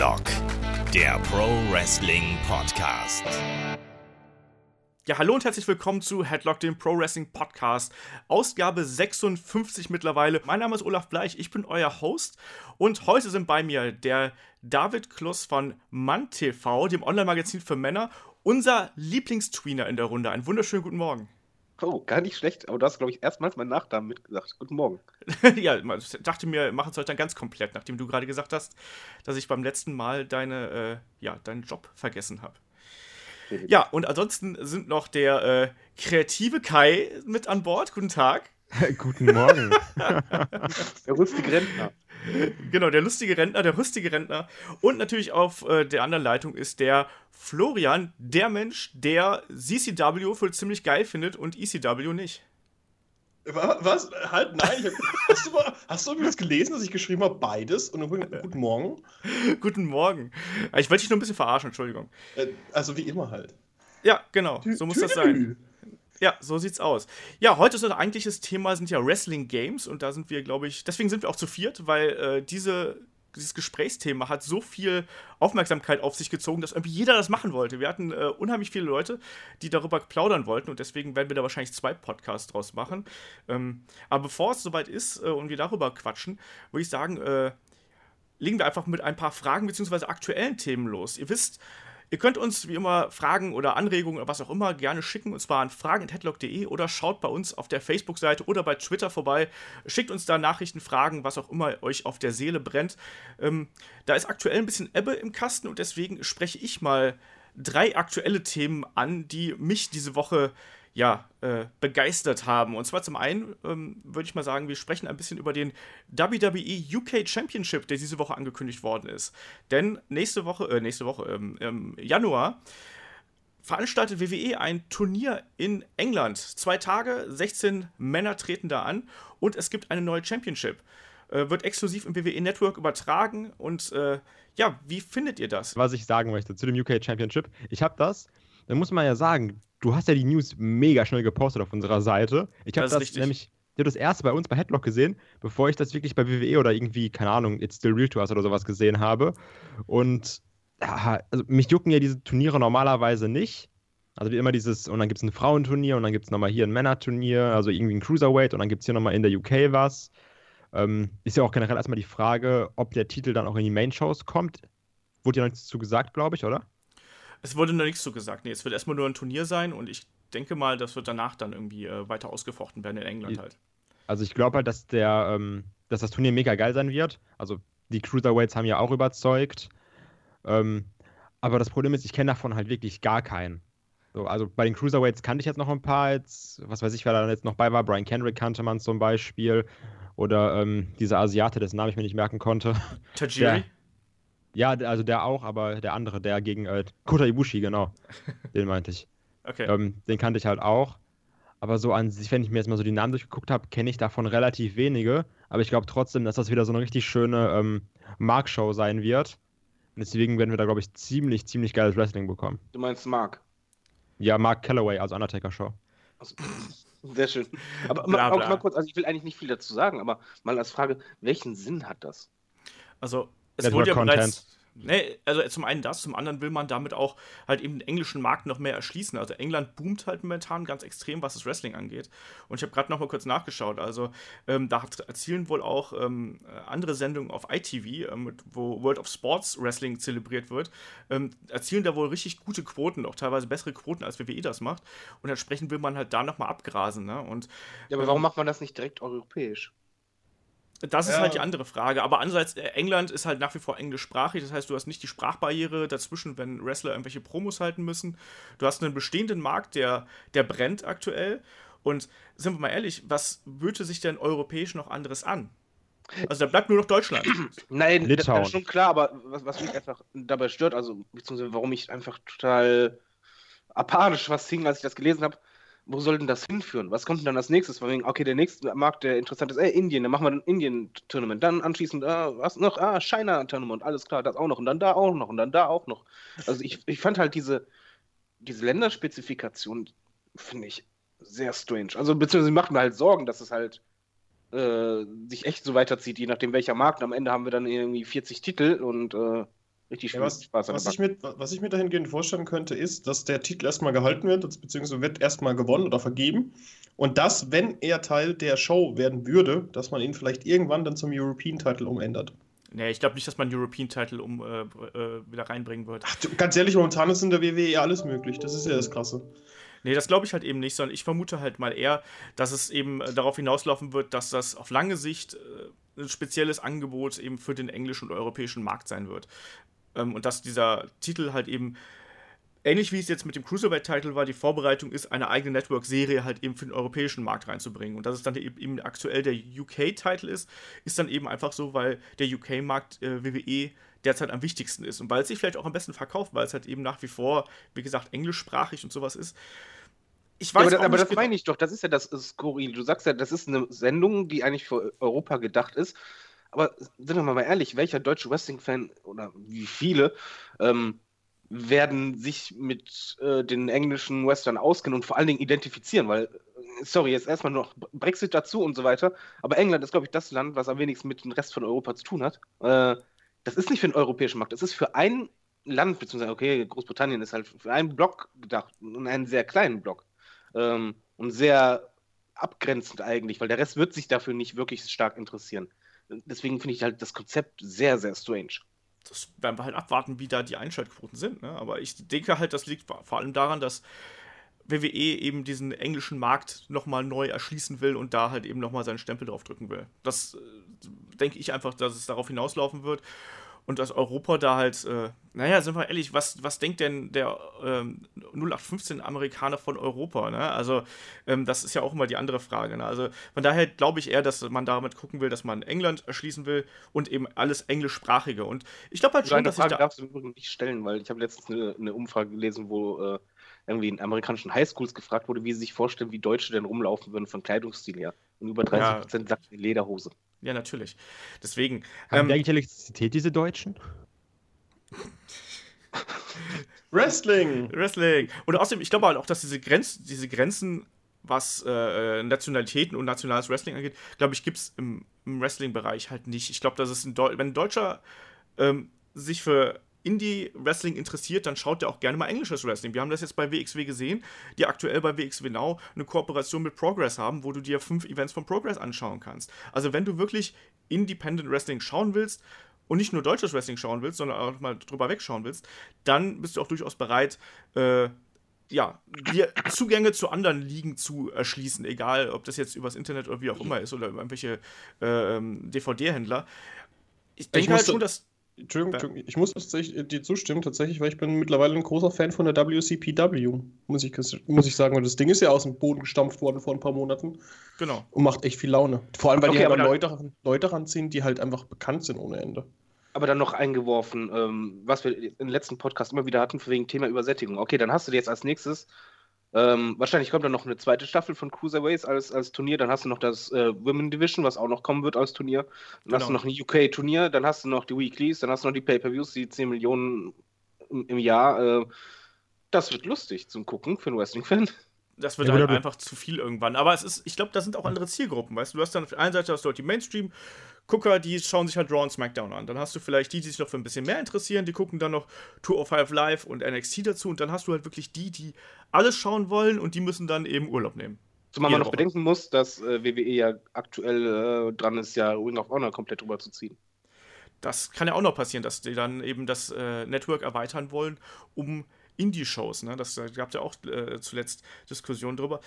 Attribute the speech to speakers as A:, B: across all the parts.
A: Headlock, der Pro Wrestling Podcast.
B: Ja, hallo und herzlich willkommen zu Headlock, dem Pro Wrestling Podcast. Ausgabe 56 mittlerweile. Mein Name ist Olaf Bleich, ich bin euer Host und heute sind bei mir der David Kluss von MannTV, dem Online-Magazin für Männer, unser Lieblingstweener in der Runde. Einen wunderschönen guten Morgen.
C: Oh, gar nicht schlecht, aber du hast, glaube ich, erstmals meinen Nachnamen mitgesagt. Guten Morgen.
B: ja, ich dachte mir, wir machen es heute dann ganz komplett, nachdem du gerade gesagt hast, dass ich beim letzten Mal deine, äh, ja, deinen Job vergessen habe. Ja, und ansonsten sind noch der äh, kreative Kai mit an Bord. Guten Tag.
D: Guten Morgen.
C: der lustige Rentner.
B: Genau, der lustige Rentner, der rüstige Rentner. Und natürlich auf äh, der anderen Leitung ist der Florian, der Mensch, der CCW für ziemlich geil findet und ECW nicht.
E: Was? Halt, nein. Hab, hast, du mal, hast du übrigens gelesen, dass ich geschrieben habe, beides? Und dann, guten Morgen.
B: guten Morgen. Ich wollte dich nur ein bisschen verarschen, Entschuldigung.
E: Äh, also wie immer halt.
B: Ja, genau. So muss das sein. Ja, so sieht's aus. Ja, heute ist unser eigentliches Thema sind ja Wrestling Games und da sind wir, glaube ich, deswegen sind wir auch zu viert, weil äh, diese, dieses Gesprächsthema hat so viel Aufmerksamkeit auf sich gezogen, dass irgendwie jeder das machen wollte. Wir hatten äh, unheimlich viele Leute, die darüber plaudern wollten und deswegen werden wir da wahrscheinlich zwei Podcasts draus machen. Ähm, aber bevor es soweit ist äh, und wir darüber quatschen, würde ich sagen, äh, legen wir einfach mit ein paar Fragen bzw. aktuellen Themen los. Ihr wisst, Ihr könnt uns wie immer Fragen oder Anregungen oder was auch immer gerne schicken und zwar an fragen.headlock.de oder schaut bei uns auf der Facebook-Seite oder bei Twitter vorbei. Schickt uns da Nachrichten, Fragen, was auch immer euch auf der Seele brennt. Ähm, da ist aktuell ein bisschen Ebbe im Kasten und deswegen spreche ich mal drei aktuelle Themen an, die mich diese Woche ja, äh, begeistert haben. Und zwar zum einen ähm, würde ich mal sagen, wir sprechen ein bisschen über den WWE UK Championship, der diese Woche angekündigt worden ist. Denn nächste Woche, äh, nächste Woche, ähm, im Januar veranstaltet WWE ein Turnier in England. Zwei Tage, 16 Männer treten da an und es gibt eine neue Championship. Äh, wird exklusiv im WWE Network übertragen und äh, ja, wie findet ihr das?
D: Was ich sagen möchte zu dem UK Championship, ich habe das, da muss man ja sagen, du hast ja die News mega schnell gepostet auf unserer Seite. Ich habe das, das nämlich ich das erste bei uns bei Headlock gesehen, bevor ich das wirklich bei WWE oder irgendwie, keine Ahnung, It's Still Real to Us oder sowas gesehen habe. Und ja, also mich jucken ja diese Turniere normalerweise nicht. Also wie immer dieses, und dann gibt es ein Frauenturnier und dann gibt es nochmal hier ein Männerturnier, also irgendwie ein Cruiserweight und dann gibt es hier nochmal in der UK was. Ähm, ist ja auch generell erstmal die Frage, ob der Titel dann auch in die Main-Shows kommt. Wurde ja noch nichts zu gesagt, glaube ich, oder?
B: Es wurde noch nichts so gesagt. Nee, es wird erstmal nur ein Turnier sein und ich denke mal, das wird danach dann irgendwie äh, weiter ausgefochten werden in England halt.
D: Also ich glaube halt, dass der, ähm, dass das Turnier mega geil sein wird. Also die Cruiserweights haben ja auch überzeugt. Ähm, aber das Problem ist, ich kenne davon halt wirklich gar keinen. So, also bei den Cruiserweights kannte ich jetzt noch ein paar, jetzt, was weiß ich, wer da jetzt noch bei war. Brian Kendrick kannte man zum Beispiel. Oder ähm, dieser Asiate, dessen Namen ich mir nicht merken konnte.
B: Tajiri?
D: Ja, also der auch, aber der andere, der gegen äh, Kota Ibushi, genau. den meinte ich.
B: Okay.
D: Ähm, den kannte ich halt auch. Aber so an sich, wenn ich mir jetzt mal so die Namen durchgeguckt habe, kenne ich davon relativ wenige. Aber ich glaube trotzdem, dass das wieder so eine richtig schöne ähm, Mark-Show sein wird. Und deswegen werden wir da, glaube ich, ziemlich, ziemlich geiles Wrestling bekommen.
C: Du meinst Mark?
D: Ja, Mark Calloway, also Undertaker-Show.
C: Also, sehr schön. Aber bla, bla. auch mal kurz, also ich will eigentlich nicht viel dazu sagen, aber mal als Frage, welchen Sinn hat das?
B: Also, es wurde ja Content. bereits. Nee, also zum einen das, zum anderen will man damit auch halt eben den englischen Markt noch mehr erschließen. Also England boomt halt momentan ganz extrem, was das Wrestling angeht. Und ich habe gerade noch mal kurz nachgeschaut. Also ähm, da erzielen wohl auch ähm, andere Sendungen auf ITV, ähm, wo World of Sports Wrestling zelebriert wird, ähm, erzielen da wohl richtig gute Quoten, auch teilweise bessere Quoten, als WWE das macht. Und entsprechend will man halt da noch mal abgrasen. Ne? Und,
C: ja, aber warum macht man das nicht direkt europäisch?
B: Das ist ja. halt die andere Frage. Aber andererseits, äh, England ist halt nach wie vor englischsprachig. Das heißt, du hast nicht die Sprachbarriere dazwischen, wenn Wrestler irgendwelche Promos halten müssen. Du hast einen bestehenden Markt, der, der brennt aktuell. Und sind wir mal ehrlich, was böte sich denn europäisch noch anderes an? Also da bleibt nur noch Deutschland.
C: Nein, das, das ist schon klar, aber was, was, mich einfach dabei stört, also beziehungsweise warum ich einfach total apathisch was hing, als ich das gelesen habe, wo soll denn das hinführen? Was kommt denn dann als nächstes? okay, der nächste Markt, der interessant ist, ey, Indien, dann machen wir ein Indien-Tournament. Dann anschließend, äh, was noch? Ah, China-Tournament, alles klar, das auch noch. Und dann da auch noch und dann da auch noch. Also ich, ich fand halt diese, diese Länderspezifikation, finde ich sehr strange. Also beziehungsweise macht mir halt Sorgen, dass es halt äh, sich echt so weiterzieht, je nachdem welcher Markt. Am Ende haben wir dann irgendwie 40 Titel und äh,
E: richtig ja, was, Spaß was ich, mir, was ich mir dahingehend vorstellen könnte, ist, dass der Titel erstmal gehalten wird, beziehungsweise wird erstmal gewonnen oder vergeben. Und dass, wenn er Teil der Show werden würde, dass man ihn vielleicht irgendwann dann zum European Title umändert.
B: Nee, ich glaube nicht, dass man European Title um, äh, äh, wieder reinbringen wird. Ach,
E: du, ganz ehrlich, momentan ist in der WWE alles möglich. Das ist ja das Krasse.
B: Nee, das glaube ich halt eben nicht, sondern ich vermute halt mal eher, dass es eben äh, darauf hinauslaufen wird, dass das auf lange Sicht äh, ein spezielles Angebot eben für den englischen und europäischen Markt sein wird. Ähm, und dass dieser Titel halt eben ähnlich wie es jetzt mit dem Cruiserweight-Title war, die Vorbereitung ist, eine eigene Network-Serie halt eben für den europäischen Markt reinzubringen. Und dass es dann eben aktuell der UK-Title ist, ist dann eben einfach so, weil der UK-Markt äh, WWE derzeit am wichtigsten ist. Und weil es sich vielleicht auch am besten verkauft, weil es halt eben nach wie vor, wie gesagt, englischsprachig und sowas ist.
C: Ich weiß ja, aber, aber das meine ich doch, das ist ja das Skurril. Du sagst ja, das ist eine Sendung, die eigentlich für Europa gedacht ist. Aber sind wir mal ehrlich, welcher deutsche Wrestling-Fan oder wie viele ähm, werden sich mit äh, den englischen Western auskennen und vor allen Dingen identifizieren, weil, äh, sorry, jetzt erstmal noch Brexit dazu und so weiter, aber England ist, glaube ich, das Land, was am wenigsten mit dem Rest von Europa zu tun hat. Äh, das ist nicht für den europäischen Markt, das ist für ein Land, beziehungsweise, okay, Großbritannien ist halt für einen Block gedacht, und einen sehr kleinen Block. Ähm, und sehr abgrenzend eigentlich, weil der Rest wird sich dafür nicht wirklich stark interessieren. Deswegen finde ich halt das Konzept sehr, sehr strange
B: das werden wir halt abwarten, wie da die Einschaltquoten sind. Ne? Aber ich denke halt, das liegt vor allem daran, dass WWE eben diesen englischen Markt nochmal neu erschließen will und da halt eben nochmal seinen Stempel drauf drücken will. Das äh, denke ich einfach, dass es darauf hinauslaufen wird und dass Europa da halt, äh, naja, sind wir ehrlich, was, was denkt denn der ähm, 0815 Amerikaner von Europa? Ne? Also, ähm, das ist ja auch immer die andere Frage. Ne? Also, von daher glaube ich eher, dass man damit gucken will, dass man England erschließen will und eben alles Englischsprachige. Und ich glaube halt schon, dass
C: Frage ich da darfst du nicht stellen, weil ich habe letztens eine, eine, Umfrage gelesen, wo äh, irgendwie in amerikanischen Highschools gefragt wurde, wie sie sich vorstellen, wie Deutsche denn rumlaufen würden von Kleidungsstil her. Und über 30% ja. sagt Lederhose.
B: Ja, natürlich. Deswegen.
D: Haben ähm, die eigentlich Elektrizität, diese Deutschen?
E: Wrestling!
B: Wrestling. Und außerdem, ich glaube halt auch, dass diese, Grenz, diese Grenzen, was äh, Nationalitäten und nationales Wrestling angeht, glaube ich, gibt es im, im Wrestling-Bereich halt nicht. Ich glaube, dass es ein Deu wenn ein Deutscher ähm, sich für Indie-Wrestling interessiert, dann schaut ihr auch gerne mal englisches Wrestling. Wir haben das jetzt bei WXW gesehen, die aktuell bei WXW Now eine Kooperation mit Progress haben, wo du dir fünf Events von Progress anschauen kannst. Also wenn du wirklich Independent Wrestling schauen willst und nicht nur deutsches Wrestling schauen willst, sondern auch mal drüber wegschauen willst, dann bist du auch durchaus bereit, äh, ja, dir Zugänge zu anderen Ligen zu erschließen, egal ob das jetzt übers Internet oder wie auch immer ist oder über irgendwelche äh, ähm, DVD-Händler. Ich denke ich halt schon, dass
E: Entschuldigung, Entschuldigung, ich muss tatsächlich dir zustimmen, tatsächlich, weil ich bin mittlerweile ein großer Fan von der WCPW, muss ich, muss ich sagen. Und das Ding ist ja aus dem Boden gestampft worden vor ein paar Monaten.
B: Genau.
E: Und macht echt viel Laune. Vor allem, weil okay, die halt Leute, Leute ranziehen, die halt einfach bekannt sind ohne Ende.
C: Aber dann noch eingeworfen, ähm, was wir im letzten Podcast immer wieder hatten, wegen Thema Übersättigung. Okay, dann hast du jetzt als nächstes ähm, wahrscheinlich kommt dann noch eine zweite Staffel von Cruiserweights als, als Turnier. Dann hast du noch das äh, Women Division, was auch noch kommen wird als Turnier. Dann genau. hast du genau. noch ein UK-Turnier. Dann hast du noch die Weeklies. Dann hast du noch die Pay-Per-Views, die 10 Millionen im, im Jahr. Äh, das wird lustig zum Gucken für einen Wrestling-Fan.
B: Das wird ja, halt einfach zu viel irgendwann. Aber es ist, ich glaube, da sind auch andere Zielgruppen. Weißt du, du hast dann auf der einen Seite hast du halt die Mainstream- Gucker, die schauen sich halt Raw und SmackDown an. Dann hast du vielleicht die, die sich noch für ein bisschen mehr interessieren, die gucken dann noch Tour of Five Live und NXT dazu und dann hast du halt wirklich die, die alles schauen wollen und die müssen dann eben Urlaub nehmen.
C: Zumal man noch Woche. bedenken muss, dass äh, WWE ja aktuell äh, dran ist, ja Ring of Honor komplett rüberzuziehen.
B: Das kann ja auch noch passieren, dass die dann eben das äh, Network erweitern wollen, um Indie-Shows. Ne? Das gab es ja auch äh, zuletzt Diskussionen drüber.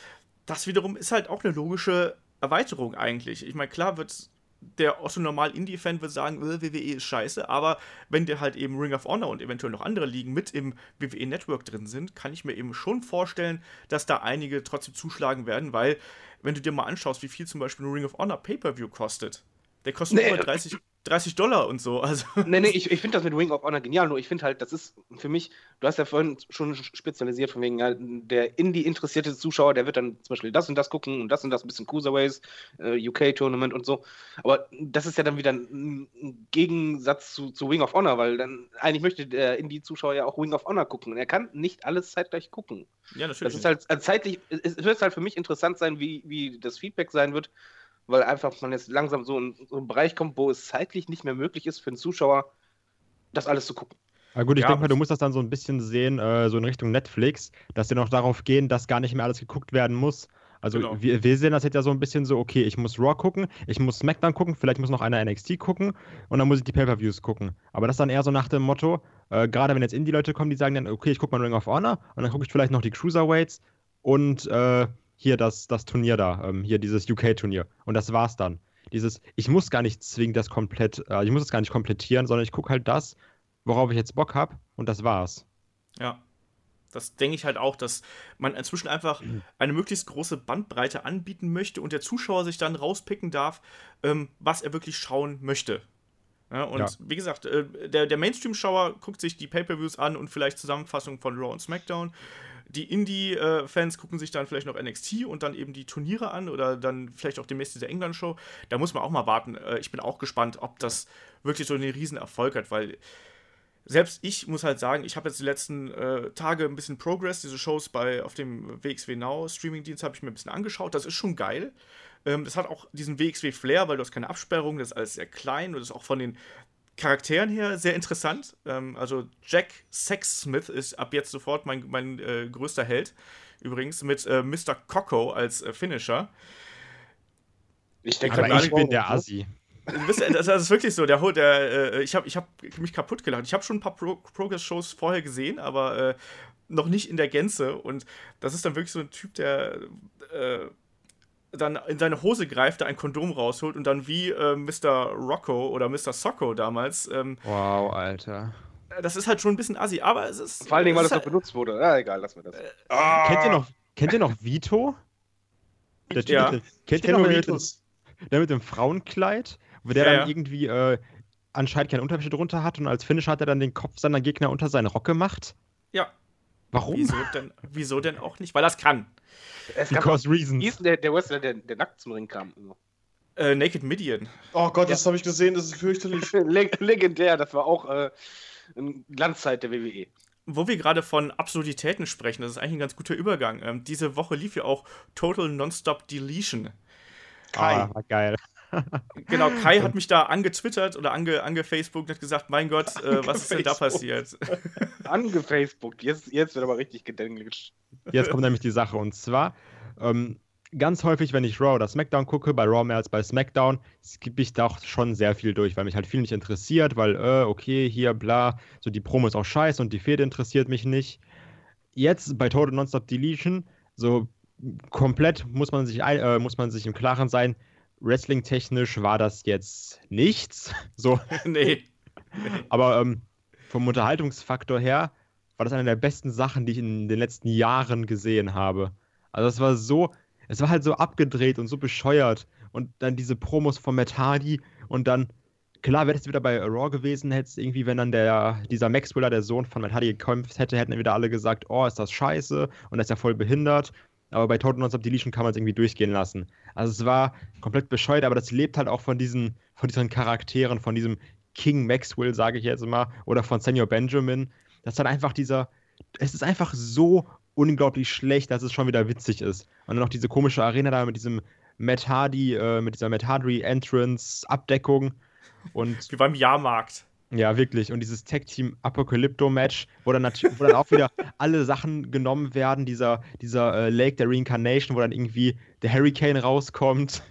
B: Das wiederum ist halt auch eine logische Erweiterung eigentlich. Ich meine, klar wird der Otto Normal Indie-Fan wird sagen, äh, WWE ist scheiße, aber wenn dir halt eben Ring of Honor und eventuell noch andere Ligen mit im WWE Network drin sind, kann ich mir eben schon vorstellen, dass da einige trotzdem zuschlagen werden, weil wenn du dir mal anschaust, wie viel zum Beispiel ein Ring of Honor Pay-Per-View kostet, der kostet nee. über 30, 30 Dollar und so. Also.
C: Nee, nee, ich, ich finde das mit Ring of Honor genial, nur ich finde halt, das ist für mich, du hast ja vorhin schon spezialisiert von wegen, ja, der Indie-interessierte Zuschauer, der wird dann zum Beispiel das und das gucken und das und das ein bisschen Cruiserways, äh, UK-Tournament und so. Aber das ist ja dann wieder ein, ein Gegensatz zu, zu Ring of Honor, weil dann eigentlich möchte der Indie-Zuschauer ja auch Ring of Honor gucken und er kann nicht alles zeitgleich gucken. Ja, natürlich. Das ist halt also zeitlich, es wird halt für mich interessant sein, wie, wie das Feedback sein wird weil einfach man jetzt langsam so in so einen Bereich kommt, wo es zeitlich nicht mehr möglich ist für einen Zuschauer, das alles zu gucken.
D: Na gut, ich ja, denke mal, du musst das dann so ein bisschen sehen, äh, so in Richtung Netflix, dass sie noch darauf gehen, dass gar nicht mehr alles geguckt werden muss. Also genau. wir, wir, sehen das jetzt ja so ein bisschen so, okay, ich muss Raw gucken, ich muss SmackDown gucken, vielleicht muss noch einer NXT gucken und dann muss ich die Pay-Per-Views gucken. Aber das ist dann eher so nach dem Motto, äh, gerade wenn jetzt Indie-Leute kommen, die sagen dann, okay, ich gucke mal Ring of Honor und dann gucke ich vielleicht noch die Cruiserweights und äh, hier das, das Turnier da, ähm, hier dieses UK-Turnier. Und das war's dann. Dieses, ich muss gar nicht zwingend das komplett, äh, ich muss es gar nicht komplettieren, sondern ich gucke halt das, worauf ich jetzt Bock habe und das war's.
B: Ja. Das denke ich halt auch, dass man inzwischen einfach eine möglichst große Bandbreite anbieten möchte und der Zuschauer sich dann rauspicken darf, ähm, was er wirklich schauen möchte. Ja, und ja. wie gesagt, äh, der, der Mainstream-Schauer guckt sich die Pay-Per-Views an und vielleicht Zusammenfassungen von Raw und SmackDown. Die Indie-Fans gucken sich dann vielleicht noch NXT und dann eben die Turniere an oder dann vielleicht auch demnächst diese England-Show. Da muss man auch mal warten. Äh, ich bin auch gespannt, ob das wirklich so einen riesen Erfolg hat, weil selbst ich muss halt sagen, ich habe jetzt die letzten äh, Tage ein bisschen Progress, diese Shows bei auf dem WXW Now Streamingdienst habe ich mir ein bisschen angeschaut. Das ist schon geil. Ähm, das hat auch diesen WXW Flair, weil du hast keine Absperrung, das ist alles sehr klein und das ist auch von den Charakteren her sehr interessant. Ähm, also Jack Sexsmith ist ab jetzt sofort mein, mein äh, größter Held. Übrigens mit äh, Mr. Coco als äh, Finisher.
D: Ich denke, ich bin der Assi.
B: Das ist wirklich so. Der, der, äh, ich habe ich hab mich kaputt gelacht. Ich habe schon ein paar Pro Progress-Shows vorher gesehen, aber äh, noch nicht in der Gänze. Und das ist dann wirklich so ein Typ, der äh, dann in seine Hose greift, da ein Kondom rausholt und dann wie äh, Mr. Rocco oder Mr. Socko damals. Ähm,
D: wow, Alter.
B: Das ist halt schon ein bisschen assi, aber es ist.
C: Vor allen Dingen, weil das halt, noch benutzt wurde. Ja, egal, lassen wir das.
D: Ah. Kennt, ihr noch, kennt ihr noch Vito?
B: Der ja.
D: Kennt ihr noch Vitos? Der mit dem Frauenkleid? wo der ja, dann ja. irgendwie äh, anscheinend keine Unterwäsche drunter hat und als Finish hat er dann den Kopf seiner Gegner unter seinen Rock gemacht.
B: Ja.
D: Warum?
B: Wieso denn, wieso denn auch nicht? Weil das kann.
C: Es Because reasons. Wie ist der, der Wrestler, der, der nackt zum Ring kam?
B: Äh, Naked Midian.
E: Oh Gott, ja. das habe ich gesehen, das ist fürchterlich.
C: Leg legendär, das war auch äh, eine Glanzzeit der WWE.
B: Wo wir gerade von Absurditäten sprechen, das ist eigentlich ein ganz guter Übergang. Ähm, diese Woche lief ja auch Total Nonstop Deletion.
D: Kai. Ah, geil
B: genau, Kai hat mich da angetwittert oder ange, angefacebookt und hat gesagt, mein Gott, äh, was ist denn da passiert?
C: angefacebookt, jetzt, jetzt wird aber richtig gedenglischt.
D: Jetzt kommt nämlich die Sache und zwar, ähm, ganz häufig, wenn ich Raw oder SmackDown gucke, bei Raw mehr als bei SmackDown, skippe ich da auch schon sehr viel durch, weil mich halt viel nicht interessiert, weil, äh, okay, hier, bla, so die Promo ist auch scheiße und die Fehde interessiert mich nicht. Jetzt bei Total Nonstop Deletion, so komplett muss man sich, äh, muss man sich im Klaren sein, Wrestling-technisch war das jetzt nichts. So.
B: nee.
D: Aber ähm, vom Unterhaltungsfaktor her war das eine der besten Sachen, die ich in den letzten Jahren gesehen habe. Also es war so, es war halt so abgedreht und so bescheuert. Und dann diese Promos von Matt Hardy und dann, klar, wäre es wieder bei Raw gewesen, hätte es irgendwie, wenn dann der, dieser Maxwell, der Sohn von Matt Hardy gekämpft hätte, hätten wieder alle gesagt, oh, ist das scheiße und er ist ja voll behindert aber bei Total Nonstop Deletion kann man es irgendwie durchgehen lassen. Also es war komplett bescheuert, aber das lebt halt auch von diesen, von diesen Charakteren, von diesem King Maxwell, sage ich jetzt mal, oder von Senior Benjamin. Das ist halt einfach dieser, es ist einfach so unglaublich schlecht, dass es schon wieder witzig ist. Und dann noch diese komische Arena da mit diesem Matt Hardy, äh, mit dieser Matt Hardy Entrance Abdeckung und
B: wie beim Jahrmarkt.
D: Ja, wirklich. Und dieses Tag-Team Apocalypto-Match, wo dann natürlich, wo dann auch wieder alle Sachen genommen werden, dieser, dieser äh, Lake der Reincarnation, wo dann irgendwie der Hurricane rauskommt.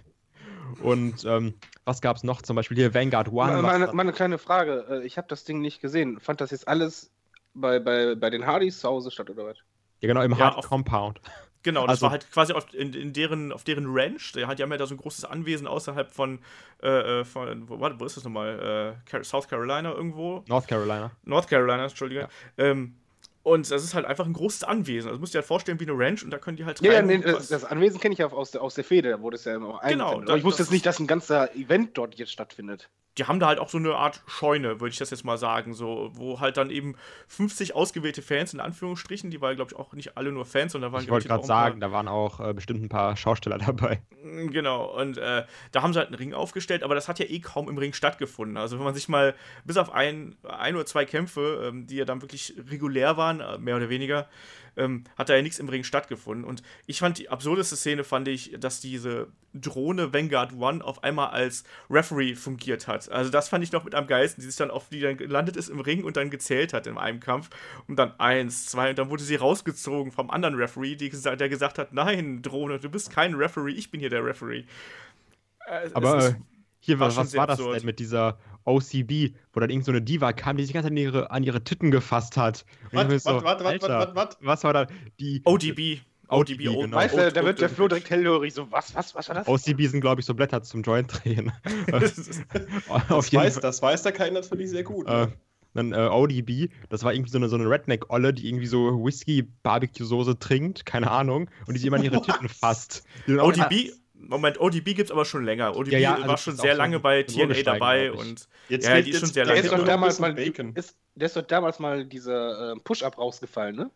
D: Und ähm, was gab es noch? Zum Beispiel hier Vanguard One.
C: Meine, meine kleine Frage, äh, ich habe das Ding nicht gesehen. Fand das jetzt alles bei, bei, bei den Hardys zu Hause statt, oder was?
D: Ja, genau, im ja, Hard Compound.
B: Genau, das also, war halt quasi auf, in, in, deren, auf deren Ranch. Die, haben ja da so ein großes Anwesen außerhalb von, äh, äh von wo, wo ist das nochmal? Äh, South Carolina irgendwo?
D: North Carolina.
B: North Carolina, Entschuldige. Ja. Ähm, und das ist halt einfach ein großes Anwesen. Also musst du dir halt vorstellen wie eine Ranch und da können die halt
C: Ja, ja nee, das, das, Anwesen kenne ich ja aus der, aus der Fehde, da wurde es ja immer auch Genau. Aber ich wusste jetzt nicht, dass ein ganzer Event dort jetzt stattfindet
B: die haben da halt auch so eine Art Scheune, würde ich das jetzt mal sagen, so, wo halt dann eben 50 ausgewählte Fans in Anführungsstrichen, die waren, glaube ich, auch nicht alle nur Fans, sondern waren,
D: ich wollte gerade sagen, da waren auch äh, bestimmt ein paar Schausteller dabei.
B: Mm, genau, und äh, da haben sie halt einen Ring aufgestellt, aber das hat ja eh kaum im Ring stattgefunden. Also wenn man sich mal bis auf ein, ein oder zwei Kämpfe, ähm, die ja dann wirklich regulär waren, äh, mehr oder weniger, ähm, hat da ja nichts im Ring stattgefunden. Und ich fand die absurdeste Szene, fand ich, dass diese Drohne Vanguard One auf einmal als Referee fungiert hat. Also das fand ich noch mit am geilsten, die sich dann auf die dann gelandet ist im Ring und dann gezählt hat in einem Kampf. Und dann eins, zwei, und dann wurde sie rausgezogen vom anderen Referee, die, der gesagt hat, nein, Drohne, du bist kein Referee, ich bin hier der Referee.
D: Äh, Aber äh, hier, war, was war das absurd. denn mit dieser OCB, wo dann irgend so eine Diva kam, die sich ganz an ihre, an ihre Titten gefasst hat. Warte, so, warte, warte, warte, warte, Was war da? Die.
B: ODB.
C: ODB, genau. Weißt du, da wird der Flo direkt hellhörig. So, was, was, was war das?
D: OCB sind, glaube ich, so Blätter zum Joint drehen.
E: das, weiß, das weiß der Kai natürlich sehr gut. Äh,
D: ne? dann äh, ODB, das war irgendwie so eine, so eine Redneck-Olle, die irgendwie so Whisky-Barbecue-Soße trinkt, keine Ahnung, und die sich immer an ihre Titten fasst.
B: ODB, Moment, ODB gibt es aber schon länger. ODB ja, ja, also war schon sehr lange bei TNA dabei und
C: jetzt ja, die ist schon sehr lange. Der ist, doch damals mal, ist, der ist doch damals mal dieser äh, Push-Up rausgefallen, ne?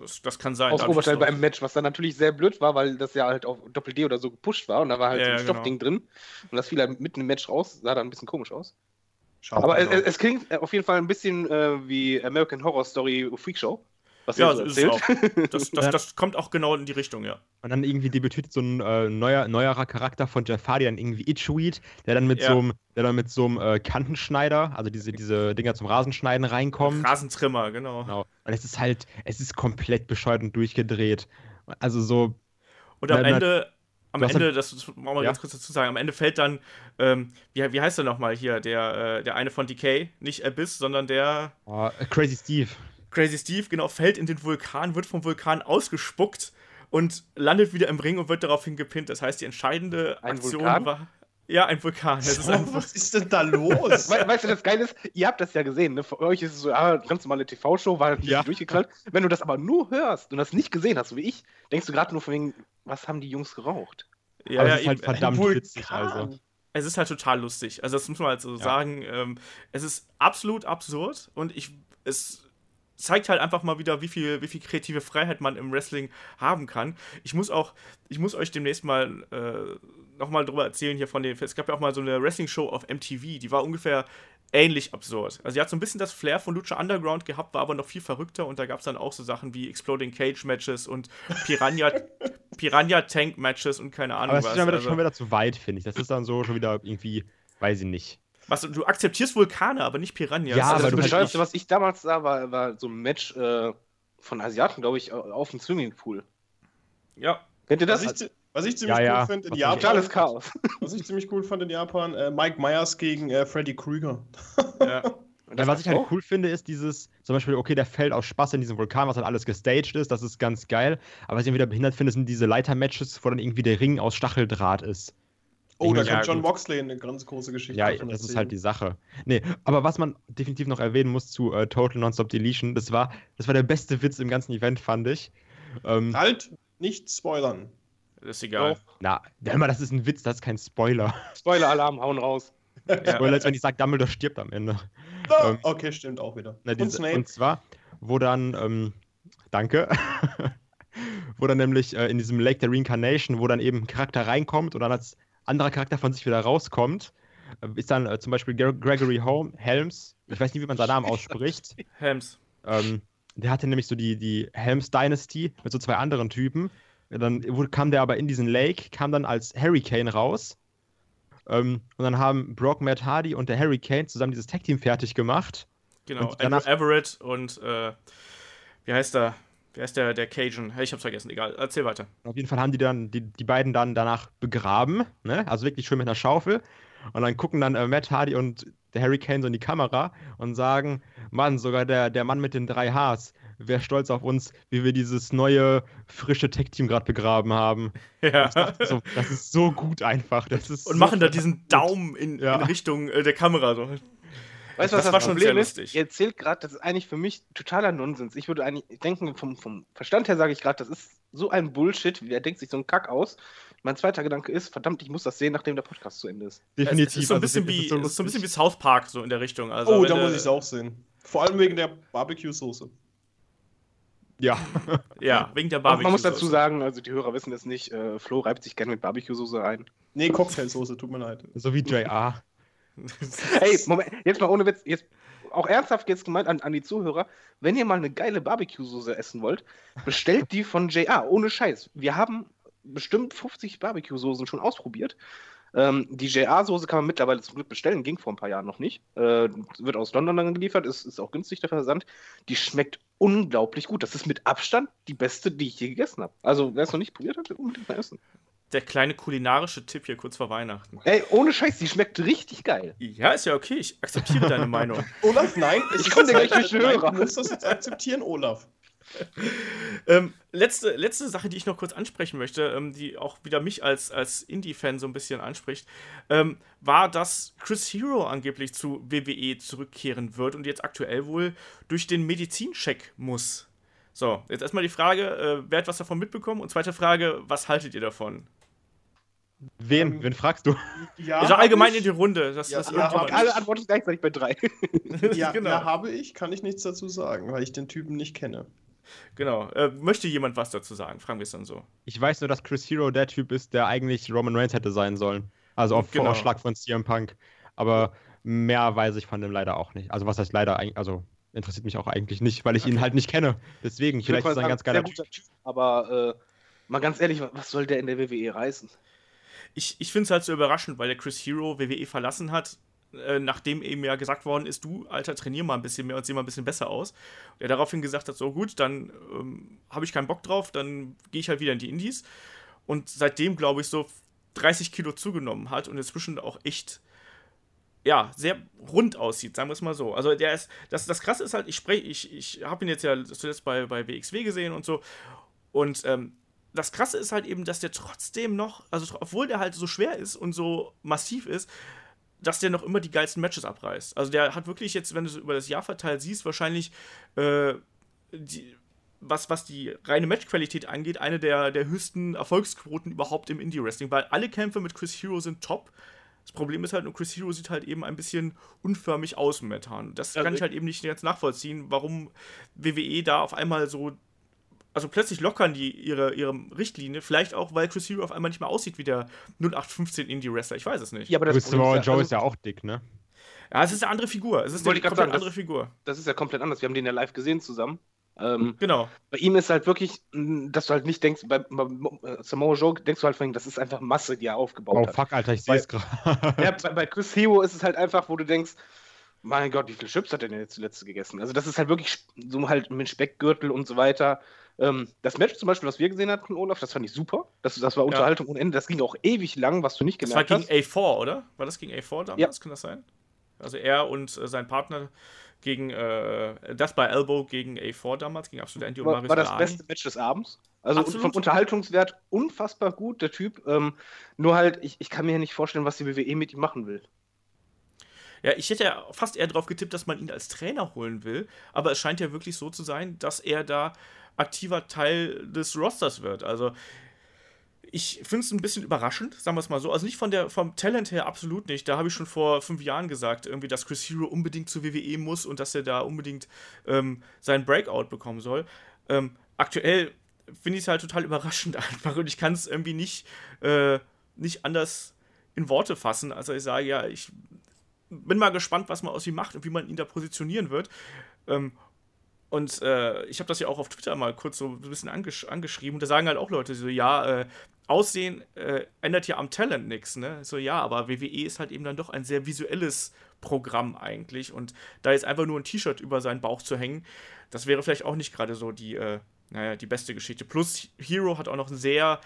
B: Das, das, kann sein.
C: Aus Oberteil beim Match, was dann natürlich sehr blöd war, weil das ja halt auf Doppel-D oder so gepusht war und da war halt ja, so ein genau. Stoffding drin. Und das fiel halt mitten im Match raus, sah dann ein bisschen komisch aus. Schau aber es, es, klingt auf jeden Fall ein bisschen äh, wie American Horror Story Freak Show.
B: Was ja, so auch. Das, das, das, kommt auch genau in die Richtung, ja.
D: Und dann irgendwie debütiert so ein äh, neuer, neuerer Charakter von Jeff Hardy, dann irgendwie Itchweed, der dann mit ja. so einem, der dann mit so einem äh, Kantenschneider, also diese, diese Dinger zum Rasenschneiden reinkommt.
B: Rasentrimmer, genau.
D: genau. Und es ist halt, es ist komplett bescheuert und durchgedreht. Also so.
B: Und am Ende, am Ende, halt, das muss man mal ja. ganz kurz dazu sagen, am Ende fällt dann, ähm, wie, wie heißt der nochmal hier, der, äh, der eine von Decay, nicht Abyss, sondern der.
D: Oh, Crazy Steve.
B: Crazy Steve, genau, fällt in den Vulkan, wird vom Vulkan ausgespuckt und landet wieder im Ring und wird daraufhin gepinnt. Das heißt, die entscheidende ein Aktion Vulkan? war. Ja, ein Vulkan.
E: So, ist was ist denn da los?
C: We weißt du, das Geile ist, ihr habt das ja gesehen. Ne? Für euch ist es so, ah, ganz normale TV-Show, war natürlich ja. durchgeknallt. Wenn du das aber nur hörst und das nicht gesehen hast, so wie ich, denkst du gerade nur von wegen, was haben die Jungs geraucht?
D: Ja, aber ja, ist halt verdammt witzig, also.
B: Es ist halt total lustig. Also, das muss man halt so ja. sagen. Ähm, es ist absolut absurd und ich, es zeigt halt einfach mal wieder, wie viel, wie viel kreative Freiheit man im Wrestling haben kann. Ich muss auch, ich muss euch demnächst mal äh, nochmal drüber erzählen hier von den, es gab ja auch mal so eine Wrestling-Show auf MTV, die war ungefähr ähnlich absurd. Also sie hat so ein bisschen das Flair von Lucha Underground gehabt, war aber noch viel verrückter und da gab es dann auch so Sachen wie Exploding Cage Matches und Piranha, Piranha Tank Matches und keine Ahnung
D: aber das was. Aber das ist schon wieder zu weit, finde ich. Das ist dann so schon wieder irgendwie, weiß ich nicht.
B: Was, du akzeptierst Vulkane, aber nicht Piranhas.
C: Ja, also aber das Bescheuerste, was ich damals sah, war, war so ein Match äh, von Asiaten, glaube ich, auf dem Swimmingpool.
B: Ja.
C: Kennt ihr das?
E: Was ich, was ich ziemlich
D: ja,
E: cool finde in Japan.
C: Totales Chaos.
E: Was ich ziemlich cool fand in Japan, äh, Mike Myers gegen äh, Freddy Krüger.
D: ja. Ja, was ich halt cool finde, ist dieses, zum Beispiel, okay, der fällt aus Spaß in diesem Vulkan, was halt alles gestaged ist, das ist ganz geil. Aber was ich wieder behindert finde, sind diese Leiter-Matches, wo dann irgendwie der Ring aus Stacheldraht ist.
E: Oh, da kann John Moxley eine ganz große Geschichte
D: Ja, das erzählen. ist halt die Sache. Nee, aber was man definitiv noch erwähnen muss zu äh, Total Nonstop Deletion, das war, das war der beste Witz im ganzen Event, fand ich.
E: Ähm, halt, nicht spoilern.
B: Das ist egal.
D: Oh. Na, mal, das ist ein Witz, das ist kein Spoiler.
C: Spoiler-Alarm, hauen raus.
D: Spoiler ist, wenn ich sage, Dumbledore stirbt am Ende.
E: Oh, ähm, okay, stimmt auch wieder.
D: Na, diese, und, und, zwar, wo dann, ähm, danke, wo dann nämlich äh, in diesem Lake der Reincarnation, wo dann eben ein Charakter reinkommt und dann als anderer Charakter von sich wieder rauskommt, ist dann äh, zum Beispiel Gregory Helms, ich weiß nicht, wie man seinen Namen ausspricht.
B: Helms.
D: Ähm, der hatte nämlich so die, die Helms Dynasty mit so zwei anderen Typen. Dann kam der aber in diesen Lake, kam dann als Hurricane raus. Ähm, und dann haben Brock, Matt Hardy und der Hurricane zusammen dieses Tag-Team fertig gemacht.
B: Genau, und danach, Everett und äh, wie heißt er? Wer ist der, der Cajun? Ich hab's vergessen, egal. Erzähl weiter.
D: Auf jeden Fall haben die dann die, die beiden dann danach begraben, ne? Also wirklich schön mit einer Schaufel. Und dann gucken dann äh, Matt Hardy und der Harry Kane so in die Kamera und sagen: Mann, sogar der, der Mann mit den drei Hs, wäre stolz auf uns, wie wir dieses neue, frische Tech-Team gerade begraben haben.
B: Ja.
D: Das, so, das, ist so gut einfach. Das ist
B: und
D: so
B: machen da diesen Daumen in, ja. in Richtung äh, der Kamera. So.
C: Weißt du, was das, das Problem ist? Ihr erzählt gerade, das ist eigentlich für mich totaler Nonsens. Ich würde eigentlich denken, vom, vom Verstand her sage ich gerade, das ist so ein Bullshit. Wer denkt sich so einen Kack aus? Mein zweiter Gedanke ist, verdammt, ich muss das sehen, nachdem der Podcast zu Ende ist.
B: Definitiv. Es ist so ein bisschen, also, wie, so, so ein bisschen wie South Park, so in der Richtung. Also,
E: oh, da muss ich es auch sehen. Vor allem wegen der Barbecue-Soße.
B: Ja. ja, wegen der Barbecue.
C: Man muss dazu sagen, also die Hörer wissen es nicht, äh, Flo reibt sich gerne mit Barbecue-Soße ein.
E: Nee, Cocktailsoße, tut mir leid.
D: So wie JR.
C: hey, Moment, jetzt mal ohne Witz, jetzt auch ernsthaft jetzt gemeint an, an die Zuhörer, wenn ihr mal eine geile Barbecue-Soße essen wollt, bestellt die von JR, ohne Scheiß. Wir haben bestimmt 50 Barbecue-Soßen schon ausprobiert. Ähm, die JR-Soße kann man mittlerweile zum Glück bestellen, ging vor ein paar Jahren noch nicht. Äh, wird aus London dann geliefert, ist, ist auch günstig der Versand. Die schmeckt unglaublich gut. Das ist mit Abstand die beste, die ich je gegessen habe. Also, wer es noch nicht probiert hat, unbedingt mal essen.
B: Der kleine kulinarische Tipp hier kurz vor Weihnachten.
C: Ey, ohne Scheiß, die schmeckt richtig geil.
B: Ja, ist ja okay. Ich akzeptiere deine Meinung.
E: Olaf, nein. Ich, konnte gleich nicht hören. Du musst das jetzt akzeptieren, Olaf.
B: ähm, letzte, letzte Sache, die ich noch kurz ansprechen möchte, ähm, die auch wieder mich als, als Indie-Fan so ein bisschen anspricht, ähm, war, dass Chris Hero angeblich zu WWE zurückkehren wird und jetzt aktuell wohl durch den Medizincheck muss. So, jetzt erstmal die Frage, äh, wer hat was davon mitbekommen? Und zweite Frage, was haltet ihr davon?
D: Wen? Ähm, Wen fragst du?
B: Ja, also allgemein in die Runde. Das,
C: ja, das ja, alle antworten gleichzeitig bei drei.
E: ja, genau. ja, habe ich. Kann ich nichts dazu sagen, weil ich den Typen nicht kenne.
B: Genau. Äh, möchte jemand was dazu sagen? Fragen wir es dann so.
D: Ich weiß nur, dass Chris Hero der Typ ist, der eigentlich Roman Reigns hätte sein sollen. Also auf genau. Vorschlag von CM Punk. Aber mehr weiß ich von dem leider auch nicht. Also was heißt leider eigentlich, also interessiert mich auch eigentlich nicht, weil ich okay. ihn halt nicht kenne. Deswegen, ich vielleicht ist er ein ganz geiler
C: typ. typ. Aber äh, mal ganz ehrlich, was soll der in der WWE reißen?
B: Ich, ich finde es halt so überraschend, weil der Chris Hero WWE verlassen hat äh, nachdem eben ja gesagt worden ist, du, Alter, trainier mal ein bisschen mehr und sieh mal ein bisschen besser aus. Und er daraufhin gesagt hat, so gut, dann ähm, habe ich keinen Bock drauf, dann gehe ich halt wieder in die Indies. Und seitdem, glaube ich, so 30 Kilo zugenommen hat und inzwischen auch echt ja, sehr rund aussieht, sagen wir es mal so. Also der ist, das, das krasse ist halt, ich spreche, ich, ich habe ihn jetzt ja zuletzt bei, bei WXW gesehen und so. Und ähm, das krasse ist halt eben, dass der trotzdem noch, also obwohl der halt so schwer ist und so massiv ist, dass der noch immer die geilsten Matches abreißt. Also der hat wirklich jetzt, wenn du es über das Jahr verteilt siehst, wahrscheinlich äh, die, was, was die reine Matchqualität angeht, eine der, der höchsten Erfolgsquoten überhaupt im Indie-Wrestling, weil alle Kämpfe mit Chris Hero sind top. Das Problem ist halt, nur Chris Hero sieht halt eben ein bisschen unförmig aus momentan. Das kann ich halt eben nicht ganz nachvollziehen, warum WWE da auf einmal so also plötzlich lockern die ihre, ihre Richtlinie. Vielleicht auch, weil Chris Hero auf einmal nicht mehr aussieht wie der 0815 Indie-Wrestler. Ich weiß es nicht.
D: Ja, aber das Samoa Joe also, ist ja auch dick, ne?
B: Ja, es ist eine andere Figur. Es ist eine komplett sagen, andere das, Figur.
C: Das ist ja komplett anders. Wir haben den ja live gesehen zusammen. Ähm,
B: genau.
C: Bei ihm ist halt wirklich, dass du halt nicht denkst, bei, bei Samoa Joe denkst du halt von ihm, das ist einfach Masse, die er aufgebaut oh, hat.
D: Oh fuck, Alter, ich sehe es gerade.
C: Ja, bei, bei Chris Hero ist es halt einfach, wo du denkst, mein Gott, wie viele Chips hat er denn jetzt zuletzt gegessen? Also das ist halt wirklich so halt mit Speckgürtel und so weiter. Ähm, das Match zum Beispiel, was wir gesehen hatten, Olaf, das fand ich super. Das, das war Unterhaltung ja. ohne Ende. Das ging auch ewig lang, was du nicht gemerkt hast.
B: Das war gegen A4, oder? War das gegen A4 damals? Ja. Kann das sein? Also er und äh, sein Partner gegen äh, das bei Elbow gegen A4 damals, gegen Absolute Andy
C: und War, war das Alani. beste Match des Abends. Also Absolut. vom Unterhaltungswert unfassbar gut, der Typ. Ähm, nur halt, ich, ich kann mir nicht vorstellen, was die WWE mit ihm machen will.
B: Ja, ich hätte ja fast eher darauf getippt, dass man ihn als Trainer holen will, aber es scheint ja wirklich so zu sein, dass er da aktiver Teil des Rosters wird. Also ich finde es ein bisschen überraschend, sagen wir es mal so. Also nicht von der, vom Talent her absolut nicht. Da habe ich schon vor fünf Jahren gesagt, irgendwie, dass Chris Hero unbedingt zur WWE muss und dass er da unbedingt ähm, seinen Breakout bekommen soll. Ähm, aktuell finde ich es halt total überraschend einfach und ich kann es irgendwie nicht, äh, nicht anders in Worte fassen, als ich sage, ja, ich bin mal gespannt, was man aus ihm macht und wie man ihn da positionieren wird. Ähm, und äh, ich habe das ja auch auf Twitter mal kurz so ein bisschen angesch angeschrieben. Und da sagen halt auch Leute so, ja, äh, Aussehen äh, ändert ja am Talent nichts, ne? So, ja, aber WWE ist halt eben dann doch ein sehr visuelles Programm eigentlich. Und da jetzt einfach nur ein T-Shirt über seinen Bauch zu hängen, das wäre vielleicht auch nicht gerade so die, äh, naja, die beste Geschichte. Plus Hero hat auch noch ein sehr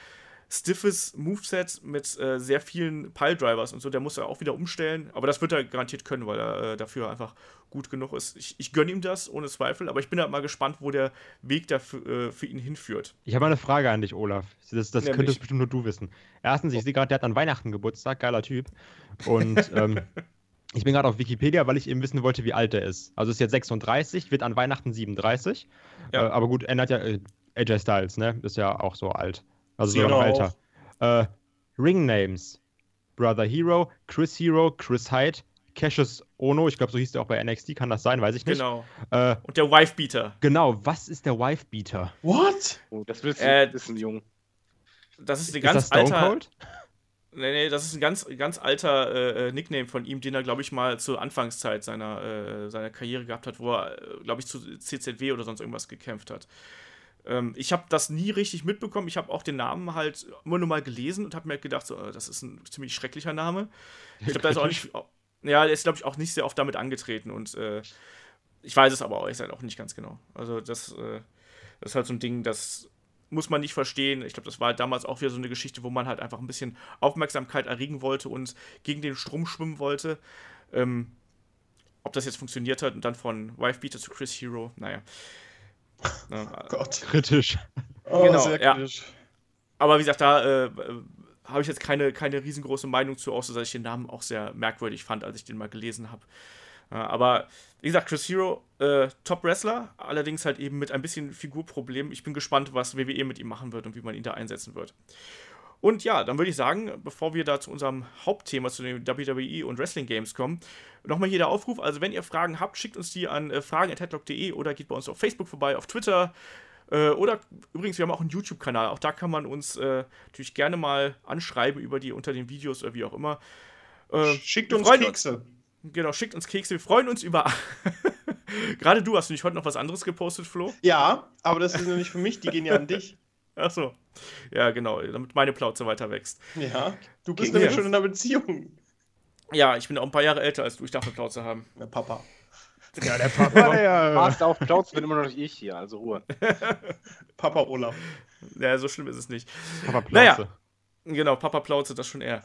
B: stiffes Moveset mit äh, sehr vielen Piledrivers und so. Der muss er auch wieder umstellen. Aber das wird er garantiert können, weil er äh, dafür einfach gut genug ist. Ich, ich gönne ihm das, ohne Zweifel. Aber ich bin halt mal gespannt, wo der Weg dafür äh, für ihn hinführt.
D: Ich habe eine Frage an dich, Olaf. Das, das könntest bestimmt nur du wissen. Erstens, ich sehe gerade, der hat an Weihnachten Geburtstag. Geiler Typ. Und. Ähm, Ich bin gerade auf Wikipedia, weil ich eben wissen wollte, wie alt er ist. Also ist jetzt 36, wird an Weihnachten 37. Ja. Äh, aber gut, ändert ja äh, AJ Styles, ne? Ist ja auch so alt. Also sogar noch älter. Äh, Ring Names. Brother Hero, Chris Hero, Chris Hyde, Cassius Ono, ich glaube, so hieß der auch bei NXT, kann das sein, weiß ich nicht.
B: Genau. Äh, Und der Wifebeater.
D: Genau, was ist der Wifebeater?
E: What?
C: Oh, das willst du äh, wissen, Jung.
B: Das ist die ganz ist das Stone alter. Cold? Nee, nee, das ist ein ganz, ganz alter äh, äh Nickname von ihm, den er, glaube ich, mal zur Anfangszeit seiner, äh, seiner Karriere gehabt hat, wo er, äh, glaube ich, zu CZW oder sonst irgendwas gekämpft hat. Ähm, ich habe das nie richtig mitbekommen. Ich habe auch den Namen halt immer nur mal gelesen und habe mir gedacht, so, äh, das ist ein ziemlich schrecklicher Name. Ich glaube, da ist auch nicht. Ja, der ist, glaube ich, auch nicht sehr oft damit angetreten und äh, ich weiß es aber auch, ich halt auch nicht ganz genau. Also, das, das ist halt so ein Ding, das muss man nicht verstehen. Ich glaube, das war damals auch wieder so eine Geschichte, wo man halt einfach ein bisschen Aufmerksamkeit erregen wollte und gegen den Strom schwimmen wollte. Ähm, ob das jetzt funktioniert hat und dann von Wife Beater zu Chris Hero, naja.
D: Oh Gott. Kritisch.
B: Oh, genau, sehr kritisch. Ja. Aber wie gesagt, da äh, habe ich jetzt keine, keine riesengroße Meinung zu, außer dass ich den Namen auch sehr merkwürdig fand, als ich den mal gelesen habe. Aber wie gesagt, Chris Hero, äh, Top-Wrestler, allerdings halt eben mit ein bisschen Figurproblem. Ich bin gespannt, was WWE mit ihm machen wird und wie man ihn da einsetzen wird. Und ja, dann würde ich sagen, bevor wir da zu unserem Hauptthema, zu den WWE und Wrestling Games kommen, nochmal hier der Aufruf. Also, wenn ihr Fragen habt, schickt uns die an äh, fragen.headlock.de oder geht bei uns auf Facebook vorbei, auf Twitter. Äh, oder übrigens, wir haben auch einen YouTube-Kanal. Auch da kann man uns äh, natürlich gerne mal anschreiben über die unter den Videos oder wie auch immer.
E: Äh, schickt uns Kekse. Uns,
B: Genau, schickt uns Kekse. Wir freuen uns über. Gerade du hast nicht heute noch was anderes gepostet, Flo?
E: Ja, aber das ist nur nicht für mich, die gehen ja an dich.
B: Ach so. Ja, genau, damit meine Plauze weiter wächst.
E: Ja, du bist nämlich schon in einer Beziehung.
B: Ja, ich bin auch ein paar Jahre älter als du. Ich darf eine Plauze haben.
E: Der Papa.
C: Ja, der Papa. ja. Master auf Plauze bin immer noch nicht ich hier, also Ruhe.
E: Papa Olaf.
B: Ja, so schlimm ist es nicht.
D: Papa Plauze. Naja,
B: genau, Papa Plauze, das schon eher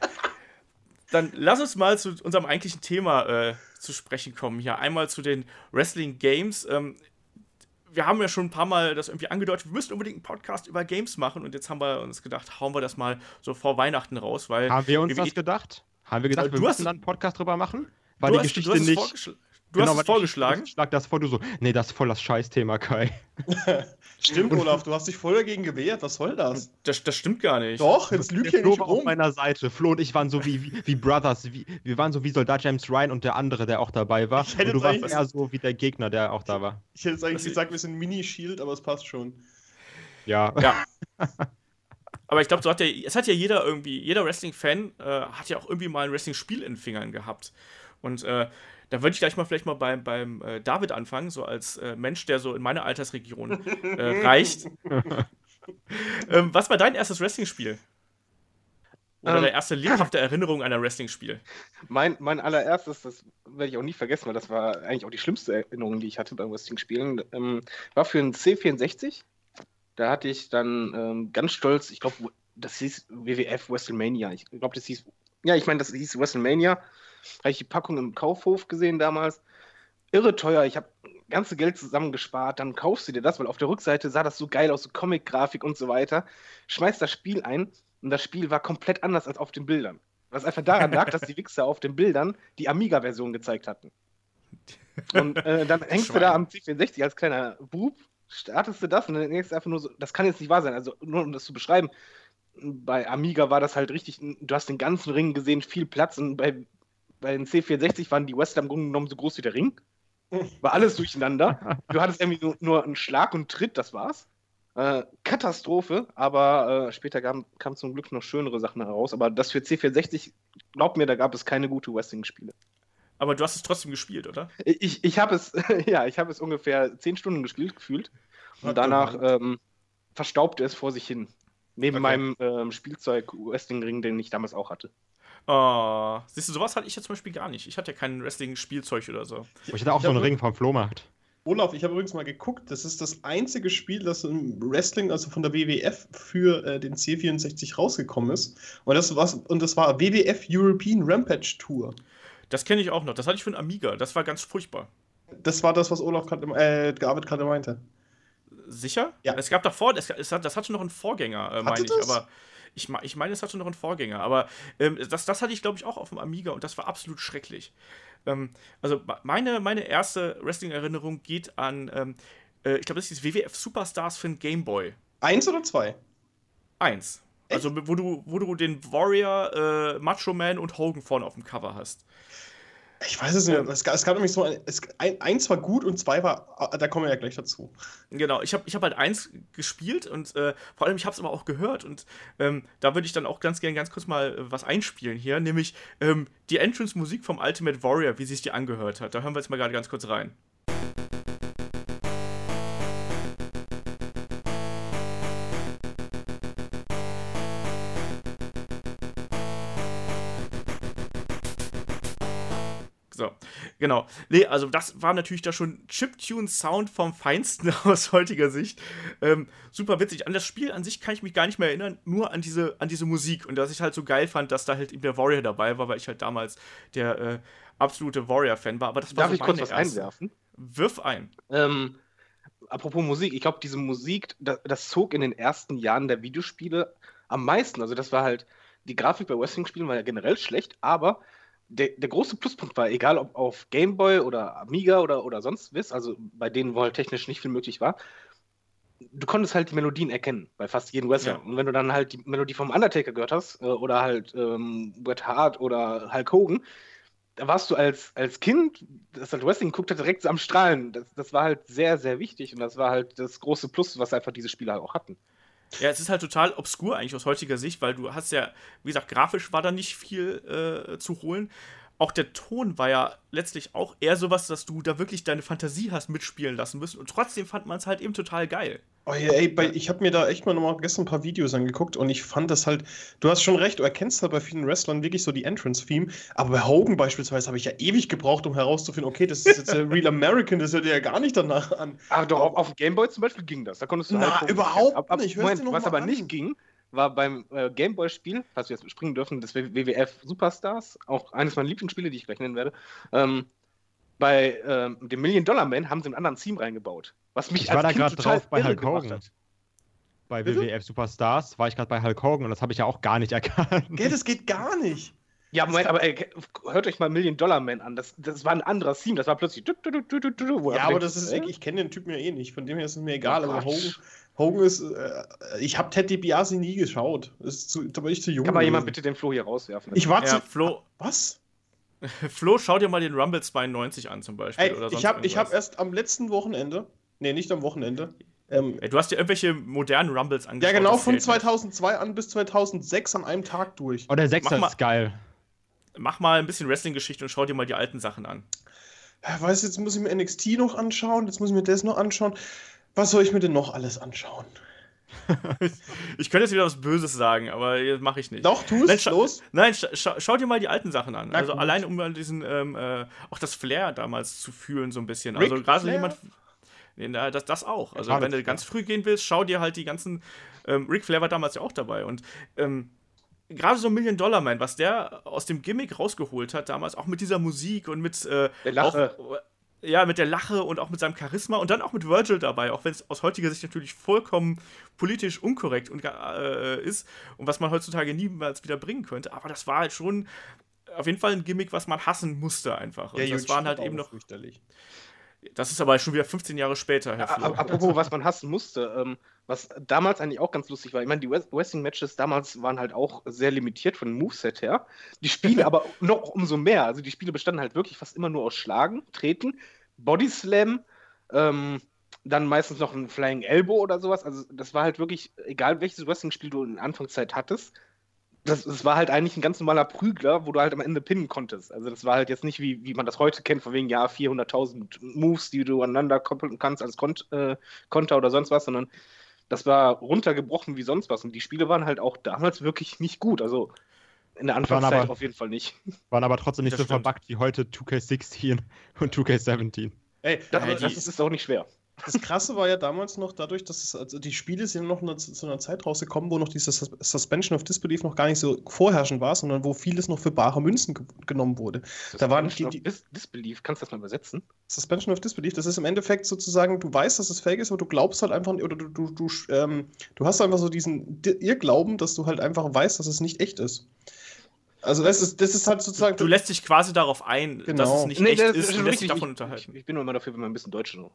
B: dann lass uns mal zu unserem eigentlichen Thema äh, zu sprechen kommen. Hier einmal zu den Wrestling Games. Ähm, wir haben ja schon ein paar Mal das irgendwie angedeutet, wir müssen unbedingt einen Podcast über Games machen und jetzt haben wir uns gedacht, hauen wir das mal so vor Weihnachten raus, weil.
D: Haben wir uns das gedacht? Haben wir gedacht,
B: wir
D: müssen dann einen Podcast drüber machen?
B: War die Geschichte nicht. Du genau, hast es vorgeschlagen.
D: Ich schlag das vor, du so, nee, das ist voll das Scheißthema, Kai.
E: stimmt, Olaf, du hast dich voll dagegen gewehrt. Was soll das?
B: Das, das stimmt gar nicht.
E: Doch, jetzt lügt hier nicht rum.
D: auf meiner Seite. Flo und ich waren so wie, wie, wie Brothers. Wie, wir waren so wie Soldat James Ryan und der andere, der auch dabei war. Ich und du warst eher so wie der Gegner, der auch da war.
E: Ich hätte jetzt eigentlich gesagt, wir sind Mini-Shield, aber es passt schon.
D: Ja.
B: Ja. aber ich glaube, so hat ja, es hat ja jeder irgendwie, jeder Wrestling-Fan äh, hat ja auch irgendwie mal ein Wrestling-Spiel in den Fingern gehabt. Und äh, da würde ich gleich mal vielleicht mal beim, beim äh, David anfangen, so als äh, Mensch, der so in meine Altersregion äh, reicht. ähm, was war dein erstes Wrestling-Spiel? Oder ähm, deine erste lebhafte Erinnerung an ein Wrestling-Spiel?
C: Mein, mein allererstes, das werde ich auch nie vergessen, weil das war eigentlich auch die schlimmste Erinnerung, die ich hatte beim Wrestling-Spielen, ähm, war für ein C64. Da hatte ich dann ähm, ganz stolz, ich glaube, das hieß WWF WrestleMania. Ich glaube, das hieß, ja, ich meine, das hieß WrestleMania. Habe ich die Packung im Kaufhof gesehen damals. Irre teuer. Ich habe ganze Geld zusammengespart. Dann kaufst du dir das, weil auf der Rückseite sah das so geil aus, so Comic-Grafik und so weiter. Schmeißt das Spiel ein und das Spiel war komplett anders als auf den Bildern. Was einfach daran lag, dass die Wichser auf den Bildern die Amiga-Version gezeigt hatten. Und äh, dann hängst Schwein. du da am C64 als kleiner Bub, startest du das und dann denkst du einfach nur so, das kann jetzt nicht wahr sein. Also nur um das zu beschreiben, bei Amiga war das halt richtig, du hast den ganzen Ring gesehen, viel Platz und bei bei den C64 waren die Wrestler im Grunde genommen so groß wie der Ring. War alles durcheinander. Du hattest irgendwie nur, nur einen Schlag und Tritt, das war's. Äh, Katastrophe, aber äh, später kamen kam zum Glück noch schönere Sachen heraus. Aber das für C64, glaub mir, da gab es keine gute Wrestling-Spiele.
B: Aber du hast es trotzdem gespielt, oder?
C: Ich, ich habe es, ja, ich habe es ungefähr zehn Stunden gespielt gefühlt. Und danach ähm, verstaubte es vor sich hin. Neben okay. meinem ähm, Spielzeug-Wrestling-Ring, den ich damals auch hatte.
B: Oh, siehst du, sowas hatte ich ja zum Beispiel gar nicht. Ich hatte ja kein Wrestling-Spielzeug oder so.
D: Ich hatte auch ich so einen Ring vom Flohmarkt.
E: Olaf, ich habe übrigens mal geguckt, das ist das einzige Spiel, das im Wrestling, also von der WWF, für äh, den C64 rausgekommen ist. Und das, war, und das war WWF European Rampage Tour.
B: Das kenne ich auch noch. Das hatte ich für einen Amiga. Das war ganz furchtbar.
E: Das war das, was Olaf gerade äh, gerade meinte.
B: Sicher? Ja. Es gab davor, das, das hatte noch einen Vorgänger, äh, meine ich. Das? Aber ich, ich meine, es hatte noch einen Vorgänger, aber ähm, das, das hatte ich, glaube ich, auch auf dem Amiga und das war absolut schrecklich. Ähm, also meine, meine erste Wrestling-Erinnerung geht an, ähm, äh, ich glaube, das ist WWF Superstars für den Game Boy.
E: Eins oder zwei?
B: Eins. Echt? Also, wo du, wo du den Warrior, äh, Macho Man und Hogan vorne auf dem Cover hast.
E: Ich weiß es nicht. Ähm, es, es, gab nämlich so ein, es, ein, eins war gut und zwei war, da kommen wir ja gleich dazu.
B: Genau, ich habe ich hab halt eins gespielt und äh, vor allem ich habe es aber auch gehört und ähm, da würde ich dann auch ganz gerne ganz kurz mal äh, was einspielen hier, nämlich ähm, die Entrance-Musik vom Ultimate Warrior, wie sich die angehört hat. Da hören wir jetzt mal gerade ganz kurz rein. Genau. Nee, also das war natürlich da schon Chiptune-Sound vom Feinsten aus heutiger Sicht. Ähm, super witzig. An das Spiel an sich kann ich mich gar nicht mehr erinnern, nur an diese, an diese Musik. Und dass ich halt so geil fand, dass da halt eben der Warrior dabei war, weil ich halt damals der äh, absolute Warrior-Fan war. Aber das war
C: Darf so ich kurz was erste. einwerfen?
B: Wirf ein.
C: Ähm, apropos Musik, ich glaube, diese Musik, das, das zog in den ersten Jahren der Videospiele am meisten. Also das war halt, die Grafik bei Wrestling-Spielen war ja generell schlecht, aber der, der große Pluspunkt war, egal ob auf Game Boy oder Amiga oder, oder sonst was, also bei denen, wo halt technisch nicht viel möglich war, du konntest halt die Melodien erkennen bei fast jedem Wrestler. Ja. Und wenn du dann halt die Melodie vom Undertaker gehört hast, äh, oder halt ähm, Bret Hart oder Hulk Hogan, da warst du als, als Kind, das halt Wrestling geguckt hat, direkt am Strahlen. Das, das war halt sehr, sehr wichtig und das war halt das große Plus, was einfach diese Spieler auch hatten.
B: Ja, es ist halt total obskur eigentlich aus heutiger Sicht, weil du hast ja, wie gesagt, grafisch war da nicht viel äh, zu holen. Auch der Ton war ja letztlich auch eher sowas, dass du da wirklich deine Fantasie hast mitspielen lassen müssen. Und trotzdem fand man es halt eben total geil.
E: Oh ja, ey, bei, ich habe mir da echt mal nochmal gestern ein paar Videos angeguckt und ich fand das halt, du hast schon recht, du erkennst halt bei vielen Wrestlern wirklich so die Entrance-Theme, aber bei Hogan beispielsweise habe ich ja ewig gebraucht, um herauszufinden, okay, das ist jetzt der Real American, das hört ja gar nicht danach an.
C: Aber doch, auf, auf Gameboy zum Beispiel ging das, da konntest du
E: Na, halt überhaupt ab, ab, nicht.
C: Moment, was aber an. nicht ging, war beim äh, Gameboy-Spiel, falls wir jetzt springen dürfen, des WWF Superstars, auch eines meiner Lieblingsspiele, die ich gleich nennen werde, ähm, bei ähm, dem Million Dollar Man haben sie einen anderen Theme reingebaut. Was mich
D: ich war da gerade drauf bei Hulk Hogan. Bei WWF Superstars war ich gerade bei Hulk Hogan und das habe ich ja auch gar nicht erkannt.
E: Gell, das geht gar nicht.
C: Ja, Moment, aber ey, hört euch mal Million Dollar Man an. Das, das war ein anderes Team. Das war plötzlich. Du, du,
E: du, ja, aber das ist, ich, ich kenne den Typen ja eh nicht. Von dem her ist es mir egal. Oh, aber Hogan, Hogan ist. Äh, ich habe Ted DiBiase nie geschaut. ist zu, da war ich zu jung.
C: Kann mal jemand bitte den Flo hier rauswerfen?
B: Ich war ja, zu.
E: Flo. Was?
B: Flo, schau dir mal den Rumble 92 an zum Beispiel.
E: Ey, ich habe hab erst am letzten Wochenende. Nee, nicht am Wochenende.
B: Ähm, du hast dir irgendwelche modernen Rumbles
E: angeschaut. Ja, genau, von 2002 an bis 2006 an einem Tag durch.
D: Oh, der 6 ist geil.
B: Mach mal ein bisschen Wrestling-Geschichte und schau dir mal die alten Sachen an.
E: Ja, weißt du, jetzt muss ich mir NXT noch anschauen, jetzt muss ich mir das noch anschauen. Was soll ich mir denn noch alles anschauen?
B: ich könnte jetzt wieder was Böses sagen, aber mache ich nicht.
E: Doch, tu es,
B: los. Nein, scha schau, schau dir mal die alten Sachen an. Na, also gut. allein um diesen, ähm, äh, auch das Flair damals zu fühlen, so ein bisschen. Rick also gerade so jemand. Nee, das, das auch. Also, wenn du ganz früh gehen willst, schau dir halt die ganzen. Ähm, Ric Flair war damals ja auch dabei. Und ähm, gerade so Million Dollar Man, was der aus dem Gimmick rausgeholt hat damals, auch mit dieser Musik und mit. Äh,
C: der Lache. Auch,
B: ja, mit der Lache und auch mit seinem Charisma und dann auch mit Virgil dabei, auch wenn es aus heutiger Sicht natürlich vollkommen politisch unkorrekt und, äh, ist und was man heutzutage niemals wieder bringen könnte. Aber das war halt schon auf jeden Fall ein Gimmick, was man hassen musste einfach. Und ja, das waren halt eben noch. Das ist aber schon wieder 15 Jahre später,
C: Herr Flo. Apropos, was man hassen musste, ähm, was damals eigentlich auch ganz lustig war. Ich meine, die Wrestling-Matches damals waren halt auch sehr limitiert von dem Moveset her. Die Spiele aber noch umso mehr. Also die Spiele bestanden halt wirklich fast immer nur aus Schlagen, Treten, Bodyslam, ähm, dann meistens noch ein Flying Elbow oder sowas. Also das war halt wirklich, egal welches Wrestling-Spiel du in Anfangszeit hattest, das, das, war halt eigentlich ein ganz normaler Prügler, wo du halt am Ende pinnen konntest. Also das war halt jetzt nicht, wie, wie man das heute kennt, von wegen, ja, 400.000 Moves, die du aneinander koppeln kannst als Kont äh, Konter oder sonst was, sondern das war runtergebrochen wie sonst was. Und die Spiele waren halt auch damals wirklich nicht gut. Also in der Anfangszeit aber, auf jeden Fall nicht.
D: Waren aber trotzdem nicht das so stimmt. verbuggt wie heute 2K16 und 2K17.
C: Ey, das, ja, das ist auch nicht schwer.
E: Das Krasse war ja damals noch dadurch, dass es, also die Spiele sind noch zu einer Zeit rausgekommen, wo noch dieses Suspension of Disbelief noch gar nicht so vorherrschend war, sondern wo vieles noch für bare Münzen ge genommen wurde.
C: Da waren die, die Dis Disbelief, kannst du das mal übersetzen?
E: Suspension of Disbelief, das ist im Endeffekt sozusagen, du weißt, dass es fake ist, aber du glaubst halt einfach, oder du, du, du, ähm, du hast einfach so diesen Irrglauben, dass du halt einfach weißt, dass es nicht echt ist. Also das ist, das ist halt sozusagen.
B: Du, du lässt dich quasi darauf ein,
E: genau.
B: dass es nicht
C: nee,
B: echt
C: das
B: ist,
C: ist
B: und lässt dich davon
C: Ich,
B: unterhalten.
C: ich bin nur immer dafür, wenn man ein bisschen Deutsch noch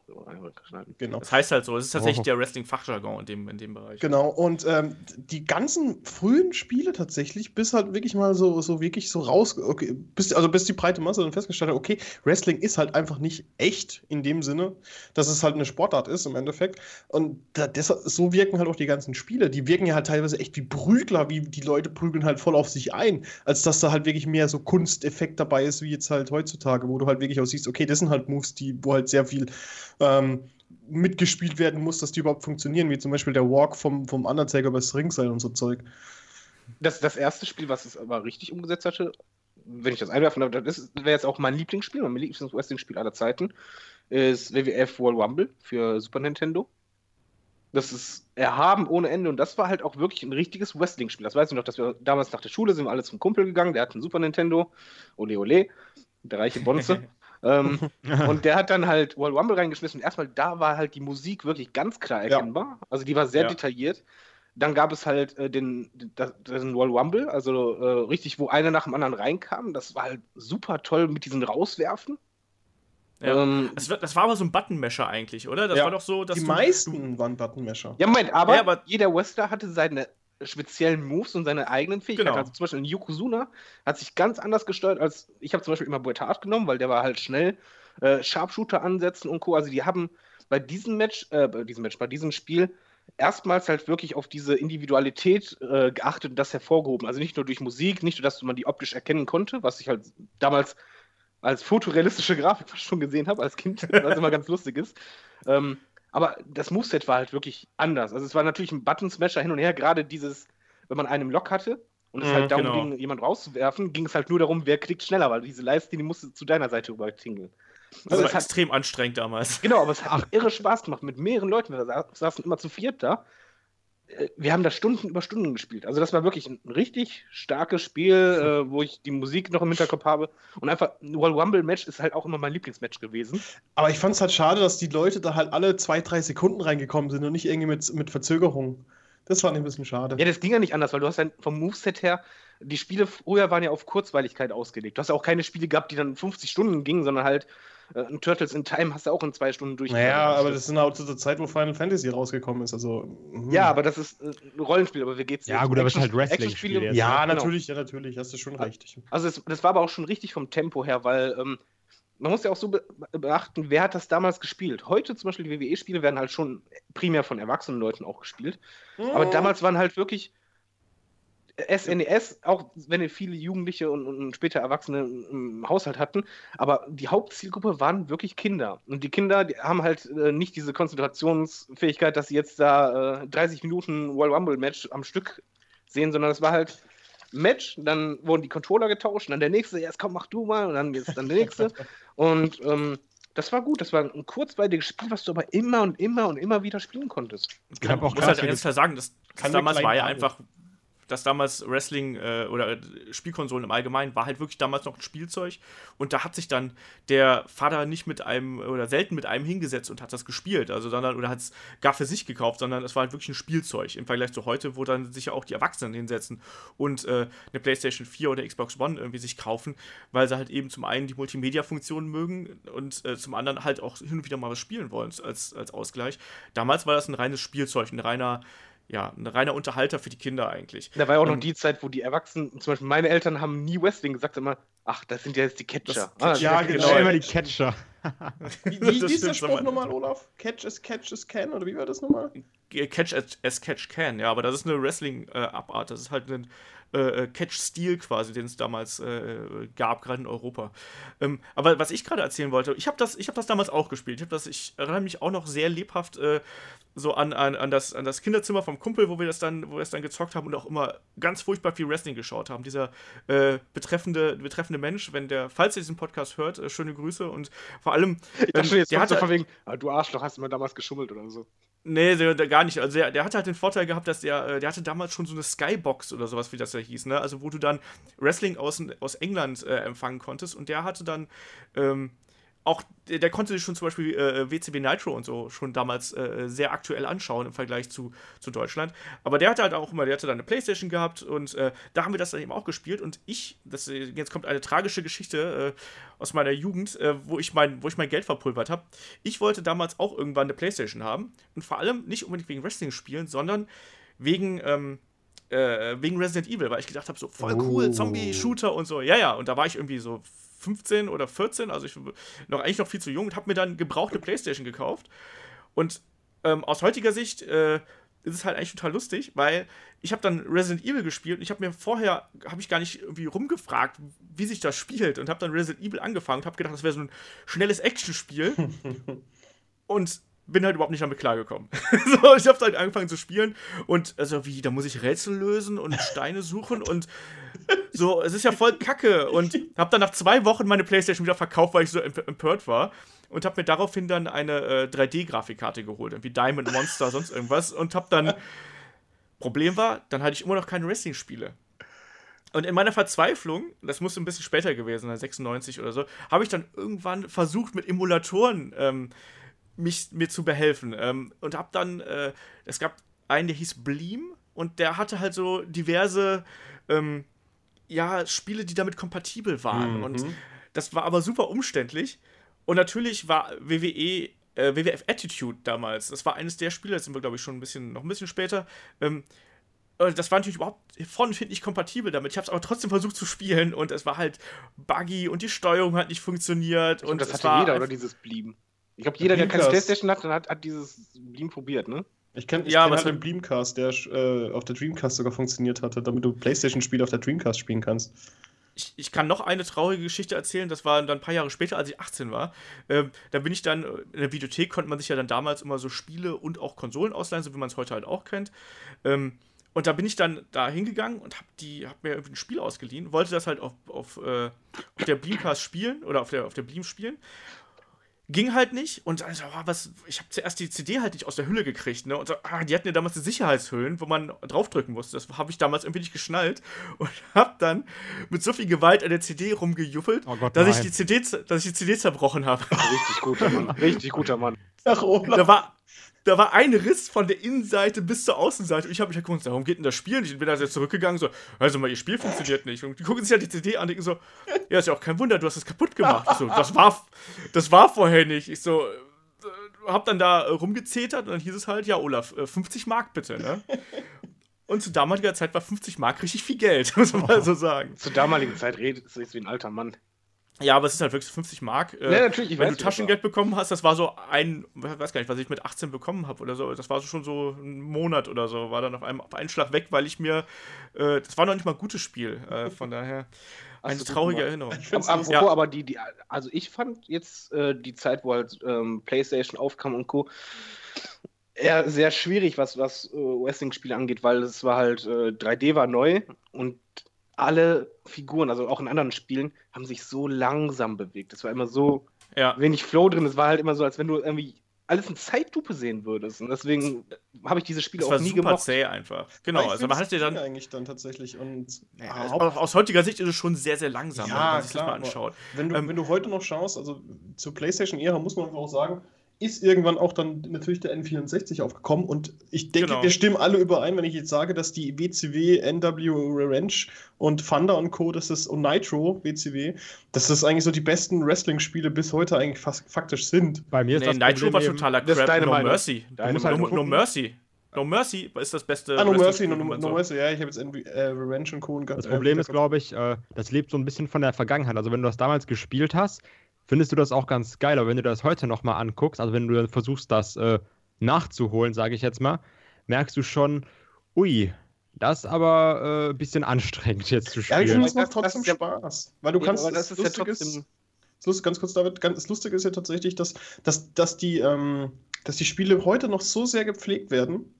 E: Genau.
B: Das heißt halt so, es ist tatsächlich
D: Oh.
B: der Wrestling-Fachjargon in dem, in dem Bereich.
E: Genau, und ähm, die ganzen frühen Spiele tatsächlich, bis halt wirklich mal so, so wirklich so raus, okay, bis, also bis die breite Masse dann festgestellt hat, okay, Wrestling ist halt einfach nicht echt in dem Sinne, dass es halt eine Sportart ist im Endeffekt. Und da, deshalb, so wirken halt auch die ganzen Spiele. Die wirken ja halt teilweise echt wie Prügler, wie die Leute prügeln halt voll auf sich ein, als dass da halt wirklich mehr so Kunsteffekt dabei ist, wie jetzt halt heutzutage, wo du halt wirklich auch siehst, okay, das sind halt Moves, die, wo halt sehr viel ähm, mitgespielt werden muss, dass die überhaupt funktionieren, wie zum Beispiel der Walk vom, vom Undertaker bei Ringseil und so Zeug.
C: Das, das erste Spiel, was es aber richtig umgesetzt hatte, wenn ich das einwerfen darf, das wäre jetzt auch mein Lieblingsspiel, mein Lieblings-Wrestling-Spiel aller Zeiten, ist WWF World Rumble für Super Nintendo. Das ist erhaben ohne Ende und das war halt auch wirklich ein richtiges Wrestling-Spiel. Das weiß ich noch, dass wir damals nach der Schule sind wir alle zum Kumpel gegangen, der hat ein Super Nintendo, ole ole, der reiche Bonze. ähm, und der hat dann halt World Rumble reingeschmissen. Und erstmal da war halt die Musik wirklich ganz klar
E: Ja.
C: erkennbar. Also die war sehr
B: Ja.
C: detailliert. Dann gab es halt äh, den, den World Rumble, also äh, richtig, wo einer nach dem anderen reinkam. Das war halt super toll mit diesen Rauswerfen.
B: Ja.
C: Ähm,
B: Das, war- das war aber so ein Buttonmesher eigentlich, oder? Das
E: Ja.
B: war doch so, dass
E: die
B: du,
E: meisten waren Buttonmesher.
C: ja, Moment, aber,
B: Ja, aber-
C: jeder Wrestler hatte seine speziellen Moves und seine eigenen Fähigkeiten.
B: Genau.
C: Also zum Beispiel ein Yokozuna hat sich ganz anders gesteuert als ich habe zum Beispiel immer Bret Hart genommen, weil der war halt schnell äh, Sharpshooter ansetzen und Co. Also die haben bei diesem Match, äh, bei diesem Match, bei diesem Spiel erstmals halt wirklich auf diese Individualität äh, geachtet und das hervorgehoben. Also nicht nur durch Musik, nicht nur, dass man die optisch erkennen konnte, was ich halt damals als fotorealistische Grafik fast schon gesehen habe als Kind, was immer ganz lustig ist. Ähm, aber das Moveset war halt wirklich anders. Also es war natürlich ein Button-Smasher hin und her, gerade dieses, wenn man einen Lock hatte und es
B: Mhm,
C: halt darum
B: genau.
C: ging, jemand rauszuwerfen, ging es halt nur darum, wer klickt schneller, weil diese Leiste, die musste zu deiner Seite rüber tingeln.
B: das
C: Also
B: war
C: es hat,
B: extrem anstrengend damals.
C: genau, aber es hat auch irre Spaß gemacht mit mehreren Leuten. Wir sa- saßen immer zu viert da. Äh, Wir haben da Stunden über Stunden gespielt. Also das war wirklich ein richtig starkes Spiel, äh, wo ich die Musik noch im Hinterkopf habe. Und einfach ein World Rumble Match ist halt auch immer mein Lieblingsmatch gewesen.
E: Aber ich fand es halt schade, dass die Leute da halt alle zwei, drei Sekunden reingekommen sind und nicht irgendwie mit, mit Verzögerung. Das fand ich ein bisschen schade.
C: Ja, das ging ja nicht anders, weil du hast ja vom Moveset her, die Spiele früher waren ja auf Kurzweiligkeit ausgelegt. Du hast ja auch keine Spiele gehabt, die dann 50 Stunden gingen, sondern halt äh, ein Turtles in Time hast du auch in zwei Stunden durch.
E: naja, aber das sind auch zu der Zeit, wo Final Fantasy rausgekommen ist. Also, mhm.
C: Ja, aber das ist äh, ein Rollenspiel, aber wie geht's
D: Ja, gut, aber es ist halt Wrestling-Spiel jetzt.
E: Ja,
C: Genau.
E: natürlich, ja, natürlich, hast du schon recht. Ich-
C: Also es, das war aber auch schon richtig vom Tempo her, weil ähm, man muss ja auch so be beachten, wer hat das damals gespielt? Heute zum Beispiel die WWE-Spiele werden halt schon primär von erwachsenen Leuten auch gespielt. Aber
E: Mhm.
C: damals waren halt wirklich SNES, auch wenn wir viele Jugendliche und, und später Erwachsene im Haushalt hatten, aber die Hauptzielgruppe waren wirklich Kinder. Und die Kinder, die haben halt äh, nicht diese Konzentrationsfähigkeit, dass sie jetzt da äh, 30 Minuten World Rumble Match am Stück sehen, sondern es war halt Match, dann wurden die Controller getauscht, dann der nächste, jetzt komm, mach du mal, und dann jetzt dann der nächste. und ähm, das war gut, das war ein kurzweiliges Spiel, was du aber immer und immer und immer wieder spielen konntest.
D: Ich auch
B: muss halt ganz klar sagen, das, das
E: Kann
B: damals war ja einfach, dass damals Wrestling äh, oder äh, Spielkonsolen im Allgemeinen war halt wirklich damals noch ein Spielzeug und da hat sich dann der Vater nicht mit einem oder selten mit einem hingesetzt und hat das gespielt, also sondern oder hat es gar für sich gekauft, sondern es war halt wirklich ein Spielzeug im Vergleich zu heute, wo dann sich ja auch die Erwachsenen hinsetzen und äh, eine PlayStation 4 oder Xbox One irgendwie sich kaufen, weil sie halt eben zum einen die Multimedia-Funktionen mögen und äh, zum anderen halt auch hin und wieder mal was spielen wollen als, als Ausgleich. Damals war das ein reines Spielzeug, ein reiner ja, ein reiner Unterhalter für die Kinder eigentlich.
C: Da war ja auch noch
B: Ähm,
C: die Zeit, wo die Erwachsenen, zum Beispiel meine Eltern haben nie Wrestling gesagt, immer, ach, das sind ja jetzt die Catcher.
B: Das-
E: Ja,
C: die
E: genau.
D: Immer die Catcher.
E: Wie,
B: Das
E: wie hieß der Spruch nochmal, Olaf? Catch as catch as can? Oder wie war das nochmal?
B: Catch as, as Catch Can, ja, aber das ist eine Wrestling-Abart. das ist halt ein äh, Catch-Stil quasi, den es damals äh, gab, gerade in Europa. Ähm, aber was ich gerade erzählen wollte, ich habe das, ich hab das damals auch gespielt. Ich, hab das, ich erinnere mich auch noch sehr lebhaft äh, so an, an, an, das, an das Kinderzimmer vom Kumpel, wo wir das dann, wo wir das dann gezockt haben und auch immer ganz furchtbar viel Wrestling geschaut haben. Dieser äh, betreffende, betreffende Mensch, wenn der, falls ihr diesen Podcast hört, äh, schöne Grüße und vor allem,
C: Ich dachte
B: ähm,
C: jetzt
B: der hatte-
C: von wegen, ah, du Arschloch, hast du mal damals geschummelt oder so.
B: Nee, der, gar nicht. Also der, der hatte halt den Vorteil gehabt, dass der, äh, der hatte damals schon so eine Skybox oder sowas, wie das ja hieß, ne? Also wo du dann Wrestling aus, aus England äh, empfangen konntest und der hatte dann ähm, auch der konnte sich schon zum Beispiel äh, WCW Nitro und so schon damals äh, sehr aktuell anschauen im Vergleich zu, zu Deutschland. Aber der hatte halt auch immer, der hatte da eine Playstation gehabt und äh, da haben wir das dann eben auch gespielt. Und ich, das, jetzt kommt eine tragische Geschichte äh, aus meiner Jugend, äh, wo, ich mein, wo ich mein Geld verpulvert habe. Ich wollte damals auch irgendwann eine Playstation haben und vor allem nicht unbedingt wegen Wrestling spielen, sondern wegen. Ähm, äh, wegen Resident Evil, weil ich gedacht habe, so voll cool, oh. Zombie-Shooter und so. Ja, ja, und da war ich irgendwie so 15 oder 14, also ich noch eigentlich noch viel zu jung und habe mir dann gebrauchte Playstation gekauft. Und ähm, aus heutiger Sicht äh, ist es halt eigentlich total lustig, weil ich habe dann Resident Evil gespielt und ich habe mir vorher, habe ich gar nicht irgendwie rumgefragt, wie sich das spielt und habe dann Resident Evil angefangen und habe gedacht, das wäre so ein schnelles Actionspiel. und bin halt überhaupt nicht damit klargekommen. so, ich habe halt angefangen zu spielen und also wie, da muss ich Rätsel lösen und Steine suchen und so, es ist ja voll Kacke und habe dann nach zwei Wochen meine Playstation wieder verkauft, weil ich so empört war und habe mir daraufhin dann eine äh, 3D-Grafikkarte geholt, irgendwie Diamond Monster, sonst irgendwas und habe dann Problem war, dann hatte ich immer noch keine Wrestling-Spiele. Und in meiner Verzweiflung, das muss ein bisschen später gewesen sein, 96 oder so, habe ich dann irgendwann versucht, mit Emulatoren ähm, mich, mir zu behelfen. Ähm, und habe dann, äh, es gab einen, der hieß Bleem und der hatte halt so diverse, ähm, ja, Spiele, die damit kompatibel waren. Mhm. Und das war aber super umständlich. Und natürlich war WWE, äh, WWF Attitude damals, das war eines der Spiele, das sind wir, glaube ich, schon ein bisschen, noch ein bisschen später, ähm, äh, das war natürlich überhaupt von und nicht kompatibel damit. Ich habe es aber trotzdem versucht zu spielen und es war halt buggy und die Steuerung hat nicht funktioniert. Und,
C: und das hatte jeder, oder dieses Blieben? Ich glaube, jeder, der keine Playstation hat, hat, hat dieses Beam probiert, ne?
E: Ich kenne ja, kenn halt den Beamcast, der äh, auf der Dreamcast sogar funktioniert hatte, damit du Playstation-Spiele auf der Dreamcast spielen kannst.
B: Ich, ich, kann noch eine traurige Geschichte erzählen. Das war dann ein paar Jahre später, als ich 18 war. Ähm, da bin ich dann, in der Videothek konnte man sich ja dann damals immer so Spiele und auch Konsolen ausleihen, so wie man es heute halt auch kennt. Ähm, und da bin ich dann da hingegangen und habe hab mir irgendwie ein Spiel ausgeliehen, wollte das halt auf, auf, äh, auf der Beamcast spielen oder auf der, auf der Beam spielen ging halt nicht. Und also, oh, was, ich habe zuerst die CD halt nicht aus der Hülle gekriegt, ne? Und so, ah, die hatten ja damals die Sicherheitshüllen, wo man draufdrücken musste. Das habe ich damals irgendwie nicht geschnallt und habe dann mit so viel Gewalt an der CD rumgejuffelt, oh Gott, dass, ich die CD, dass ich die CD zerbrochen habe.
C: Richtig guter Mann. Richtig guter Mann.
B: Ach, da war, da war ein Riss von der Innenseite bis zur Außenseite. Und ich habe mich ja gewundert, warum geht denn das Spiel nicht? Und bin da jetzt zurückgegangen, so, also mal, ihr Spiel funktioniert nicht. Und die gucken sich ja die CD an und denken so, ja, ist ja auch kein Wunder, du hast es kaputt gemacht. Ich so, das war, das war vorher nicht. Ich so, äh, hab dann da rumgezetert und dann hieß es halt, ja, Olaf, 50 äh, Mark bitte, ne? Und zu damaliger Zeit war 50 Mark richtig viel Geld, muss man mal so sagen.
C: Zur damaligen Zeit redet es wie ein alter Mann.
B: Ja, aber es ist halt wirklich 50 Mark.
C: Äh, ja, natürlich. Ich
B: wenn du Taschengeld bekommen hast, das war so ein, ich weiß gar nicht, was ich mit 18 bekommen habe oder so. Das war so schon so ein Monat oder so. War dann auf, einem, auf einen Schlag weg, weil ich mir, äh, das war noch nicht mal ein gutes Spiel. Äh, von daher eine traurige Erinnerung.
C: Apropos, ja. aber die, die, also ich fand jetzt äh, die Zeit, wo halt ähm, PlayStation aufkam und Co. eher sehr schwierig, was, was äh, Wrestling-Spiele angeht, weil es war halt, 3D äh, war neu und alle Figuren, also auch in anderen Spielen, haben sich so langsam bewegt. Es war immer so ja. wenig Flow drin. Es war halt immer so, als wenn du irgendwie alles in Zeitlupe sehen würdest. Und deswegen habe ich diese Spiele das auch nie gemacht.
B: zäh einfach. Genau,
E: also man hat ja dann eigentlich dann tatsächlich und
B: ja, aus heutiger Sicht ist es schon sehr sehr langsam,
E: ja, wenn man sich klar, das mal anschaut. Wenn du, ähm, wenn du heute noch schaust, also zur PlayStation Ära muss man einfach auch sagen, ist irgendwann auch dann natürlich der N64 aufgekommen und ich denke, genau. wir stimmen alle überein, wenn ich jetzt sage, dass die WCW, NW Revenge und Thunder und Co., das ist und Nitro WCW, dass das eigentlich so die besten Wrestling-Spiele bis heute eigentlich fast faktisch sind.
B: Bei mir ist nee, das Nitro war totaler Crap. No Mercy. Halt no, no, Mercy. No Mercy ist das beste.
E: Ah, No Mercy, no, no, no Mercy, ja, ich habe jetzt äh, Revenge und Co. Und,
D: das Problem äh, ist, glaube ich, äh, das lebt so ein bisschen von der Vergangenheit. Also, wenn du das damals gespielt hast, findest du das auch ganz geil. Aber wenn du das heute nochmal anguckst, also wenn du versuchst, das äh, nachzuholen, sage ich jetzt mal, merkst du schon, ui, das ist aber ein äh, bisschen anstrengend jetzt zu spielen.
E: Ja, ich finde, es trotzdem das Spaß. Weil du ja, kannst, das, das ist ja trotzdem... Das Lustige, ganz kurz, David, ganz, das Lustige ist ja tatsächlich, dass, dass, dass, die, ähm, dass die Spiele heute noch so sehr gepflegt werden,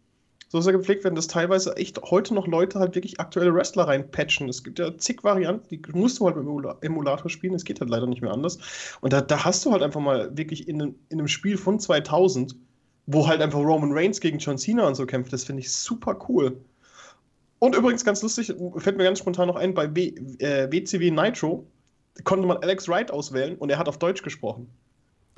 E: so sehr gepflegt werden, dass teilweise echt heute noch Leute halt wirklich aktuelle Wrestler reinpatchen. Es gibt ja zig Varianten, die musst du halt mit dem Emulator spielen, es geht halt leider nicht mehr anders. Und da, da hast du halt einfach mal wirklich in, in einem Spiel von 2000, wo halt einfach Roman Reigns gegen John Cena und so kämpft, das finde ich super cool. Und übrigens ganz lustig, fällt mir ganz spontan noch ein, bei w, äh, WCW Nitro konnte man Alex Wright auswählen und er hat auf Deutsch gesprochen.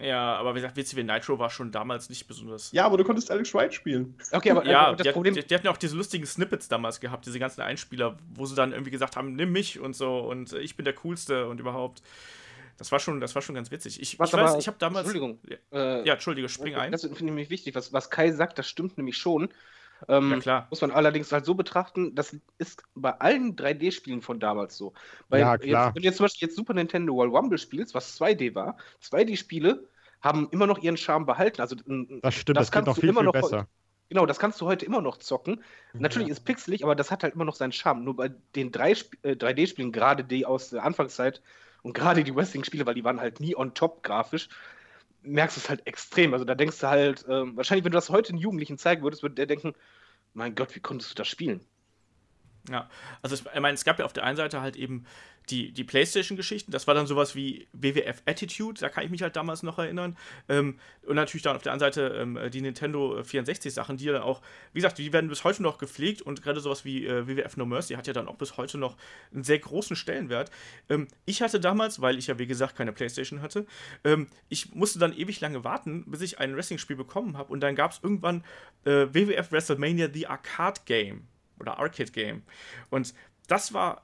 B: Ja, aber wie gesagt, WCW Nitro war schon damals nicht besonders.
E: Ja, aber du konntest Alex Wright spielen.
B: Okay, aber ja, das die, Problem. Die, die, hatten ja auch diese lustigen Snippets damals gehabt, diese ganzen Einspieler, wo sie dann irgendwie gesagt haben, nimm mich und so und ich bin der Coolste und überhaupt. Das war schon, das war schon ganz witzig. Ich,
C: was,
B: ich
C: weiß, ich habe damals.
B: Entschuldigung. Äh, ja, Entschuldige, spring ein.
C: Das finde ich nämlich wichtig. Was, was Kai sagt, das stimmt nämlich schon. Ähm, ja, klar. Muss man allerdings halt so betrachten, das ist bei allen 3D-Spielen von damals so. Bei, ja, klar. Jetzt, wenn du jetzt zum Beispiel jetzt Super Nintendo World Rumble spielst, was 2D war, 2D-Spiele haben immer noch ihren Charme behalten. Also,
D: das stimmt, das, das kannst noch du viel, immer viel noch. Besser.
C: Genau, das kannst du heute immer noch zocken. Ja. Natürlich ist pixelig, aber das hat halt immer noch seinen Charme. Nur bei den 3D-Spielen, äh, gerade die aus der Anfangszeit und gerade die Wrestling-Spiele, weil die waren halt nie on top grafisch, merkst du es halt extrem. Also da denkst du halt, äh, wahrscheinlich, wenn du das heute einen Jugendlichen zeigen würdest, würde der denken, mein Gott, wie konntest du das spielen?
B: Ja, also ich meine, es gab ja auf der einen Seite halt eben die, die PlayStation-Geschichten, das war dann sowas wie WWF Attitude, da kann ich mich halt damals noch erinnern. Ähm, und natürlich dann auf der anderen Seite ähm, die Nintendo 64-Sachen, die dann auch, wie gesagt, die werden bis heute noch gepflegt und gerade sowas wie äh, WWF No Mercy hat ja dann auch bis heute noch einen sehr großen Stellenwert. Ähm, ich hatte damals, weil ich ja wie gesagt keine PlayStation hatte, ähm, ich musste dann ewig lange warten, bis ich ein Wrestling-Spiel bekommen habe und dann gab es irgendwann äh, WWF WrestleMania The Arcade Game oder Arcade Game. Und das war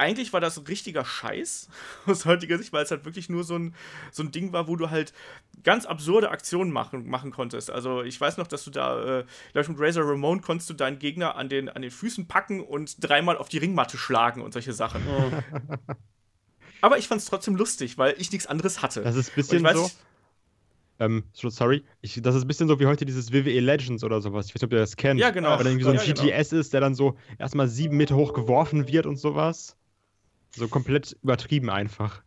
B: eigentlich war das ein richtiger Scheiß aus heutiger Sicht, weil es halt wirklich nur so ein, so ein Ding war, wo du halt ganz absurde Aktionen machen, machen konntest. Also ich weiß noch, dass du da, äh, glaube ich, mit Razor Ramon konntest du deinen Gegner an den, an den Füßen packen und dreimal auf die Ringmatte schlagen und solche Sachen. Oh. Aber ich fand es trotzdem lustig, weil ich nichts anderes hatte.
D: Das ist ein bisschen so. Ähm, sorry, ich, das ist ein bisschen so wie heute dieses WWE Legends oder sowas. Ich weiß nicht, ob ihr das kennt.
B: Ja, genau.
D: Wenn irgendwie so ein ja, GTS genau. ist, der dann so erstmal sieben Meter hoch geworfen wird und sowas. So komplett übertrieben einfach.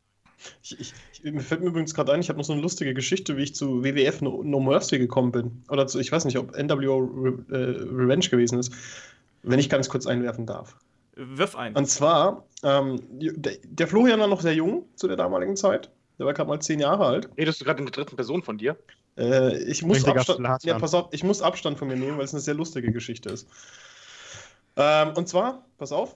E: Ich, ich, ich, mir fällt mir übrigens gerade ein, ich habe noch so eine lustige Geschichte, wie ich zu WWF No, no Mercy gekommen bin. Oder zu, ich weiß nicht, ob NWO Re, äh, Revenge gewesen ist. Wenn ich ganz kurz einwerfen darf.
B: Wirf ein.
E: Und zwar, ähm, der, der Florian war noch sehr jung zu der damaligen Zeit. Der war gerade mal zehn Jahre alt.
C: Redest du gerade in der dritten Person von dir?
E: Äh, ich muss Abstand, ja, pass auf, ich muss Abstand von mir nehmen, weil es eine sehr lustige Geschichte ist. Ähm, und zwar, pass auf,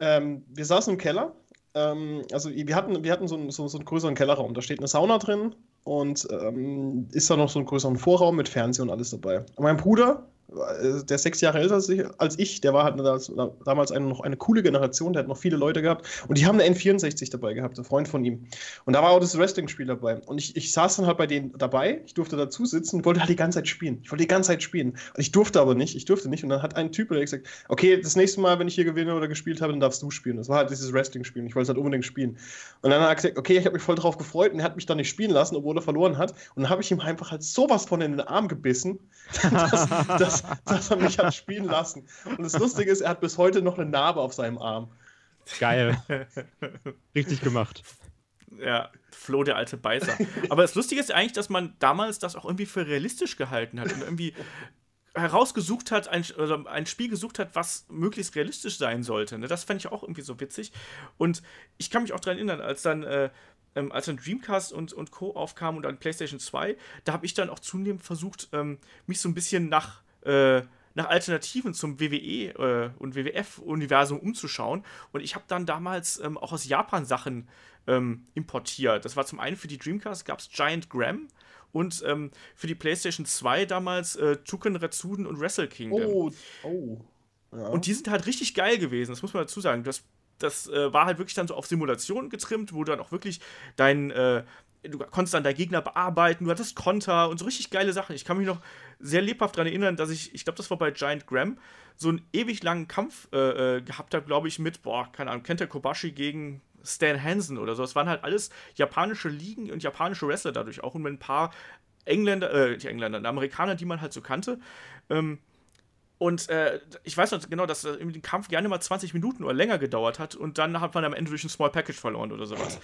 E: ähm, wir saßen im Keller ähm, also wir hatten, wir hatten so einen, so, so einen größeren Kellerraum. Da steht eine Sauna drin und ähm, ist da noch so ein größeren Vorraum mit Fernseher und alles dabei. Und mein Bruder, der sechs Jahre älter als ich, der war halt damals eine, noch eine coole Generation, der hat noch viele Leute gehabt und die haben eine N64 dabei gehabt, ein Freund von ihm. Und da war auch das Wrestling-Spiel dabei. Und ich, ich saß dann halt bei denen dabei, ich durfte dazu sitzen und wollte halt die ganze Zeit spielen. Ich wollte die ganze Zeit spielen. Und ich durfte aber nicht, ich durfte nicht. Und dann hat ein Typ gesagt, okay, das nächste Mal, wenn ich hier gewinne oder gespielt habe, dann darfst du spielen. Das war halt dieses Wrestling-Spiel. Ich wollte es halt unbedingt spielen. Und dann hat er gesagt, okay, ich habe mich voll drauf gefreut und er hat mich dann nicht spielen lassen, obwohl er verloren hat. Und dann habe ich ihm einfach halt sowas von in den Arm gebissen, dass, dass, dass er mich hat spielen lassen. Und das Lustige ist, er hat bis heute noch eine Narbe auf seinem Arm.
D: Geil. Richtig gemacht.
B: Ja, Flo, der alte Beißer. Aber das Lustige ist eigentlich, dass man damals das auch irgendwie für realistisch gehalten hat und irgendwie herausgesucht hat, ein, also ein Spiel gesucht hat, was möglichst realistisch sein sollte. Ne? Das fand ich auch irgendwie so witzig. Und ich kann mich auch daran erinnern, als dann, äh, ähm, als dann Dreamcast und, und Co. aufkam und dann PlayStation 2, da habe ich dann auch zunehmend versucht, ähm, mich so ein bisschen nach äh, nach Alternativen zum WWE äh, und WWF-Universum umzuschauen. Und ich habe dann damals ähm, auch aus Japan Sachen ähm, importiert. Das war zum einen für die Dreamcast gab es Giant Graham und ähm, für die PlayStation 2 damals äh, Tuken Retsuden und Wrestle Kingdom. Oh, oh. Ja. Und die sind halt richtig geil gewesen, das muss man dazu sagen. Das, das äh, war halt wirklich dann so auf Simulation getrimmt, wo du dann auch wirklich dein, äh, du konntest dann deinen Gegner bearbeiten, du hattest Konter und so richtig geile Sachen. Ich kann mich noch sehr lebhaft daran erinnern, dass ich, ich glaube, das war bei Giant Graham, so einen ewig langen Kampf äh, äh gehabt habe, glaube ich, mit, boah, keine Ahnung, Kenta Kobashi gegen Stan Hansen oder so. Es waren halt alles japanische Ligen und japanische Wrestler dadurch auch und mit ein paar Engländer, äh, die Engländer, Amerikaner, die man halt so kannte. Ähm, und äh, ich weiß noch genau, dass der Kampf gerne mal 20 Minuten oder länger gedauert hat und dann hat man am Ende durch ein Small Package verloren oder sowas.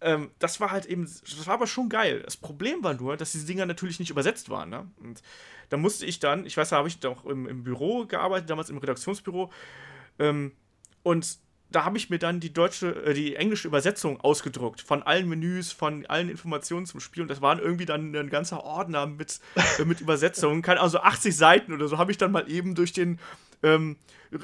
B: Ähm, das war halt eben, das war aber schon geil. Das Problem war nur, dass diese Dinger natürlich nicht übersetzt waren. Ne? Und da musste ich dann, ich weiß, da habe ich doch im, im, Büro gearbeitet, damals im Redaktionsbüro. Ähm, und da habe ich mir dann die deutsche, äh, die englische Übersetzung ausgedruckt von allen Menüs, von allen Informationen zum Spiel und das waren irgendwie dann ein ganzer Ordner mit, äh, mit Übersetzungen, also 80 Seiten oder so, habe ich dann mal eben durch den ähm,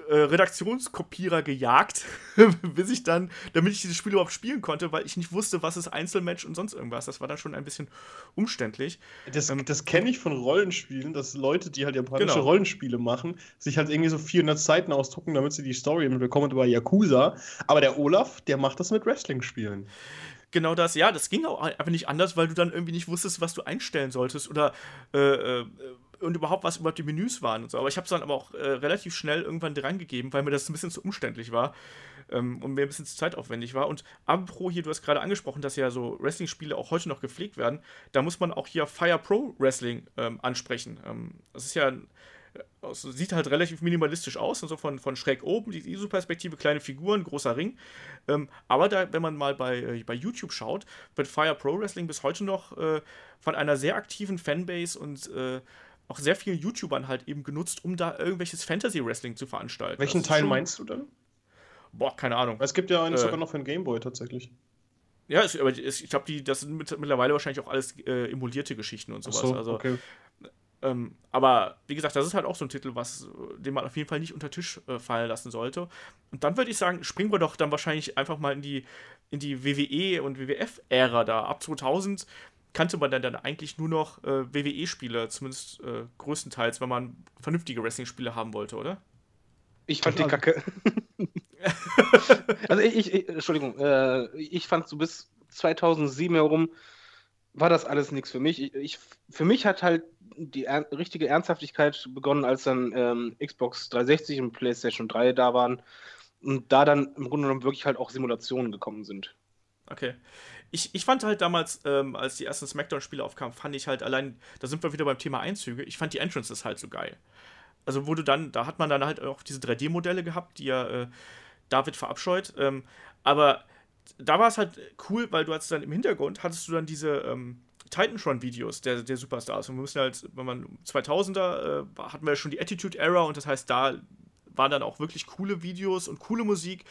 B: äh, Redaktionskopierer gejagt, bis ich dann, damit ich dieses Spiel überhaupt spielen konnte, weil ich nicht wusste, was ist Einzelmatch und sonst irgendwas. Das war dann schon ein bisschen umständlich.
E: Das, ähm, das kenne ich von Rollenspielen, dass Leute, die halt japanische genau. Rollenspiele machen, sich halt irgendwie so 400 Seiten ausdrucken, damit sie die Story mitbekommen über Yakuza. Aber der Olaf, der macht das mit Wrestling-Spielen
B: genau das. Ja, das ging auch einfach nicht anders, weil du dann irgendwie nicht wusstest, was du einstellen solltest oder äh, äh, und überhaupt was überhaupt die Menüs waren und so. Aber ich habe es dann aber auch äh, relativ schnell irgendwann dran gegeben, weil mir das ein bisschen zu umständlich war ähm, und mir ein bisschen zu zeitaufwendig war. Und apropos hier, du hast gerade angesprochen, dass ja so Wrestling-Spiele auch heute noch gepflegt werden. Da muss man auch hier Fire Pro Wrestling ähm, ansprechen. Ähm, das ist ja äh, sieht halt relativ minimalistisch aus, also von, von schräg oben, die ISO-Perspektive, kleine Figuren, großer Ring. Ähm, aber da, wenn man mal bei, äh, bei YouTube schaut, wird Fire Pro Wrestling bis heute noch äh, von einer sehr aktiven Fanbase und äh, auch sehr vielen YouTubern halt eben genutzt, um da irgendwelches Fantasy-Wrestling zu veranstalten.
E: Welchen Teil meinst du dann?
B: Boah, keine Ahnung.
E: Es gibt ja einen äh, sogar noch für den Gameboy tatsächlich.
B: Ja, es, aber ich glaube, das sind mittlerweile wahrscheinlich auch alles äh, emulierte Geschichten und sowas. So, also, okay. Ähm, aber wie gesagt, das ist halt auch so ein Titel, was, den man auf jeden Fall nicht unter Tisch äh, fallen lassen sollte. Und dann würde ich sagen, springen wir doch dann wahrscheinlich einfach mal in die, in die WWE und WWF-Ära da. Ab 2000 kannte man dann, dann eigentlich nur noch äh, WWE-Spiele, zumindest äh, größtenteils, wenn man vernünftige Wrestling-Spiele haben wollte, oder?
C: Ich fand die Kacke. also ich, ich, Entschuldigung, äh, ich fand so bis 2007 herum war das alles nichts für mich. Ich, ich, für mich hat halt die er richtige Ernsthaftigkeit begonnen, als dann ähm, Xbox 360 und PlayStation 3 da waren und da dann im Grunde genommen wirklich halt auch Simulationen gekommen sind.
B: Okay ich, ich fand halt damals, ähm, als die ersten Smackdown-Spiele aufkamen, fand ich halt allein, da sind wir wieder beim Thema Einzüge, ich fand die Entrances halt so geil. Also wurde dann, da hat man dann halt auch diese 3D-Modelle gehabt, die ja äh, David verabscheut. Ähm, aber da war es halt cool, weil du hast dann im Hintergrund, hattest du dann diese ähm, Titantron-Videos der, der Superstars. Und wir müssen halt, wenn man 2000er, äh, hatten wir ja schon die Attitude-Era und das heißt, da waren dann auch wirklich coole Videos und coole Musik.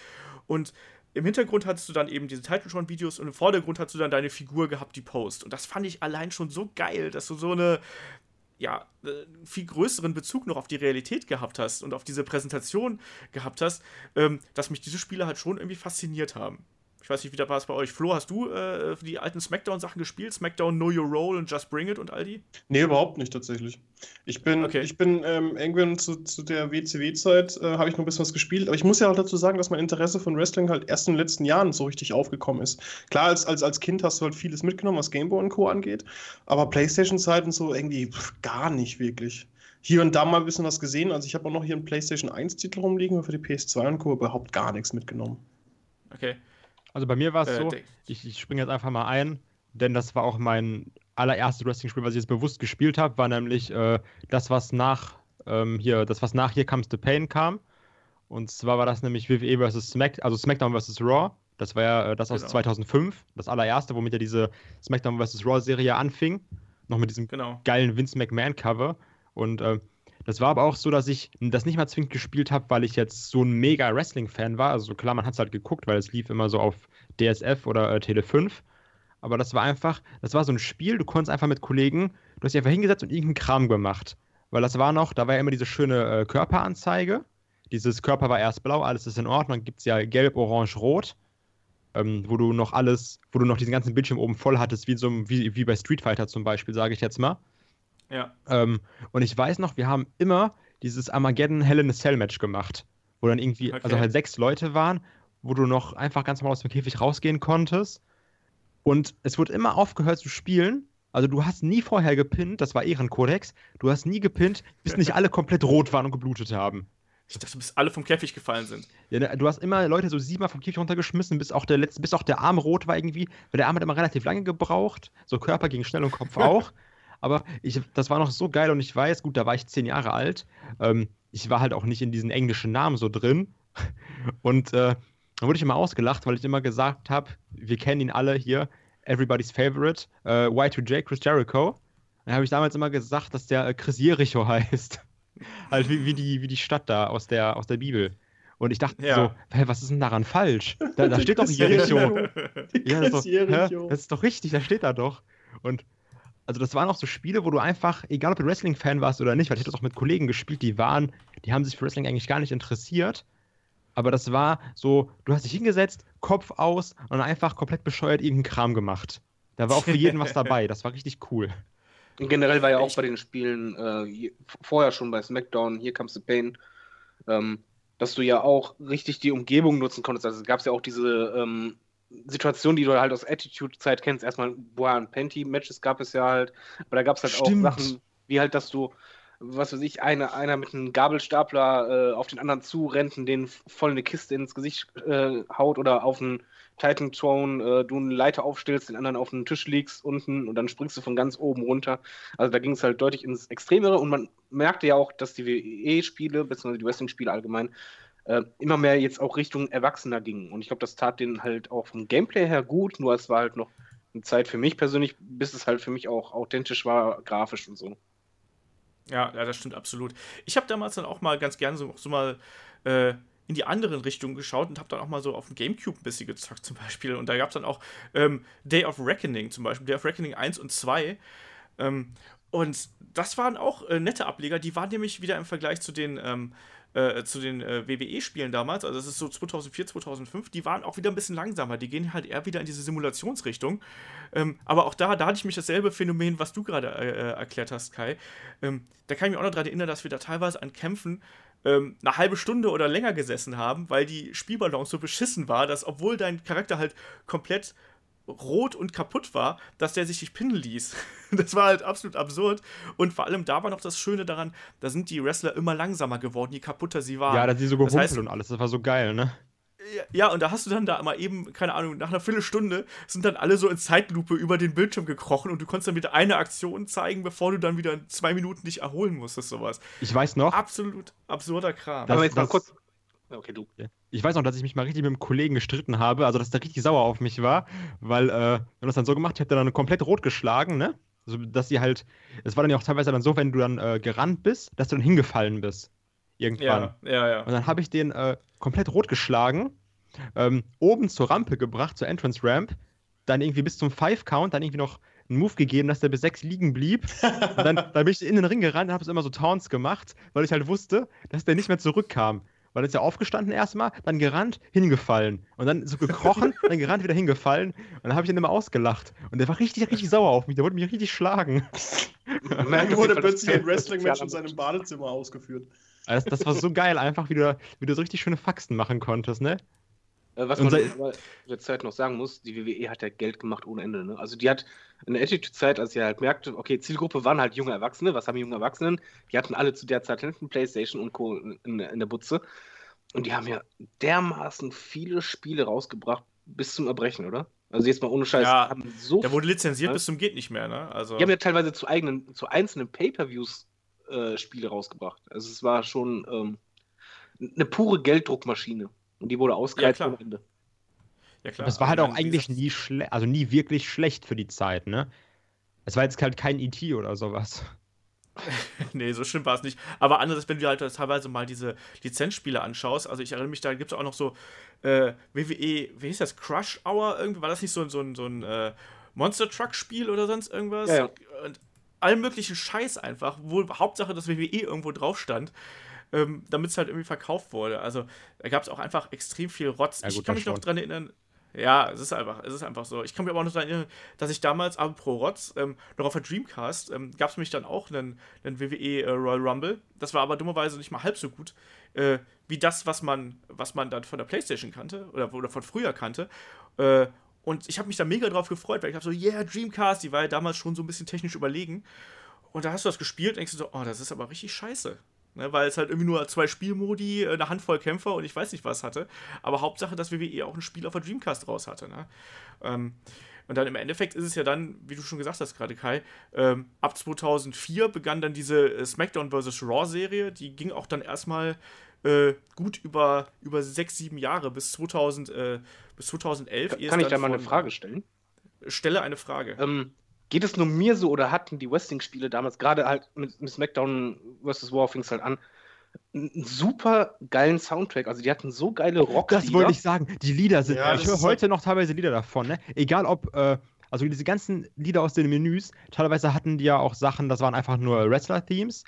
B: Und im Hintergrund hattest du dann eben diese Titantron-Videos und im Vordergrund hattest du dann deine Figur gehabt, die Post. Und das fand ich allein schon so geil, dass du so eine, ja, äh, viel größeren Bezug noch auf die Realität gehabt hast und auf diese Präsentation gehabt hast, ähm, dass mich diese Spiele halt schon irgendwie fasziniert haben. Ich weiß nicht, wie da war es bei euch. Flo, hast du äh, die alten Smackdown-Sachen gespielt? Smackdown Know Your Role und Just Bring It und all die?
E: Nee, überhaupt nicht tatsächlich. Ich bin, okay. ich bin ähm, irgendwann zu, zu der WCW-Zeit, äh, habe ich noch ein bisschen was gespielt. Aber ich muss ja auch dazu sagen, dass mein Interesse von Wrestling halt erst in den letzten Jahren so richtig aufgekommen ist. Klar, als, als, als Kind hast du halt vieles mitgenommen, was Gameboy und Co. angeht. Aber Playstation-Zeit und so irgendwie pff, gar nicht wirklich hier und da mal ein bisschen was gesehen. Also ich habe auch noch hier einen PlayStation 1-Titel rumliegen, aber für die PS2 und Co. überhaupt gar nichts mitgenommen.
D: Okay. Also bei mir war es äh, so, ich, ich springe jetzt einfach mal ein, denn das war auch mein allererstes Wrestling-Spiel, was ich jetzt bewusst gespielt habe, war nämlich äh, das, was nach ähm, hier, das, was nach hier Comes the Pain kam. Und zwar war das nämlich WWE vs. Smack, also SmackDown vs. Raw. Das war ja äh, das aus genau. 2005, das allererste, womit ja diese SmackDown vs. Raw-Serie anfing. Noch mit diesem genau. geilen Vince McMahon-Cover. Und äh, das war aber auch so, dass ich das nicht mal zwingend gespielt habe, weil ich jetzt so ein mega Wrestling-Fan war. Also klar, man hat es halt geguckt, weil es lief immer so auf DSF oder äh, Tele 5. Aber das war einfach, das war so ein Spiel, du konntest einfach mit Kollegen, du hast dich einfach hingesetzt und irgendeinen Kram gemacht. Weil das war noch, da war ja immer diese schöne äh, Körperanzeige. Dieses Körper war erst blau, alles ist in Ordnung. Dann gibt es ja gelb, orange, rot. Ähm, wo du noch alles, wo du noch diesen ganzen Bildschirm oben voll hattest, wie, so, wie, wie bei Street Fighter zum Beispiel, sage ich jetzt mal.
B: Ja.
D: Ähm, und ich weiß noch, wir haben immer dieses Armageddon Hell in a Cell Match gemacht, wo dann irgendwie, okay. also halt sechs Leute waren, wo du noch einfach ganz normal aus dem Käfig rausgehen konntest. Und es wurde immer aufgehört zu spielen. Also du hast nie vorher gepinnt, das war Ehrenkodex. Du hast nie gepinnt, bis nicht alle komplett rot waren und geblutet haben.
B: Ich dachte, bis alle vom Käfig gefallen sind.
D: Ja, du hast immer Leute so siebenmal vom Käfig runtergeschmissen, bis auch der letzte, bis auch der Arm rot war irgendwie, weil der Arm hat immer relativ lange gebraucht. So Körper ging schnell und Kopf auch. Aber ich, das war noch so geil und ich weiß, gut, da war ich zehn Jahre alt. Ähm, ich war halt auch nicht in diesen englischen Namen so drin. Und äh, dann wurde ich immer ausgelacht, weil ich immer gesagt habe, wir kennen ihn alle hier, everybody's favorite, äh, Y2J, Chris Jericho. Dann habe ich damals immer gesagt, dass der äh, Chris Jericho heißt. halt wie, wie, die, wie die Stadt da aus der, aus der Bibel. Und ich dachte ja. so, hä, was ist denn daran falsch? Da, da steht doch Jericho. ja, das ist, doch, hä, das ist doch richtig, da steht da doch. Und also das waren auch so Spiele, wo du einfach, egal ob du Wrestling-Fan warst oder nicht, weil ich habe das auch mit Kollegen gespielt, die waren, die haben sich für Wrestling eigentlich gar nicht interessiert. Aber das war so, du hast dich hingesetzt, Kopf aus und einfach komplett bescheuert irgendeinen Kram gemacht. Da war auch für jeden was dabei. Das war richtig cool.
C: Und generell war ja auch bei den Spielen äh, vorher schon bei SmackDown, hier Comes the Pain, ähm, dass du ja auch richtig die Umgebung nutzen konntest. Also es gab ja auch diese ähm, Situation, die du halt aus Attitude-Zeit kennst. Erstmal Boa und Panty-Matches gab es ja halt, aber da gab es halt Stimmt. auch Sachen, wie halt, dass du, was weiß ich, eine, einer mit einem Gabelstapler äh, auf den anderen zurennt und den voll eine Kiste ins Gesicht äh, haut oder auf einen Titan Throne, äh, du eine Leiter aufstellst, den anderen auf einen Tisch legst unten und dann springst du von ganz oben runter. Also da ging es halt deutlich ins Extremere und man merkte ja auch, dass die WWE-Spiele, beziehungsweise die Wrestling-Spiele allgemein, äh, immer mehr jetzt auch Richtung Erwachsener gingen. Und ich glaube, das tat denen halt auch vom Gameplay her gut, nur es war halt noch eine Zeit für mich persönlich, bis es halt für mich auch authentisch war, grafisch und so.
B: Ja, ja das stimmt absolut. Ich habe damals dann auch mal ganz gerne so, so mal äh, in die anderen Richtungen geschaut und habe dann auch mal so auf dem Gamecube ein bisschen gezockt zum Beispiel. Und da gab es dann auch ähm, Day of Reckoning zum Beispiel, Day of Reckoning 1 und 2. Ähm, und das waren auch äh, nette Ableger, die waren nämlich wieder im Vergleich zu den ähm, äh, zu den äh, WWE-Spielen damals, also das ist so 2004, 2005, die waren auch wieder ein bisschen langsamer. Die gehen halt eher wieder in diese Simulationsrichtung. Ähm, aber auch da, da hatte ich mich dasselbe Phänomen, was du gerade äh, äh, erklärt hast, Kai. Ähm, da kann ich mich auch noch daran erinnern, dass wir da teilweise an Kämpfen ähm, eine halbe Stunde oder länger gesessen haben, weil die Spielbalance so beschissen war, dass obwohl dein Charakter halt komplett rot und kaputt war, dass der sich nicht pinnen ließ. Das war halt absolut absurd. Und vor allem da war noch das Schöne daran, da sind die Wrestler immer langsamer geworden, je kaputter sie waren.
D: Ja, dass sie so gehumpelt das heißt, und alles, das war so geil, ne?
B: Ja, und da hast du dann da mal eben, keine Ahnung, nach einer Viertelstunde sind dann alle so in Zeitlupe über den Bildschirm gekrochen und du konntest dann wieder eine Aktion zeigen, bevor du dann wieder zwei Minuten dich erholen musstest, sowas.
D: Ich weiß noch.
B: Absolut absurder Kram.
D: Das, Aber jetzt mal kurz. Okay, du. Ich weiß noch, dass ich mich mal richtig mit einem Kollegen gestritten habe, also dass der richtig sauer auf mich war, weil, äh, wir haben das dann so gemacht, ich habe dann komplett rot geschlagen, ne? Also, dass sie halt, es war dann ja auch teilweise dann so, wenn du dann äh, gerannt bist, dass du dann hingefallen bist. Irgendwann.
B: Ja, ja, ja.
D: Und dann habe ich den äh, komplett rot geschlagen, ähm, oben zur Rampe gebracht, zur Entrance Ramp, dann irgendwie bis zum Five Count, dann irgendwie noch einen Move gegeben, dass der bis sechs liegen blieb. Und dann, dann bin ich in den Ring gerannt und habe es immer so Taunts gemacht, weil ich halt wusste, dass der nicht mehr zurückkam. Weil ist ja aufgestanden erstmal, dann gerannt, hingefallen. Und dann so gekrochen, dann gerannt, wieder hingefallen. Und dann habe ich ihn immer ausgelacht. Und der war richtig, richtig sauer auf mich. Der wollte mich richtig schlagen.
E: Dann wurde plötzlich ein Wrestling-Match in seinem Badezimmer ausgeführt.
D: Also das, das war so geil, einfach wie du, wie du so richtig schöne Faxen machen konntest, ne?
C: Äh, was man in der Zeit noch sagen muss, die WWE hat ja Geld gemacht ohne Ende. Ne? Also die hat in der Attitude-Zeit, als sie halt merkte, okay, Zielgruppe waren halt junge Erwachsene. Was haben die jungen Erwachsenen? Die hatten alle zu der Zeit hinten Playstation und Co. in, in der Butze. Und die haben ja dermaßen viele Spiele rausgebracht bis zum Erbrechen, oder? Also jetzt mal ohne Scheiß.
B: Ja, haben so der wurde lizenziert ja? bis zum geht nicht mehr, ne?
C: Also die haben ja teilweise zu eigenen, zu einzelnen Pay-per-Views äh, Spiele rausgebracht. Also es war schon ähm, eine pure Gelddruckmaschine. Und die wurde ausgereizt ja, ohne Ende.
D: Ja, klar. Das war halt auch eigentlich nie schlecht, also nie wirklich schlecht für die Zeit, ne? Es war jetzt halt kein E.T. oder sowas.
B: nee, so schlimm war es nicht. Aber andererseits, wenn du halt teilweise mal diese Lizenzspiele anschaust, also ich erinnere mich, da gibt es auch noch so äh, WWE, wie hieß das, Crush Hour irgendwie? War das nicht so, so, so ein äh, Monster Truck Spiel oder sonst irgendwas? Ja, ja. Und allen möglichen Scheiß einfach, wo Hauptsache, dass WWE irgendwo drauf stand ähm, damit es halt irgendwie verkauft wurde. Also da gab es auch einfach extrem viel Rotz. Ja, ich kann mich noch dran erinnern, ja, es ist einfach, es ist einfach so. Ich kann mich aber auch noch daran erinnern, dass ich damals, aber pro Rotz, ähm, noch auf der Dreamcast, ähm, gab es mich dann auch einen, einen WWE äh, Royal Rumble. Das war aber dummerweise nicht mal halb so gut äh, wie das, was man, was man dann von der Playstation kannte oder, oder von früher kannte. Äh, und ich habe mich da mega drauf gefreut, weil ich habe so, yeah, Dreamcast, die war ja damals schon so ein bisschen technisch überlegen. Und da hast du das gespielt und denkst du so, oh, das ist aber richtig scheiße. Ne, weil es halt irgendwie nur zwei Spielmodi, äh, eine Handvoll Kämpfer und ich weiß nicht was hatte. Aber Hauptsache, dass WWE auch ein Spiel auf der Dreamcast raus hatte. Ne? Ähm, und dann im Endeffekt ist es ja dann, wie du schon gesagt hast gerade, Kai, ähm, ab 2004 begann dann diese äh, SmackDown vs. Raw-Serie. Die ging auch dann erstmal äh, gut über, über sechs, sieben Jahre bis, 2000, äh, bis 2011.
C: Kann, kann ich da mal eine Frage stellen?
B: Stelle eine Frage.
C: Ähm, Geht es nur mir so oder hatten die Wrestling-Spiele damals, gerade halt mit, mit SmackDown vs. War fing es halt an, einen super geilen Soundtrack. Also die hatten so geile rock
D: Das wollte ich sagen. Die Lieder sind. Ja, ich höre heute noch teilweise Lieder davon. Ne? Egal ob äh, Also diese ganzen Lieder aus den Menüs, teilweise hatten die ja auch Sachen, das waren einfach nur Wrestler-Themes,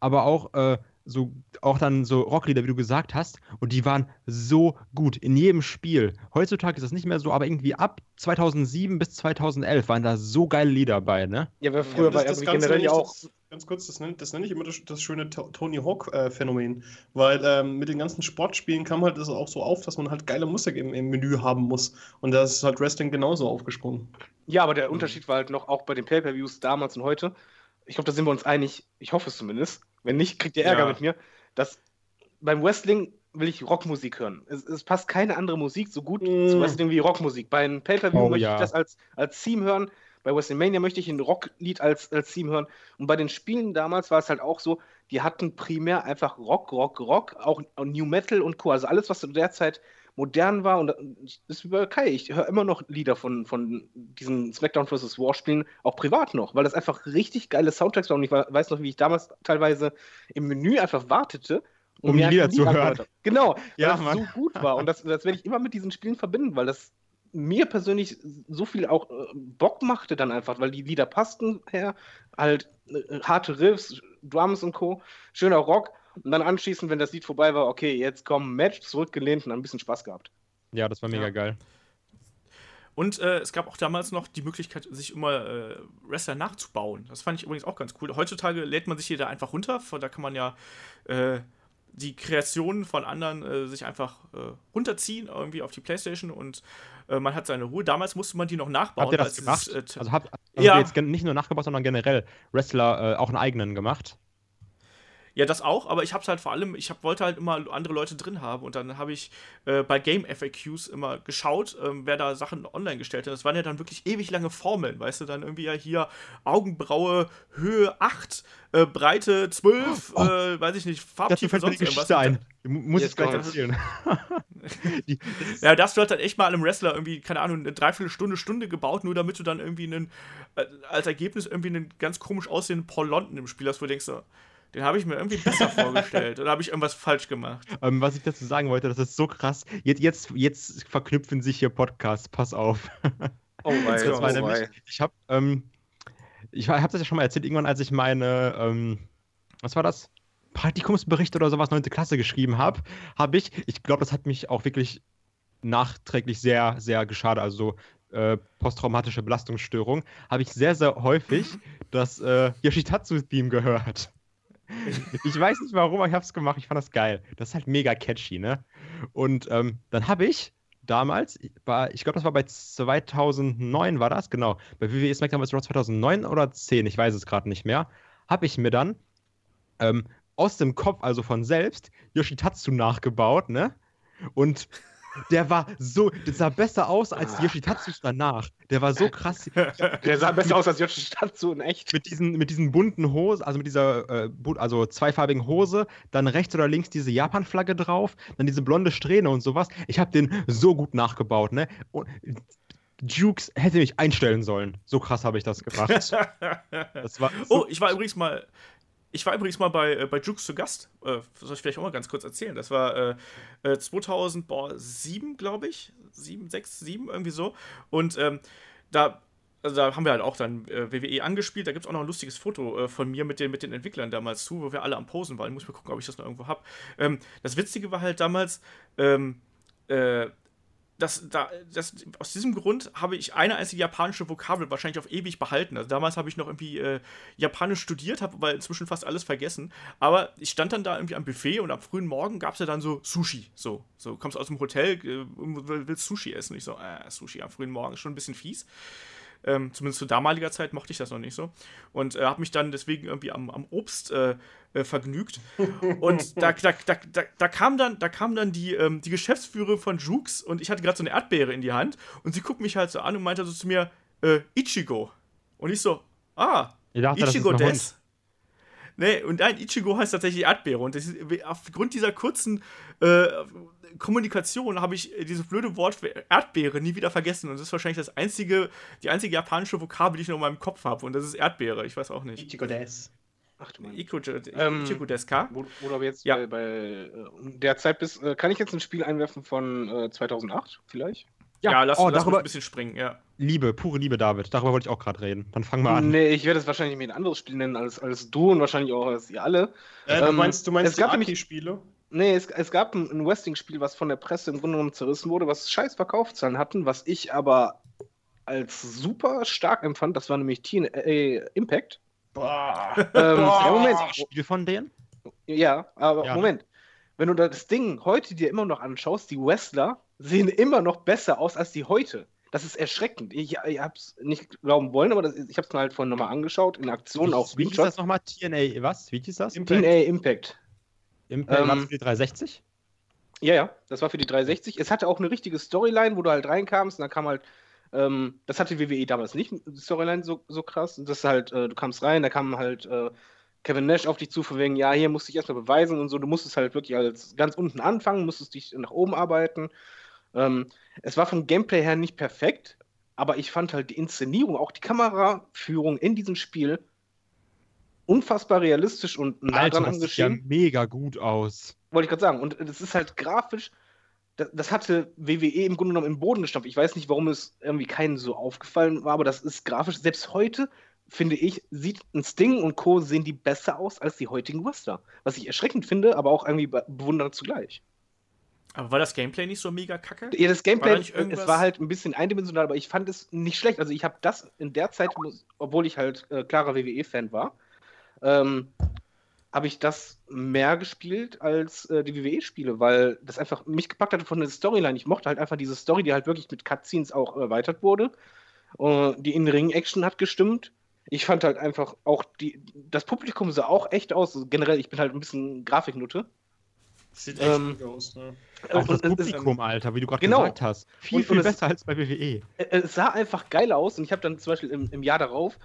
D: aber auch äh, so auch dann so Rocklieder, wie du gesagt hast, und die waren so gut in jedem Spiel. Heutzutage ist das nicht mehr so, aber irgendwie ab 2007 bis 2011 waren da so geile Lieder bei, ne?
E: Ja, aber früher ja, war das generell ja auch. Das, ganz kurz, das nenne, das nenne ich immer das, das schöne Tony Hawk-Phänomen, weil ähm, mit den ganzen Sportspielen kam halt das auch so auf, dass man halt geile Musik im, im Menü haben muss. Und da ist halt Wrestling genauso aufgesprungen.
C: Ja, aber der Unterschied war halt noch auch bei den Pay-Per-Views damals und heute. Ich glaube, da sind wir uns einig, ich hoffe es zumindest, wenn nicht, kriegt ihr Ärger ja. mit mir. Dass beim Wrestling will ich Rockmusik hören. Es, es passt keine andere Musik so gut mm. zu Wrestling wie Rockmusik. Bei einem Pay-Per-View oh, möchte ja. ich das als, als Theme hören. Bei WrestleMania möchte ich ein Rocklied als, als Theme hören. Und bei den Spielen damals war es halt auch so, die hatten primär einfach Rock, Rock, Rock, auch New Metal und Co. Also alles, was zu der Zeit modern war. Und das ist über Kai. Ich höre immer noch Lieder von, von diesen SmackDown vs. War Spielen, auch privat noch, weil das einfach richtig geile Soundtracks waren. Und ich weiß noch, wie ich damals teilweise im Menü einfach wartete.
D: Um, um die Lieder zu hören.
C: Genau, ja, weil das so gut war. Und das, das werde ich immer mit diesen Spielen verbinden, weil das mir persönlich so viel auch äh, Bock machte dann einfach, weil die Lieder passten her, halt äh, harte Riffs, Drums und Co., schöner Rock und dann anschließend, wenn das Lied vorbei war, okay, jetzt kommen Match, zurückgelehnt und dann ein bisschen Spaß gehabt.
D: Ja, das war mega ja. geil.
B: Und äh, es gab auch damals noch die Möglichkeit, sich immer äh, Wrestler nachzubauen. Das fand ich übrigens auch ganz cool. Heutzutage lädt man sich hier da einfach runter. Da kann man ja äh, die Kreationen von anderen äh, sich einfach äh, runterziehen, irgendwie auf die Playstation und äh, man hat seine Ruhe. Damals musste man die noch nachbauen.
D: Habt ihr das gemacht? Dieses, also habt also ja. jetzt nicht nur nachgebaut, sondern generell Wrestler auch einen eigenen gemacht?
B: Ja, das auch, aber ich habe es halt vor allem, ich hab, wollte halt immer andere Leute drin haben und dann habe ich äh, bei Game FAQs immer geschaut, ähm, wer da Sachen online gestellt hat. Das waren ja dann wirklich ewig lange Formeln, weißt du, dann irgendwie ja hier Augenbraue Höhe 8, äh, Breite 12, oh, äh, weiß ich nicht, Farbtiefe
D: sonst irgendwas. Ein. Muss ich gleich erzählen.
B: ja, das du halt echt mal einem Wrestler irgendwie, keine Ahnung, eine Dreiviertelstunde, Stunde gebaut, nur damit du dann irgendwie einen, äh, als Ergebnis irgendwie einen ganz komisch aussehenden Paul London im Spiel hast, wo du denkst so, den habe ich mir irgendwie besser vorgestellt. Oder habe ich irgendwas falsch gemacht?
D: Ähm, was ich dazu sagen wollte, das ist so krass. Jetzt, jetzt, jetzt verknüpfen sich hier Podcasts. Pass auf. Oh mein oh nämlich, Ich habe ähm, ich habe das ja schon mal erzählt, irgendwann, als ich meine, ähm, was war das? Praktikumsbericht oder sowas, 9. Klasse geschrieben habe, habe ich, ich glaube, das hat mich auch wirklich nachträglich sehr, sehr geschadet. Also äh, posttraumatische Belastungsstörung, habe ich sehr, sehr häufig das äh, Yoshitatsu-Theme gehört. ich weiß nicht warum, aber ich habe es gemacht. Ich fand das geil. Das ist halt mega catchy, ne? Und ähm, dann habe ich damals, war, ich glaube, das war bei 2009 war das, genau. Bei WWE SmackDown vs. Raw 2009 oder 10, ich weiß es gerade nicht mehr, habe ich mir dann ähm, aus dem Kopf, also von selbst, Yoshitatsu nachgebaut, ne? Und der war so, der sah besser aus als ah. Yoshitatsu danach. Der war so krass.
C: Der sah besser aus als Yoshitatsu in echt.
D: Mit diesen, mit diesen bunten Hosen, also mit dieser äh, also zweifarbigen Hose, dann rechts oder links diese Japan-Flagge drauf, dann diese blonde Strähne und sowas. Ich habe den so gut nachgebaut, ne? Und Jukes hätte mich einstellen sollen. So krass habe ich das gemacht.
B: das war so oh, ich war übrigens mal ich war übrigens mal bei, äh, bei Jukes zu Gast. Äh, soll ich vielleicht auch mal ganz kurz erzählen. Das war äh, 2007, glaube ich. 7, 6, 7, irgendwie so. Und ähm, da, also da haben wir halt auch dann äh, WWE angespielt. Da gibt es auch noch ein lustiges Foto äh, von mir mit den, mit den Entwicklern damals zu, wo wir alle am Posen waren. Ich muss mal gucken, ob ich das noch irgendwo habe. Ähm, das Witzige war halt damals, ähm, äh, das, da, das, aus diesem Grund habe ich eine einzige japanische Vokabel wahrscheinlich auf ewig behalten. Also damals habe ich noch irgendwie äh, Japanisch studiert, habe aber inzwischen fast alles vergessen. Aber ich stand dann da irgendwie am Buffet und am frühen Morgen gab es ja dann so Sushi. So, so kommst aus dem Hotel, äh, willst Sushi essen. Ich so, äh, Sushi am frühen Morgen ist schon ein bisschen fies. Ähm, zumindest zu damaliger Zeit mochte ich das noch nicht so. Und äh, habe mich dann deswegen irgendwie am, am Obst äh, äh, vergnügt. Und da, da, da, da, da, kam dann, da kam dann die, ähm, die Geschäftsführerin von Jukes und ich hatte gerade so eine Erdbeere in die Hand und sie guckt mich halt so an und meinte so zu mir, äh, Ichigo. Und ich so, ah,
D: dachte, Ichigo des.
B: Nee, und nein, Ichigo heißt tatsächlich Erdbeere. Und ist, aufgrund dieser kurzen äh, Kommunikation habe ich dieses blöde Wort für Erdbeere nie wieder vergessen. Und das ist wahrscheinlich das einzige, die einzige japanische Vokabel, die ich noch in meinem Kopf habe. Und das ist Erdbeere. Ich weiß auch nicht.
C: Ichigo des.
B: Ach du Mann. Ähm, Ichigo Deska.
C: Wo, wo du aber jetzt ja. bei, bei äh, der Zeit bist, äh, kann ich jetzt ein Spiel einwerfen von äh, 2008 vielleicht?
B: Ja, ja lass, oh, lass darüber, ein bisschen springen, ja.
D: Liebe, pure Liebe, David. Darüber wollte ich auch gerade reden. Dann fangen wir an.
C: Nee, ich werde es wahrscheinlich mir ein anderes Spiel nennen als, als du und wahrscheinlich auch als ihr alle.
E: Äh, du ähm, meinst, du meinst es die Aki-Spiele?
C: Nee, es, es gab ein, ein Wrestling-Spiel, was von der Presse im Grunde genommen zerrissen wurde, was scheiß Verkaufszahlen hatten, was ich aber als super stark empfand. Das war nämlich TNA Impact.
D: Boah. Ähm, Boah. Ja, Moment. Spiel von denen?
C: Ja, aber ja. Moment. Wenn du das Ding heute dir immer noch anschaust, die Wrestler sehen immer noch besser aus als die heute. Das ist erschreckend. Ich, ich hab's nicht glauben wollen, aber das, ich hab's mir halt vorhin nochmal angeschaut, in Aktion auch.
D: Wie hieß das nochmal? TNA, was? Wie hieß das?
C: Impact. TNA Impact.
D: Impact ähm, war für die 360?
C: Ja, ja, das war für die 360. Es hatte auch eine richtige Storyline, wo du halt reinkamst und dann kam halt, ähm, das hatte WWE damals nicht, Storyline so, so krass. Und das halt, äh, du kamst rein, da kam halt äh, Kevin Nash auf dich zu, von wegen, ja, hier musst du dich erstmal beweisen und so. Du musstest halt wirklich als ganz unten anfangen, musstest dich nach oben arbeiten. Ähm, es war vom Gameplay her nicht perfekt, aber ich fand halt die Inszenierung, auch die Kameraführung in diesem Spiel unfassbar realistisch und
D: nah Alter, dran das sieht ja mega gut aus.
C: Wollte ich gerade sagen. Und das ist halt grafisch, das, das, hatte WWE im Grunde genommen im Boden gestampft. Ich weiß nicht, warum es irgendwie keinen so aufgefallen war, aber das ist grafisch, selbst heute, finde ich, sieht ein Sting und Co. sehen die besser aus als die heutigen Wrestler. Was ich erschreckend finde, aber auch irgendwie bewundert zugleich.
B: Aber war das Gameplay nicht so mega kacke?
C: Ja, das Gameplay, war es war halt ein bisschen eindimensional, aber ich fand es nicht schlecht. Also ich habe das in der Zeit, obwohl ich halt äh, klarer WWE-Fan war, ähm, habe ich das mehr gespielt als äh, die WWE-Spiele, weil das einfach mich gepackt hatte von der Storyline. Ich mochte halt einfach diese Story, die halt wirklich mit Cutscenes auch erweitert wurde. Uh, die In-Ring-Action hat gestimmt. Ich fand halt einfach auch die, das Publikum sah auch echt aus. Also generell, ich bin halt ein bisschen Grafiknutte.
D: Sieht echt ähm, gut aus, ne? Auch das Publikum, ähm, Alter, wie du gerade genau. gesagt hast.
C: Viel, und, viel und besser es, als bei WWE. Es sah einfach geil aus und ich habe dann zum Beispiel im, im Jahr darauf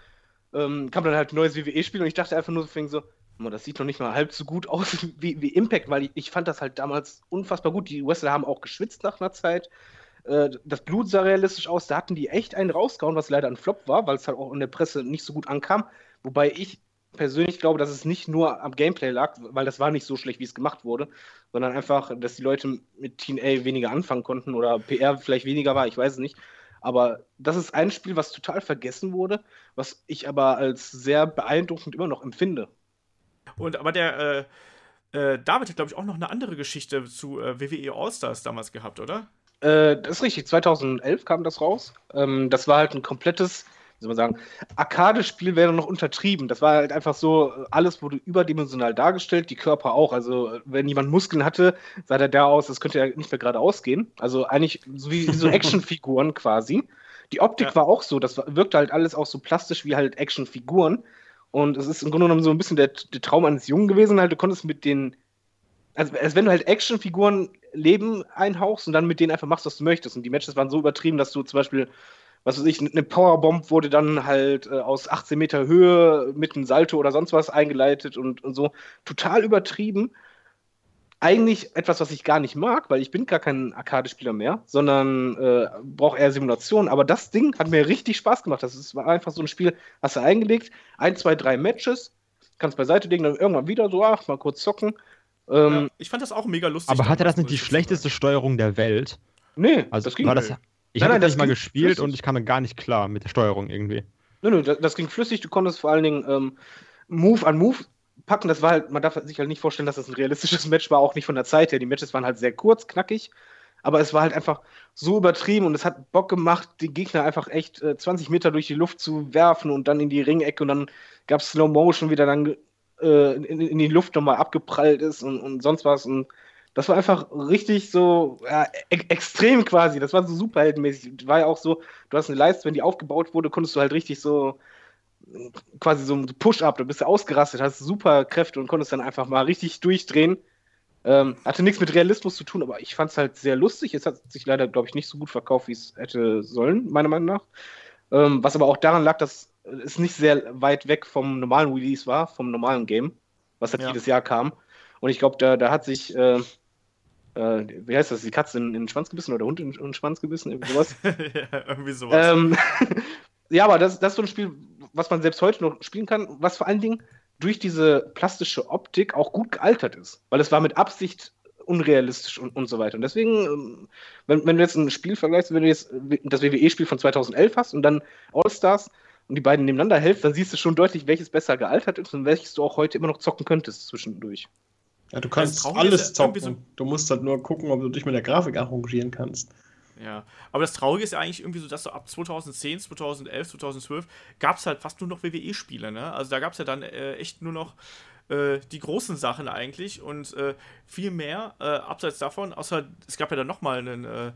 C: ähm, kam dann halt ein neues WWE-Spiel und ich dachte einfach nur so, so, das sieht noch nicht mal halb so gut aus wie, wie Impact, weil ich, ich fand das halt damals unfassbar gut. Die Wrestler haben auch geschwitzt nach einer Zeit. Äh, das Blut sah realistisch aus. Da hatten die echt einen rausgehauen, was leider ein Flop war, weil es halt auch in der Presse nicht so gut ankam. Wobei ich persönlich glaube, dass es nicht nur am Gameplay lag, weil das war nicht so schlecht, wie es gemacht wurde, sondern einfach, dass die Leute mit Teen A weniger anfangen konnten oder PR vielleicht weniger war, ich weiß es nicht. Aber das ist ein Spiel, was total vergessen wurde, was ich aber als sehr beeindruckend immer noch empfinde.
B: Und aber der äh, äh, David hat, glaube ich, auch noch eine andere Geschichte zu äh, WWE All-Stars damals gehabt, oder?
C: Äh, das ist richtig. 2011 kam das raus. Ähm, das war halt ein komplettes soll man sagen, Arcade-Spiel wäre noch untertrieben. Das war halt einfach so, alles wurde überdimensional dargestellt, die Körper auch. Also, wenn jemand Muskeln hatte, sah der da aus, das könnte ja nicht mehr gerade ausgehen. Also, eigentlich so wie, so Actionfiguren quasi. Die Optik ja. war auch so, das wirkte halt alles auch so plastisch wie halt Actionfiguren. Und es ist im Grunde genommen so ein bisschen der, der Traum eines Jungen gewesen, halt, du konntest mit den also als wenn du halt Actionfiguren Leben einhauchst und dann mit denen einfach machst, was du möchtest. Und die Matches waren so übertrieben, dass du zum Beispiel was weiß ich, eine Powerbomb wurde dann halt äh, aus 18 Meter Höhe mit einem Salto oder sonst was eingeleitet und, und so. Total übertrieben. Eigentlich etwas, was ich gar nicht mag, weil ich bin gar kein Arcade-Spieler mehr, sondern äh, brauche eher Simulation. Aber das Ding hat mir richtig Spaß gemacht. Das ist, war einfach so ein Spiel, hast du eingelegt, ein, zwei, drei Matches, kannst beiseite legen, dann irgendwann wieder so, ach, mal kurz zocken.
B: Ähm, ja, ich fand das auch mega lustig.
D: Aber hatte das nicht die schlechteste Steuerung der Welt?
C: Nee,
D: also das ging war das, ich habe das mal gespielt flüssig. und ich kam gar nicht klar mit der Steuerung irgendwie.
C: Nö, nö, das, das ging flüssig. Du konntest vor allen Dingen ähm, Move an Move packen. Das war halt, man darf sich halt nicht vorstellen, dass das ein realistisches Match war, auch nicht von der Zeit her. Die Matches waren halt sehr kurz, knackig, aber es war halt einfach so übertrieben und es hat Bock gemacht, die Gegner einfach echt äh, 20 Meter durch die Luft zu werfen und dann in die Ringecke und dann gab es Slow Motion, wie der dann äh, in, in, die Luft nochmal abgeprallt ist und, und sonst was und das war einfach richtig so ja, e extrem quasi. Das war so superheldenmäßig. War ja auch so, du hast eine Leiste, wenn die aufgebaut wurde, konntest du halt richtig so quasi so ein Push-Up, du bist ja ausgerastet, hast super Kräfte und konntest dann einfach mal richtig durchdrehen. Ähm, hatte nichts mit Realismus zu tun, aber ich fand es halt sehr lustig. Es hat sich leider, glaube ich, nicht so gut verkauft, wie es hätte sollen, meiner Meinung nach. Ähm, was aber auch daran lag, dass es nicht sehr weit weg vom normalen Release war, vom normalen Game, was halt ja. jedes Jahr kam. Und ich glaube, da, da hat sich äh, äh, wie heißt das, die Katze in, in, den Schwanz gebissen oder der Hund in, in den Schwanz gebissen, irgendwie sowas. ja, irgendwie sowas. Ähm, ja, aber das, das ist so ein Spiel, was man selbst heute noch spielen kann, was vor allen Dingen durch diese plastische Optik auch gut gealtert ist. Weil es war mit Absicht unrealistisch und, und so weiter. Und deswegen, ähm, wenn, wenn du jetzt ein Spiel vergleichst, wenn du jetzt das WWE-Spiel von 2011 hast und dann All-Stars und die beiden nebeneinander hältst, dann siehst du schon deutlich, welches besser gealtert ist und welches du auch heute immer noch zocken könntest zwischendurch.
E: Ja, du kannst alles zocken. So du musst halt nur gucken, ob du dich mit der Grafik arrangieren kannst.
B: Ja, aber das Traurige ist ja eigentlich irgendwie so, dass so ab 2010, 2011, 2012 gab es halt fast nur noch WWE-Spiele, ne? Also da gab es ja dann äh, echt nur noch äh, die großen Sachen eigentlich und äh, viel mehr äh, abseits davon, außer es gab ja dann nochmal einen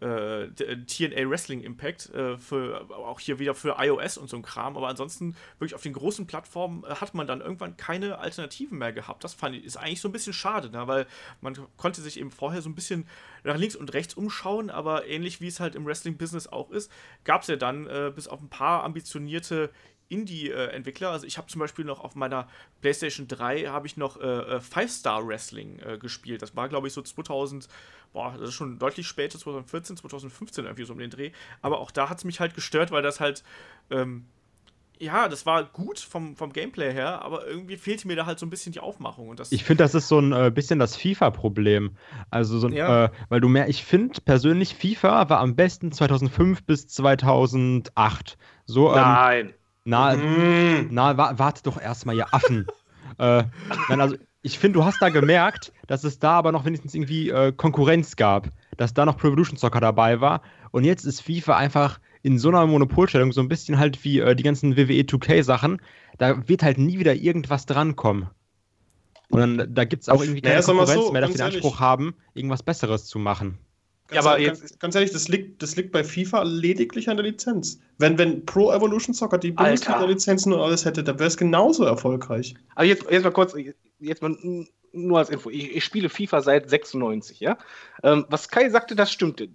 B: äh, äh, TNA Wrestling Impact, äh, für, auch hier wieder für iOS und so ein Kram, aber ansonsten wirklich auf den großen Plattformen äh, hat man dann irgendwann keine Alternativen mehr gehabt. Das fand ich, ist eigentlich so ein bisschen schade, ne? weil man konnte sich eben vorher so ein bisschen nach links und rechts umschauen, aber ähnlich wie es halt im Wrestling-Business auch ist, gab es ja dann bis auf ein paar ambitionierte Indie-Entwickler. Also ich habe zum Beispiel noch auf meiner PlayStation 3 habe ich noch äh, äh, Five Star Wrestling äh, gespielt. Das war glaube ich so 2000 boah, das ist schon deutlich später, 2014, 2015 irgendwie so um den Dreh. Aber auch da hat es mich halt gestört, weil das halt, ähm, ja, das war gut vom, vom Gameplay her, aber irgendwie fehlte mir da halt so ein bisschen die Aufmachung. Und das
D: ich finde, das ist so ein äh, bisschen das FIFA-Problem. Also, so ein, ja. äh, weil du mehr, ich finde persönlich, FIFA war am besten 2005 bis 2008. So,
C: ähm, Nein.
D: Na, mm. na, warte doch erstmal, ihr Affen. äh, nein, also ich finde, du hast da gemerkt, dass es da aber noch wenigstens irgendwie äh, Konkurrenz gab, dass da noch Pro Evolution Soccer dabei war. Und jetzt ist FIFA einfach in so einer Monopolstellung, so ein bisschen halt wie äh, die ganzen WWE 2K-Sachen. Da wird halt nie wieder irgendwas drankommen. Und dann, da gibt es auch irgendwie keine ja, Konkurrenz so, mehr, dass sie den Anspruch haben, irgendwas Besseres zu machen.
E: Ganz ja, aber ehrlich, ganz, ganz, ehrlich, das liegt, das liegt bei FIFA lediglich an der Lizenz. Wenn, wenn Pro Evolution Soccer die Bundesliga-Lizenzen und alles hätte, dann wäre es genauso erfolgreich.
C: Aber jetzt, jetzt mal kurz, jetzt mal nur als Info, ich, ich spiele FIFA seit 96, ja. Ähm, was Kai sagte, das stimmte.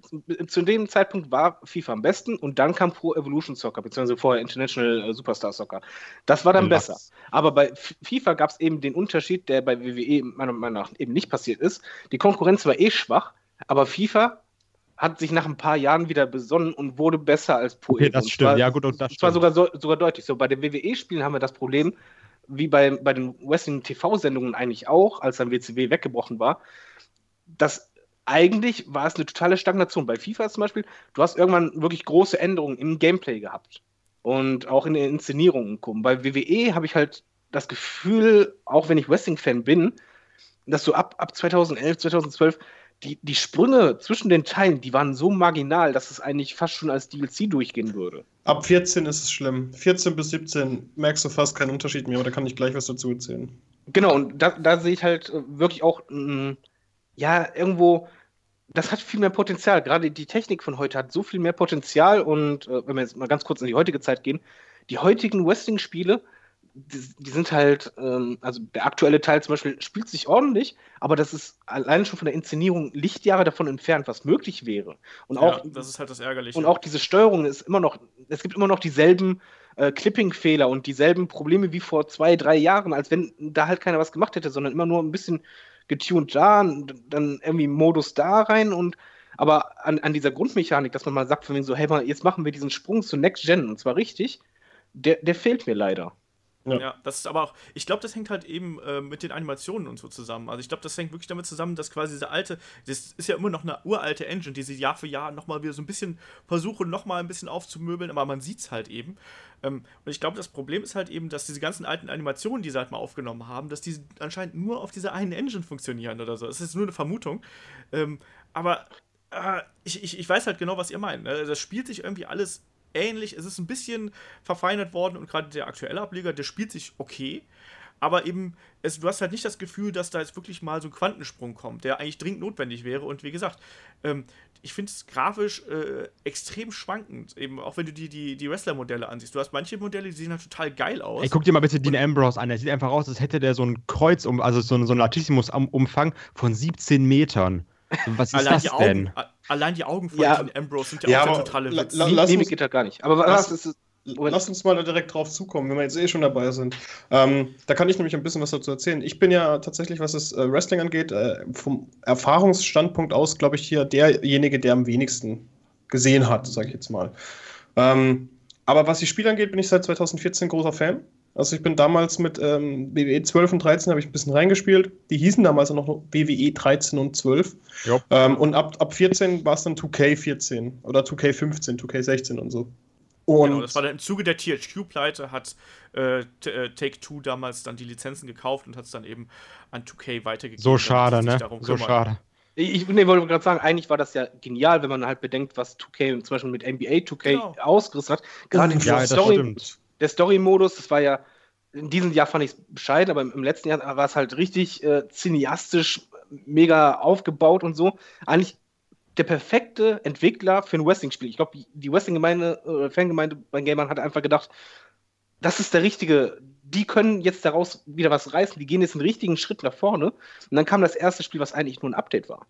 C: Zu dem Zeitpunkt war FIFA am besten und dann kam Pro Evolution Soccer, beziehungsweise vorher International äh, Superstar Soccer. Das war dann Was? besser. Aber bei FIFA gab es eben den Unterschied, der bei WWE meiner Meinung nach eben nicht passiert ist. Die Konkurrenz war eh schwach, aber FIFA hat sich nach ein paar Jahren wieder besonnen und wurde besser als
D: Pro okay, Das stimmt, zwar, ja gut, und das
C: stimmt. sogar, so, sogar deutlich so. Bei den WWE-Spielen haben wir das Problem, wie bei, bei den Wrestling-TV-Sendungen eigentlich auch, als dann WCW weggebrochen war, dass eigentlich war es eine totale Stagnation. Bei FIFA zum Beispiel, du hast irgendwann wirklich große Änderungen im Gameplay gehabt und auch in den Inszenierungen kommen. Bei WWE habe ich halt das Gefühl, auch wenn ich Wrestling-Fan bin, dass du ab, ab 2011, 2012 die, die Sprünge zwischen den Teilen, die waren so marginal, dass es eigentlich fast schon als DLC durchgehen würde.
E: Ab 14 ist es schlimm. 14 bis 17 merkst du fast keinen Unterschied mehr, aber da kann ich gleich was dazu erzählen.
C: Genau, und da, da sehe ich halt äh, wirklich auch, mh, mm, ja, irgendwo, das hat viel mehr Potenzial. Gerade die Technik von heute hat so viel mehr Potenzial und äh, wenn wir jetzt mal ganz kurz in die heutige Zeit gehen, die heutigen Wrestling-Spiele die, die sind halt, ähm, also der aktuelle Teil zum Beispiel spielt sich ordentlich, aber das ist allein schon von der Inszenierung Lichtjahre davon entfernt, was möglich wäre. Und auch,
B: ja, das ist halt das Ärgerliche.
C: Und auch diese Steuerung ist immer noch, es gibt immer noch dieselben äh, Clipping-Fehler und dieselben Probleme wie vor zwei, drei Jahren, als wenn da halt keiner was gemacht hätte, sondern immer nur ein bisschen getuned da, dann irgendwie Modus da rein und aber an, an dieser Grundmechanik, dass man mal sagt, von wegen so, hey, mal, jetzt machen wir diesen Sprung zu Next Gen und zwar richtig, der, der fehlt mir leider.
B: Ja. ja. das ist aber auch, ich glaube, das hängt halt eben äh, mit den Animationen und so zusammen. Also ich glaube, das hängt wirklich damit zusammen, dass quasi diese alte, das ist ja immer noch eine uralte Engine, die sie Jahr für Jahr nochmal wieder so ein bisschen versuchen, nochmal ein bisschen aufzumöbeln, aber man sieht es halt eben. Ähm, und ich glaube, das Problem ist halt eben, dass diese ganzen alten Animationen, die sie halt mal aufgenommen haben, dass die anscheinend nur auf dieser einen Engine funktionieren oder so. Das ist nur eine Vermutung. Ähm, aber äh, ich, ich, ich weiß halt genau, was ihr meint. Ne? Das spielt sich irgendwie alles ähnlich. Es ist ein bisschen verfeinert worden und gerade der aktuelle Ableger, der spielt sich okay. Aber eben, es, du hast halt nicht das Gefühl, dass da jetzt wirklich mal so ein Quantensprung kommt, der eigentlich dringend notwendig wäre. Und wie gesagt, ähm, ich finde es grafisch äh, extrem schwankend, eben auch wenn du die, die, die Wrestler-Modelle ansiehst. Du hast manche Modelle, die sehen halt total geil aus.
D: Ey, guck dir mal bitte Dean Ambrose an. Der sieht einfach aus, als hätte der so ein Kreuz, um, also so, so ein Latissimus-Umfang von 17 Metern. Was ist
B: allein
D: das
B: denn? Augen, allein die Augen von
C: ja,
B: Ambrose sind
C: ja, ja auch der totale Witz. La, la,
E: Mimik geht da gar nicht. Aber was ist es? Lass uns mal da direkt drauf zukommen, wenn wir jetzt eh schon dabei sind. Ähm, da kann ich nämlich ein bisschen was dazu erzählen. Ich bin ja tatsächlich, was das äh, Wrestling angeht, äh, vom Erfahrungsstandpunkt aus, glaube ich, hier derjenige, der am wenigsten gesehen hat, sage ich jetzt mal. Ähm, aber was die Spiele angeht, bin ich seit 2014 großer Fan. Also ich bin damals mit ähm, WWE 12 und 13 habe ich ein bisschen reingespielt. Die hießen damals noch WWE 13 und 12. Ähm, und ab, ab 14 war es dann 2K14 oder 2K15, 2K16 und so.
B: Und genau, das war dann im Zuge der THQ-Pleite, hat äh, äh, Take-Two damals dann die Lizenzen gekauft und hat es dann eben an 2K weitergegeben.
D: So schade, ne? So schade.
C: Ich nee, wollte gerade sagen, eigentlich war das ja genial, wenn man halt bedenkt, was 2K zum Beispiel mit NBA 2K genau. ausgerissen hat. Gerade ja, Story, der Story-Modus, das war ja, in diesem Jahr fand ich es bescheiden, aber im, letzten Jahr war es halt richtig äh, cineastisch, mega aufgebaut und so. Eigentlich der perfekte Entwickler für ein Wrestling-Spiel. Ich glaube, die Wrestling-Gemeinde, äh, Fangemeinde bei Gamern hat einfach gedacht, das ist der richtige, die können jetzt daraus wieder was reißen, die gehen jetzt einen richtigen Schritt nach vorne. Und dann kam das erste Spiel, was eigentlich nur ein Update war.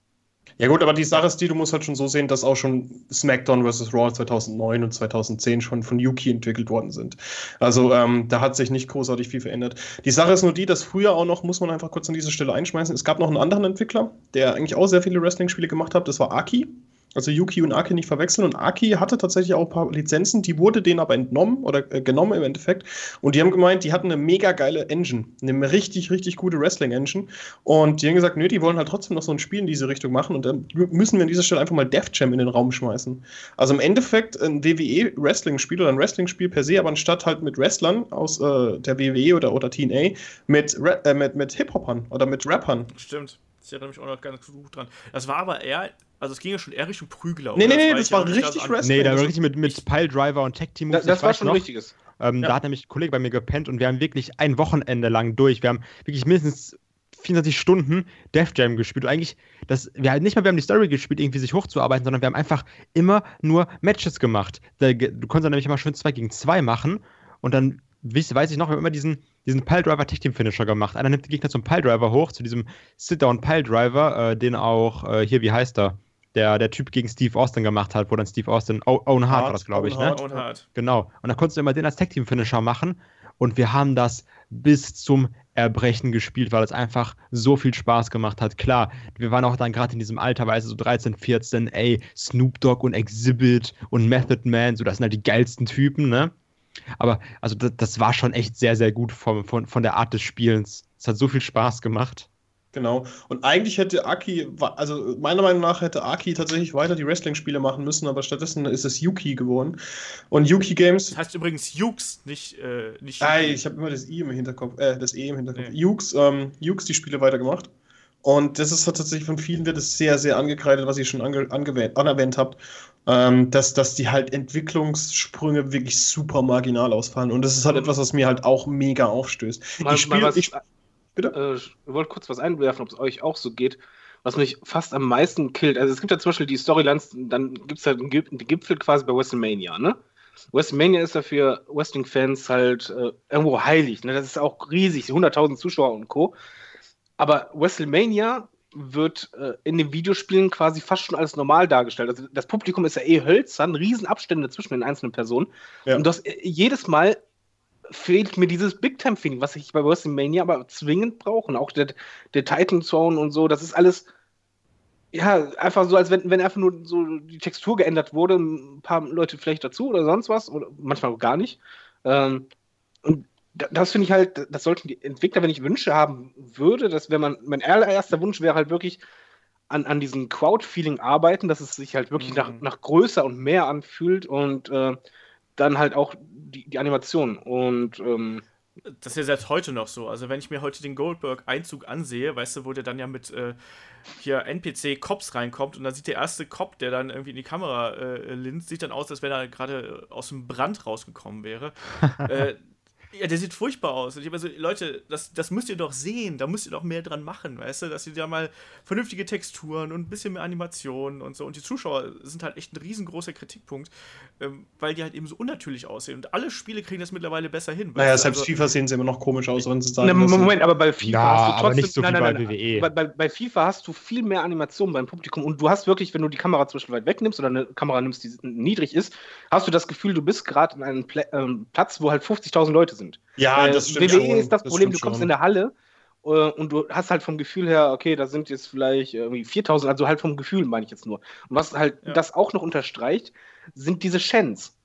E: Ja gut, aber die Sache ist die, du musst halt schon so sehen, dass auch schon SmackDown vs. Raw 2009 und 2010 schon von Yuki entwickelt worden sind. Also ähm, da hat sich nicht großartig viel verändert. Die Sache ist nur die, dass früher auch noch, muss man einfach kurz an dieser Stelle einschmeißen, es gab noch einen anderen Entwickler, der eigentlich auch sehr viele Wrestling-Spiele gemacht hat, das war Aki. Also Yuki und Aki nicht verwechseln. Und Aki hatte tatsächlich auch ein paar Lizenzen, die wurde denen aber entnommen oder äh, genommen im Endeffekt. Und die haben gemeint, die hatten eine mega geile Engine, eine richtig, richtig gute Wrestling-Engine. Und die haben gesagt, nö, die wollen halt trotzdem noch so ein Spiel in diese Richtung machen. Und dann müssen wir an dieser Stelle einfach mal Def Jam in den Raum schmeißen. Also im Endeffekt ein WWE-Wrestling-Spiel oder ein Wrestling-Spiel per se, aber anstatt halt mit Wrestlern aus äh, der WWE oder, oder TNA mit, äh, mit, mit Hip-Hopern oder mit Rappern.
B: Stimmt. Ich erinnere mich auch noch ganz gut dran. Das war aber eher also es ging ja schon eher Richtung Prügler.
E: Nee, nee, nee, das, war, richtig also
D: Wrestling. Nee, da war richtig mit, mit Piledriver und Tech-Team.
C: Das, das war schon noch. richtiges.
D: Ähm, ja. Da hat nämlich ein Kollege bei mir gepennt und wir haben wirklich ein Wochenende lang durch. Wir haben wirklich mindestens 24 Stunden Def Jam gespielt. Und eigentlich, das, wir halt nicht mal, wir haben die Story gespielt, irgendwie sich hochzuarbeiten, sondern wir haben einfach immer nur Matches gemacht. Du konntest dann nämlich immer schön 2 gegen 2 machen und dann weiß ich noch, wir haben immer diesen, diesen Piledriver Tech Team Finisher gemacht. Einer nimmt die Gegner zum Piledriver hoch, zu diesem Sit-Down Piledriver, äh, den auch, äh, hier, wie heißt er? Der, der Typ gegen Steve Austin gemacht hat, wo dann Steve Austin, Owen Hart, war das, glaube ich, ne? Owen Hart. Genau. Und da konntest du immer den als Tag-Team-Finisher machen. Und wir haben das bis zum Erbrechen gespielt, weil es einfach so viel Spaß gemacht hat. Klar, wir waren auch dann gerade in diesem Alter, weißt du, so 13, 14, ey, Snoop Dogg und Exhibit und Method Man, so das sind halt die geilsten Typen, ne? Aber also das, das war schon echt sehr, sehr gut von, von, von der Art des Spielens. Es hat so viel Spaß gemacht.
E: Genau. Und eigentlich hätte Aki, also meiner Meinung nach hätte Aki tatsächlich weiter die Wrestling-Spiele machen müssen, aber stattdessen ist es Yuki geworden. Und Yuki Games.
B: Das heißt übrigens Jukes, nicht, äh, nicht.
E: Ei, ich habe immer das I im Hinterkopf, äh, das E im Hinterkopf. Nee. Jukes, ähm, Jukes die Spiele weitergemacht. Und das ist tatsächlich von vielen wird es sehr, sehr angekreidet, was ihr schon ange anerwähnt habt, ähm, dass, dass die halt Entwicklungssprünge wirklich super marginal ausfallen. Und das ist halt etwas, was mir halt auch mega aufstößt.
C: Mal, ich spiele. Bitte? Äh, ich wollte kurz was einwerfen, ob es euch auch so geht. Was mich fast am meisten killt, also es gibt ja zum Beispiel die Storylines, dann gibt es halt einen Gipfel quasi bei WrestleMania, ne? WrestleMania ist ja für Wrestling-Fans halt äh, irgendwo heilig, ne? Das ist auch riesig, 100.000 Zuschauer und Co. Aber WrestleMania wird äh, in den Videospielen quasi fast schon als normal dargestellt. Also das Publikum ist ja eh hölzern, Riesenabstände zwischen den einzelnen Personen. Ja. Und das äh, jedes Mal fehlt mir dieses Big-Time-Feeling, was ich bei WrestleMania aber zwingend brauche. Und auch der, der Titan-Zone und so, das ist alles, ja, einfach so, als wenn, wenn einfach nur so die Textur geändert wurde, ein paar Leute vielleicht dazu oder sonst was, oder manchmal auch gar nicht. Ähm, und das finde ich halt, das sollten die Entwickler, wenn ich Wünsche haben würde, dass wenn man, mein allererster Wunsch wäre halt wirklich an, an diesem Crowd-Feeling arbeiten, dass es sich halt wirklich mhm. nach, nach größer und mehr anfühlt und äh, dann halt auch die, die Animation. Und ähm,
B: das ist ja selbst heute noch so. Also wenn ich mir heute den Goldberg-Einzug ansehe, weißt du, wo der dann ja mit äh, hier NPC-Cops reinkommt und dann sieht der erste Cop, der dann irgendwie in die Kamera äh, linst, sieht dann aus, als wenn er gerade aus dem Brand rausgekommen wäre. äh, ja, der sieht furchtbar aus. Und ich so, Leute, das, das müsst ihr doch sehen, da müsst ihr doch mehr dran machen, weißt du, dass ihr da mal vernünftige Texturen und ein bisschen mehr Animationen und so. Und die Zuschauer sind halt echt ein riesengroßer Kritikpunkt, ähm, weil die halt eben so unnatürlich aussehen. Und alle Spiele kriegen das mittlerweile besser hin.
E: Naja, selbst also, FIFA sehen sie immer noch komisch aus, wenn sie sagen.
C: Na, Moment, aber bei FIFA
D: ja, hast du trotzdem. Aber nicht so nein, nein, nein,
C: bei WWE. Bei, bei, bei, FIFA hast du viel mehr Animationen beim Publikum und du hast wirklich, wenn du die Kamera zum Beispiel weit wegnimmst oder eine Kamera nimmst, die niedrig ist, hast du das Gefühl, du bist gerade in einem Pla ähm, Platz, wo halt 50.000 Leute sind.
E: Ja, das
C: stimmt WWE schon. ist das, das Problem, du kommst schon. in der Halle äh, und du hast halt vom Gefühl her, okay, da sind jetzt vielleicht irgendwie 4000, also halt vom Gefühl meine ich jetzt nur. Und was halt ja. das auch noch unterstreicht, sind diese Shens.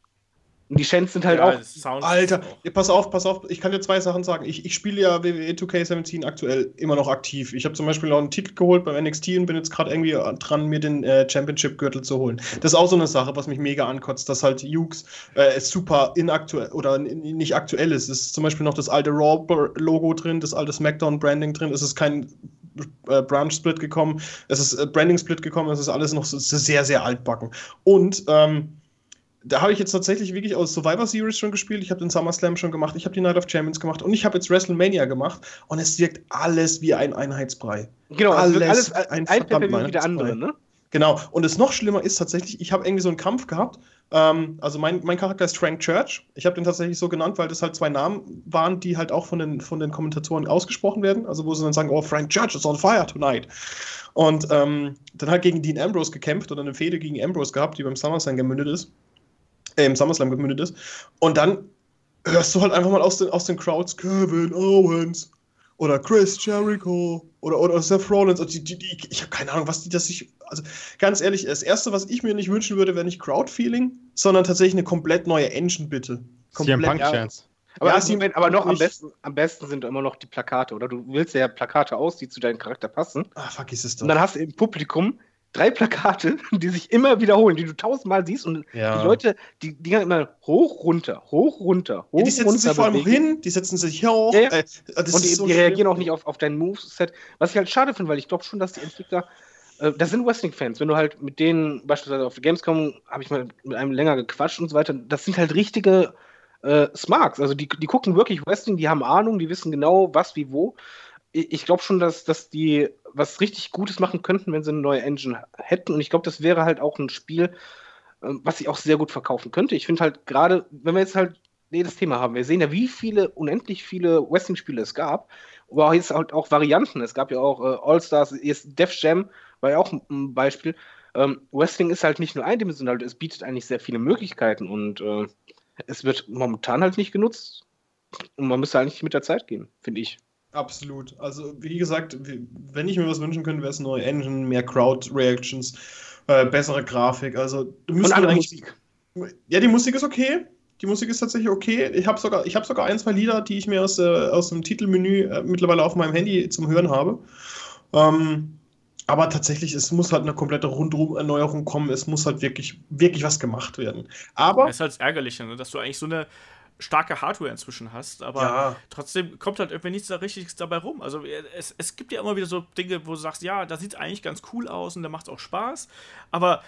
C: Und die Chants sind halt ja,
E: auch. Alter, pass auf, pass auf, ich kann dir zwei Sachen sagen. Ich, ich spiele ja WWE 2K17 aktuell immer noch aktiv. Ich habe zum Beispiel auch einen Titel geholt beim NXT und bin jetzt gerade irgendwie dran, mir den äh, Championship-Gürtel zu holen. Das ist auch so eine Sache, was mich mega ankotzt, dass halt Jukes äh, super inaktuell oder nicht aktuell ist. Es ist zum Beispiel noch das alte Raw-Logo drin, das alte SmackDown-Branding drin. Es ist kein äh, Branch-Split gekommen, es ist äh, Branding-Split gekommen, es ist alles noch so, sehr, sehr altbacken. Und ähm, da habe ich jetzt tatsächlich wirklich aus Survivor Series schon gespielt, ich habe den SummerSlam schon gemacht, ich habe die Night of Champions gemacht und ich habe jetzt WrestleMania gemacht und es wirkt alles wie ein Einheitsbrei.
C: Genau, alles, alles ein, ein verdammt wie der andere, ne?
E: Genau, und das noch schlimmer ist tatsächlich, ich habe irgendwie so einen Kampf gehabt. Ähm, also mein, mein Charakter ist Frank Church. Ich habe den tatsächlich so genannt, weil das halt zwei Namen waren, die halt auch von den, von den Kommentatoren ausgesprochen werden. Also wo sie dann sagen, oh, Frank Church is on fire tonight. Und ähm, dann halt gegen Dean Ambrose gekämpft oder eine Fehde gegen Ambrose gehabt, die beim SummerSlam gemündet ist äh, im SummerSlam gemündet ist. Und dann hörst du halt einfach mal aus den, aus den Crowds Kevin Owens oder Chris Jericho oder, oder Seth Rollins. Die, die, die, ich habe keine Ahnung, was die das sich. Also ganz ehrlich, das Erste, was ich mir nicht wünschen würde, wäre nicht Crowdfeeling, sondern tatsächlich eine komplett neue Engine, bitte. Komplett,
C: CM Punk Chance. Aber, ja, also, aber noch am besten, am besten sind immer noch die Plakate, oder? Du willst ja Plakate aus, die zu deinem Charakter passen.
E: Ah, fuck, ist es
C: doch. Und dann hast du im Publikum drei Plakate, die sich immer wiederholen, die du tausendmal siehst und ja. die Leute, die, die gehen immer hoch, runter, hoch, runter, hoch, ja,
E: die setzen runter. sich vor allem hin, die setzen sich hoch. Ja,
C: äh, und die, so die reagieren auch nicht auf, auf dein Moveset, was ich halt schade finde, weil ich glaube schon, dass die Entwickler, äh, das sind Wrestling-Fans, wenn du halt mit denen, beispielsweise auf der Gamescom, habe ich mal mit einem länger gequatscht und so weiter, das sind halt richtige äh, Smarks, also die, die gucken wirklich Wrestling, die haben Ahnung, die wissen genau, was, wie, wo ich glaube schon, dass, dass die was richtig Gutes machen könnten, wenn sie eine neue Engine hätten. Und ich glaube, das wäre halt auch ein Spiel, ähm, was ich auch sehr gut verkaufen könnte. Ich finde halt gerade, wenn wir jetzt halt jedes Thema haben, wir sehen ja, wie viele, unendlich viele Wrestling-Spiele es gab, aber jetzt halt auch Varianten. Es gab ja auch äh, All-Stars, jetzt Def Jam war ja auch ein Beispiel. Ähm, Wrestling ist halt nicht nur eindimensional, es bietet eigentlich sehr viele Möglichkeiten und äh, es wird momentan halt nicht genutzt. Und man müsste eigentlich mit der Zeit gehen, finde ich.
E: Absolut. Also, wie gesagt, wenn ich mir was wünschen könnte, wäre es neue Engine, mehr Crowd-Reactions, äh, bessere Grafik. Also, du
C: müsstest eigentlich.
E: Musik. Ja, die Musik ist okay. Die Musik ist tatsächlich okay. Ich habe sogar, hab sogar ein, zwei Lieder, die ich mir aus, äh, aus dem Titelmenü äh, mittlerweile auf meinem Handy zum Hören habe. Ähm, aber tatsächlich, es muss halt eine komplette Rundum-Erneuerung kommen. Es muss halt wirklich, wirklich was gemacht werden. Aber.
B: Es ist halt ärgerlich, ne? dass du eigentlich so eine starke Hardware inzwischen hast, aber ja. trotzdem kommt halt irgendwie nichts da Richtiges dabei rum. Also es, es gibt ja immer wieder so Dinge, wo du sagst, ja, da sieht es eigentlich ganz cool aus und da macht es auch Spaß, aber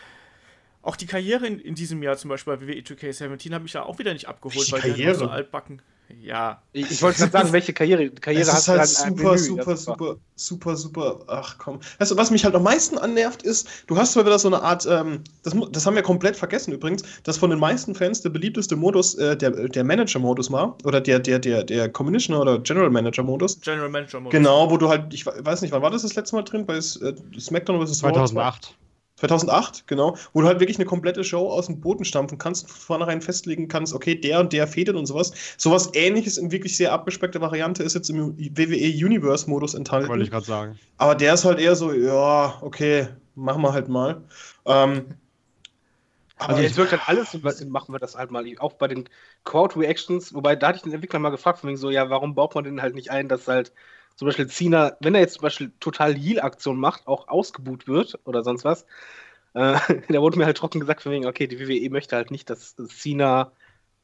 B: auch die Karriere in, in diesem Jahr zum Beispiel bei WWE 2K17 hat mich da auch wieder nicht abgeholt,
E: weil die halt
B: so altbacken
C: ja. Ich, ich wollte gerade sagen, welche Karriere, Karriere
E: es hast halt du halt super, super, super, super, super, ach komm. Weißt du, was mich halt am meisten annervt, ist, du hast zwar wieder so eine Art, ähm, das, das haben wir komplett vergessen übrigens, dass von den meisten Fans der beliebteste Modus äh, der, der Manager-Modus war, oder der, der, der, der Commissioner oder General Manager-Modus.
B: General Manager-Modus.
E: Genau, wo du halt, ich weiß nicht, wann war das das letzte Mal drin? Bei äh, SmackDown
D: vs. 2008.
E: 2008, genau, wo du halt wirklich eine komplette Show aus dem Boden stampfen kannst, von vornherein festlegen kannst, okay, der und der fädelt und sowas. Sowas ähnliches in wirklich sehr abgespeckte Variante ist jetzt im WWE Universe Modus enthalten.
D: Wollte ich gerade sagen.
E: Aber der ist halt eher so, ja, okay, machen wir halt mal. Ähm,
C: also jetzt wirkt halt alles so ein bisschen, machen wir das halt mal, auch bei den Crowd Reactions, wobei da hatte ich den Entwickler mal gefragt, von wegen so, ja, warum baut man den halt nicht ein, dass halt zum Beispiel Cena, wenn er jetzt zum Beispiel total Heal-Aktion macht, auch ausgebuht wird oder sonst was, äh, da wurde mir halt trocken gesagt, von wegen, okay, die WWE möchte halt nicht, dass Cena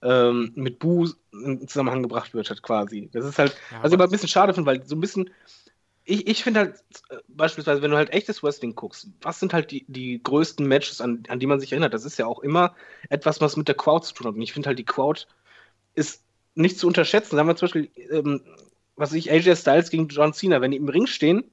C: ähm, mit Bu in Zusammenhang gebracht wird, halt quasi. Das ist halt, ja, was ich aber ein bisschen schade finde, weil so ein bisschen, ich, ich finde halt, äh, beispielsweise, wenn du halt echtes Wrestling guckst, was sind halt die, die größten Matches, an, an die man sich erinnert? Das ist ja auch immer etwas, was mit der Crowd zu tun hat. Und ich finde halt, die Crowd ist nicht zu unterschätzen. Sagen wir zum Beispiel, ähm, was ich, AJ Styles gegen John Cena, wenn die im Ring stehen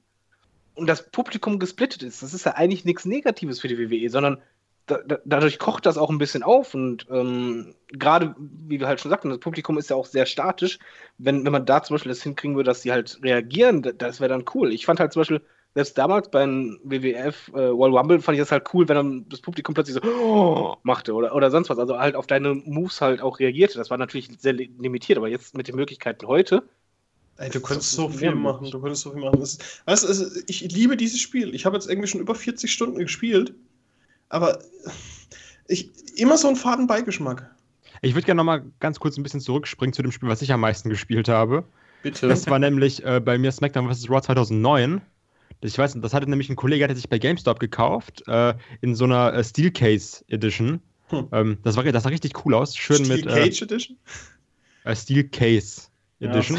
C: und das Publikum gesplittet ist, das ist ja eigentlich nichts Negatives für die WWE, sondern da, da, dadurch kocht das auch ein bisschen auf und ähm, gerade, wie wir halt schon sagten, das Publikum ist ja auch sehr statisch. Wenn, wenn man da zum Beispiel das hinkriegen würde, dass sie halt reagieren, das wäre dann cool. Ich fand halt zum Beispiel, selbst damals beim WWF äh, World Rumble fand ich das halt cool, wenn dann das Publikum plötzlich so oh, machte oder, oder sonst was. Also halt auf deine Moves halt auch reagierte. Das war natürlich sehr limitiert, aber jetzt mit den Möglichkeiten heute
E: Ey, du könntest so viel machen, du könntest so viel machen. Das, weißt, also, ich liebe dieses Spiel. Ich habe jetzt irgendwie schon über 40 Stunden gespielt, aber ich, immer so einen faden Beigeschmack.
D: Ich würde gerne nochmal ganz kurz ein bisschen zurückspringen zu dem Spiel, was ich am meisten gespielt habe.
E: Bitte.
D: Das war nämlich äh, bei mir SmackDown vs. Raw 2009. Ich weiß, das hatte nämlich ein Kollege, der sich bei GameStop gekauft, äh, in so einer äh, Steel Case Edition. Hm. Ähm, das, war, das sah richtig cool aus. Schön Steel mit.
E: Steel Cage Edition?
D: Äh, Steel Case Edition.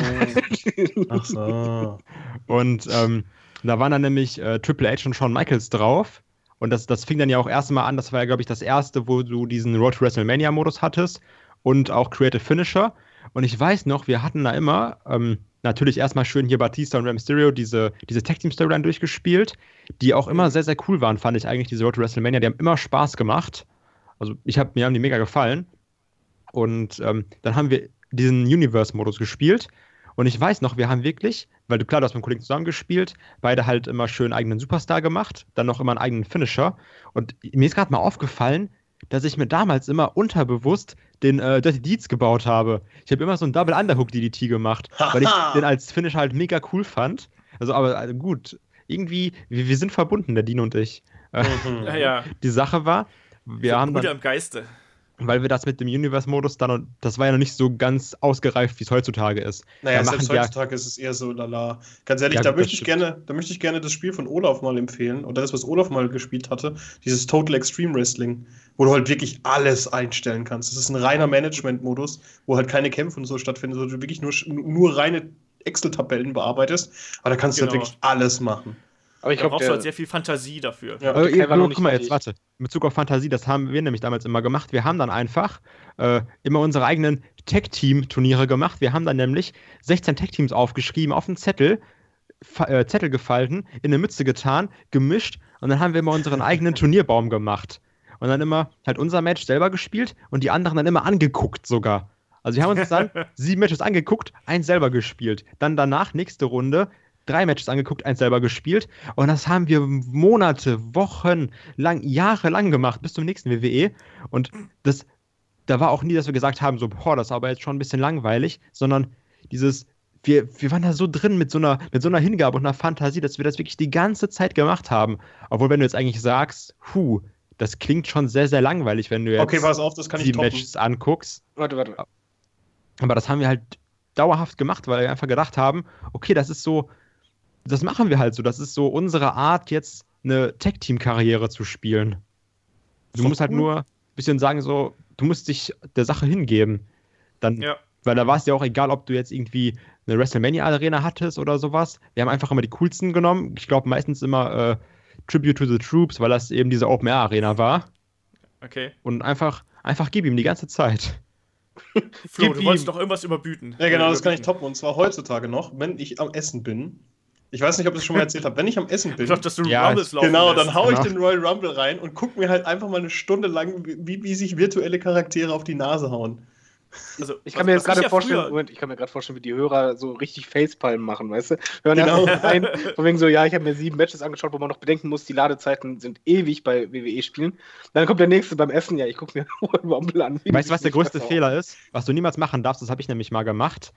E: Ach so. Ach so.
D: Und ähm, da waren dann nämlich äh, Triple H und Shawn Michaels drauf. Und das, das fing dann ja auch erstmal an, das war ja, glaube ich, das erste, wo du diesen Road to WrestleMania-Modus hattest und auch Creative Finisher. Und ich weiß noch, wir hatten da immer ähm, natürlich erstmal schön hier Batista und Rey Mysterio diese, diese Tag-Team-Storyline durchgespielt, die auch immer sehr, sehr cool waren, fand ich eigentlich, diese Road to WrestleMania. Die haben immer Spaß gemacht. Also ich hab, mir haben die mega gefallen. Und ähm, dann haben wir diesen Universe-Modus gespielt. Und ich weiß noch, wir haben wirklich, weil du klar, du hast mit einem Kollegen zusammengespielt, beide halt immer schön eigenen Superstar gemacht, dann noch immer einen eigenen Finisher. Und mir ist gerade mal aufgefallen, dass ich mir damals immer unterbewusst den äh, Dirty Deeds gebaut habe. Ich habe immer so einen Double Underhook DDT gemacht, weil ich den als Finisher halt mega cool fand. Also, aber also gut, irgendwie, wir, wir, sind verbunden, der Dino und ich.
B: Mhm. ja, ja.
D: Die Sache war, wir so haben.
B: Bruder im Geiste
D: weil wir das mit dem Universe-Modus dann, das war ja noch nicht so ganz ausgereift, wie es heutzutage ist.
E: Naja, selbst heutzutage ja, ist es eher so lala. Ganz ehrlich, ja, da, möchte ich gerne, da möchte ich gerne das Spiel von Olaf mal empfehlen, oder das, was Olaf mal gespielt hatte, dieses Total Extreme Wrestling, wo du halt wirklich alles einstellen kannst. Das ist ein reiner Management-Modus, wo halt keine Kämpfe und so stattfinden, sondern du wirklich nur, nur reine Excel-Tabellen bearbeitest, aber da kannst genau. du halt genau. wirklich alles machen.
B: Aber ich glaube, brauchst du halt sehr viel Fantasie dafür.
D: Ja, okay, äh, guck mal jetzt, warte. In Bezug auf Fantasie, das haben wir nämlich damals immer gemacht. Wir haben dann einfach äh, immer unsere eigenen Tech-Team-Turniere gemacht. Wir haben dann nämlich 16 Tech-Teams aufgeschrieben auf einen Zettel, äh, Zettel gefalten, in eine Mütze getan, gemischt und dann haben wir immer unseren eigenen Turnierbaum gemacht. Und dann immer halt unser Match selber gespielt und die anderen dann immer angeguckt sogar. Also wir haben uns dann sieben Matches angeguckt, eins selber gespielt. Dann danach, nächste Runde, drei Matches angeguckt, eins selber gespielt. Und das haben wir Monate, Wochen lang, Jahre lang gemacht, bis zum nächsten WWE. Und das, da war auch nie, dass wir gesagt haben, so, boah, das ist aber jetzt schon ein bisschen langweilig, sondern dieses, wir, wir waren da so drin mit so, einer, mit so einer Hingabe und einer Fantasie, dass wir das wirklich die ganze Zeit gemacht haben. Obwohl, wenn du jetzt eigentlich sagst, puh, das klingt schon sehr, sehr langweilig, wenn du jetzt
E: okay, pass auf, das kann die
D: Matches anguckst.
C: Warte, warte.
D: Aber das haben wir halt dauerhaft gemacht, weil wir einfach gedacht haben, okay, das ist so, das machen wir halt so. Das ist so unsere Art, jetzt eine Tech-Team-Karriere zu spielen. Du musst halt nur ein bisschen sagen, so, du musst dich der Sache hingeben. Dann, ja. Weil da war es ja auch egal, ob du jetzt irgendwie eine WrestleMania-Arena hattest oder sowas. Wir haben einfach immer die coolsten genommen. Ich glaube meistens immer äh, Tribute to the Troops, weil das eben diese Open-Air-Arena war.
B: Okay.
D: Und einfach, einfach gib ihm die ganze Zeit.
B: Flo, du wolltest doch irgendwas überbieten.
E: Ja, genau, das kann ich toppen. Und zwar heutzutage noch, wenn ich am Essen bin ich weiß nicht, ob ich das schon mal erzählt habe. Wenn ich am Essen bin. Ich
B: dachte, dass du
E: ja, Rumbles laufen Genau, dann haue ich genau. den Royal Rumble rein und gucke mir halt einfach mal eine Stunde lang, wie, wie sich virtuelle Charaktere auf die Nase hauen.
C: Also, ich kann mir jetzt gerade ja vorstellen, Moment, ich kann mir gerade vorstellen, wie die Hörer so richtig Facepalm machen, weißt du? Hören
E: genau.
C: ein, von wegen so, ja, ich habe mir sieben Matches angeschaut, wo man noch bedenken muss, die Ladezeiten sind ewig bei WWE-Spielen. Dann kommt der nächste beim Essen, ja, ich gucke mir
D: Rumble an. Weißt du, was der größte Fehler ist? Was du niemals machen darfst, das habe ich nämlich mal gemacht.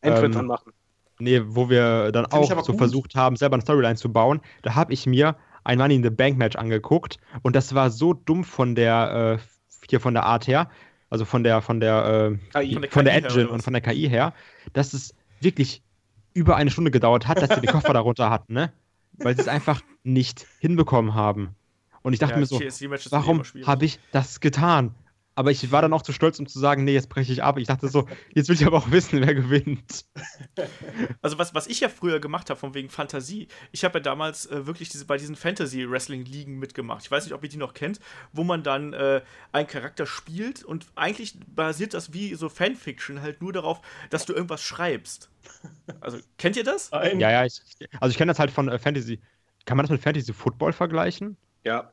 C: Endfrit ähm, machen.
D: Nee, wo wir dann auch so gut. versucht haben, selber eine Storyline zu bauen, da habe ich mir ein Money in the Bank Match angeguckt und das war so dumm von der, äh, hier von der Art her, also von der, von der, äh, KI, von der, von der Engine und von der KI her, dass es wirklich über eine Stunde gedauert hat, dass sie die Koffer darunter hatten, ne? Weil sie es einfach nicht hinbekommen haben. Und ich dachte ja, mir so, warum habe ich das getan? Aber ich war dann auch zu stolz, um zu sagen, nee, jetzt breche ich ab. Ich dachte so, jetzt will ich aber auch wissen, wer gewinnt.
B: Also was, was ich ja früher gemacht habe, von wegen Fantasie, ich habe ja damals äh, wirklich diese, bei diesen Fantasy-Wrestling-Ligen mitgemacht. Ich weiß nicht, ob ihr die noch kennt, wo man dann äh, einen Charakter spielt und eigentlich basiert das wie so Fanfiction halt nur darauf, dass du irgendwas schreibst. Also, kennt ihr das?
D: Nein. Ja, ja, ich, also ich kenne das halt von äh, Fantasy. Kann man das mit Fantasy Football vergleichen?
C: Ja.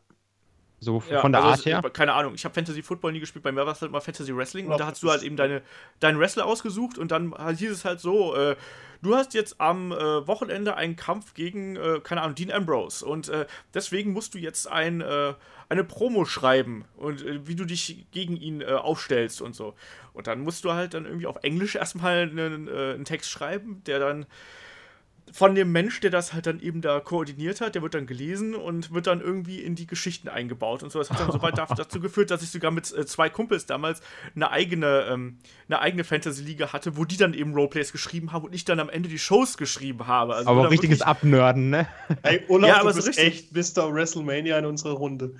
D: So ja, von der also Art her?
B: Keine Ahnung, ich habe Fantasy Football nie gespielt, bei mir war es halt mal Fantasy Wrestling und da hast du halt eben deine, deinen Wrestler ausgesucht und dann hieß es halt so, äh, du hast jetzt am äh, Wochenende einen Kampf gegen, äh, keine Ahnung, Dean Ambrose und äh, deswegen musst du jetzt ein, äh, eine Promo schreiben und äh, wie du dich gegen ihn aufstellst und so. Und dann musst du halt dann irgendwie auf Englisch erstmal einen, einen Text schreiben, der dann von dem Mensch, der das halt dann eben da koordiniert hat, der wird dann gelesen und wird dann irgendwie in die Geschichten eingebaut und so. Das hat dann soweit dazu geführt, dass ich sogar mit äh, zwei Kumpels damals eine eigene, ähm, eine eigene Fantasy-Liga hatte, wo die dann eben Roleplays geschrieben haben und ich dann am Ende die Shows geschrieben habe.
D: Also aber auch richtiges Abnörden, ne?
E: Ey, Olaf, ja, aber du bist echt Mr. WrestleMania in unserer Runde.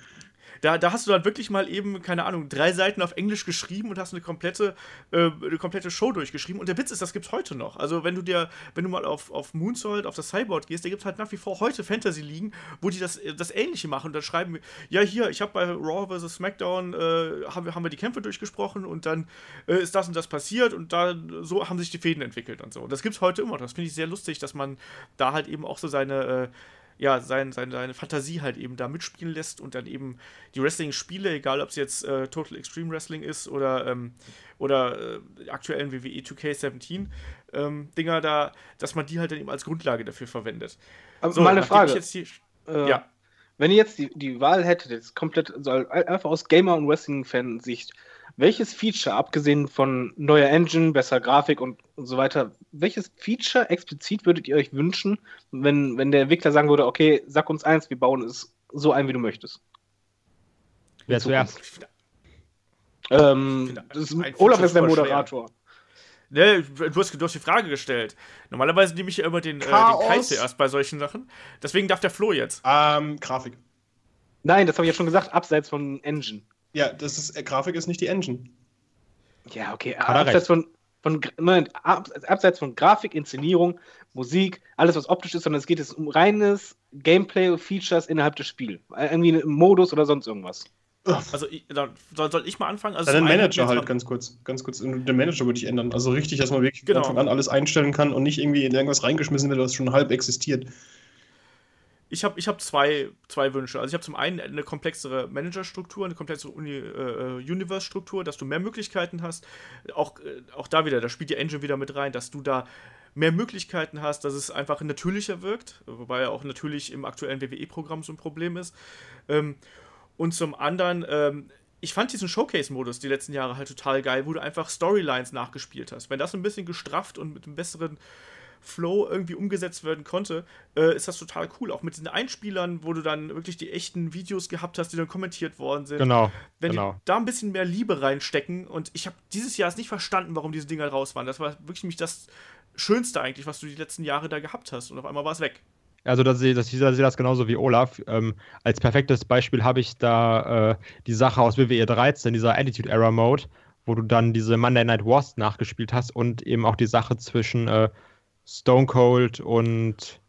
B: Da, da hast du dann wirklich mal eben, keine Ahnung, drei Seiten auf Englisch geschrieben und hast eine komplette, äh, eine komplette Show durchgeschrieben. Und der Witz ist, das gibt's heute noch. Also wenn du dir, wenn du mal auf, auf Moonsault, auf das Cyborg gehst, da gibt es halt nach wie vor heute Fantasy-Ligen, wo die das, das Ähnliche machen und dann schreiben, ja hier, ich habe bei Raw vs. SmackDown, äh, haben, haben wir die Kämpfe durchgesprochen und dann äh, ist das und das passiert und da so haben sich die Fäden entwickelt und so. Und das gibt's heute immer. Das finde ich sehr lustig, dass man da halt eben auch so seine äh, ja, sein, sein, seine Fantasie halt eben da mitspielen lässt und dann eben die Wrestling-Spiele, egal ob es jetzt äh, Total Extreme Wrestling ist oder, ähm, oder äh, aktuellen WWE 2K17 ähm, Dinger da, dass man die halt dann eben als Grundlage dafür verwendet.
C: Aber so, mal eine Frage. Die, äh, ja. Wenn ihr jetzt die, die Wahl hättet, jetzt komplett, also einfach aus Gamer- und Wrestling-Fan-Sicht, welches Feature, abgesehen von neuer Engine, besser Grafik und, und so weiter, welches Feature explizit würdet ihr euch wünschen, wenn, wenn der Entwickler sagen würde, okay, sag uns eins, wir bauen es so ein, wie du möchtest?
D: Wer zuerst?
C: Ähm, ist, Olaf ist der Moderator.
B: Ne, du hast, du hast die Frage gestellt. Normalerweise nehme ich ja immer den, äh, den Kai zuerst bei solchen Sachen. Deswegen darf der Flo jetzt.
E: Ähm, Grafik.
C: Nein, das habe ich ja schon gesagt, abseits von Engine.
E: Ja, das ist, äh, Grafik ist nicht die Engine.
C: Ja, okay. Abseits von, von, Moment, abseits von Grafik, Inszenierung, Musik, alles was optisch ist, sondern es geht jetzt um reines Gameplay, Features innerhalb des Spiels. Irgendwie einen Modus oder sonst irgendwas.
B: Also ich, soll, soll, ich mal anfangen? Also
E: ja, den Manager halt ganz kurz, ganz kurz. Den Manager würde ich ändern. Also richtig, dass man wirklich genau. von Anfang an alles einstellen kann und nicht irgendwie in irgendwas reingeschmissen wird, was schon halb existiert
B: ich habe ich hab zwei, zwei Wünsche. Also ich habe zum einen eine komplexere Managerstruktur, eine komplexere äh, Universe-Struktur, dass du mehr Möglichkeiten hast. Auch, äh, auch da wieder, da spielt die Engine wieder mit rein, dass du da mehr Möglichkeiten hast, dass es einfach natürlicher wirkt, wobei ja auch natürlich im aktuellen WWE-Programm so ein Problem ist. Ähm, und zum anderen, ähm, ich fand diesen Showcase-Modus die letzten Jahre halt total geil, wo du einfach Storylines nachgespielt hast. Wenn das ein bisschen gestrafft und mit einem besseren Flow irgendwie umgesetzt werden konnte, äh, ist das total cool. Auch mit den Einspielern, wo du dann wirklich die echten Videos gehabt hast, die dann kommentiert worden sind.
D: Genau.
B: Wenn
D: genau.
B: die da ein bisschen mehr Liebe reinstecken und ich habe dieses Jahr nicht verstanden, warum diese Dinger raus waren. Das war wirklich nämlich das Schönste eigentlich, was du die letzten Jahre da gehabt hast und auf einmal war es weg.
D: Also, dass ich, dass ich sehe das genauso wie Olaf. Ähm, als perfektes Beispiel habe ich da äh, die Sache aus WWE 13, dieser Attitude Error Mode, wo du dann diese Monday Night Wars nachgespielt hast und eben auch die Sache zwischen äh, Stone Cold und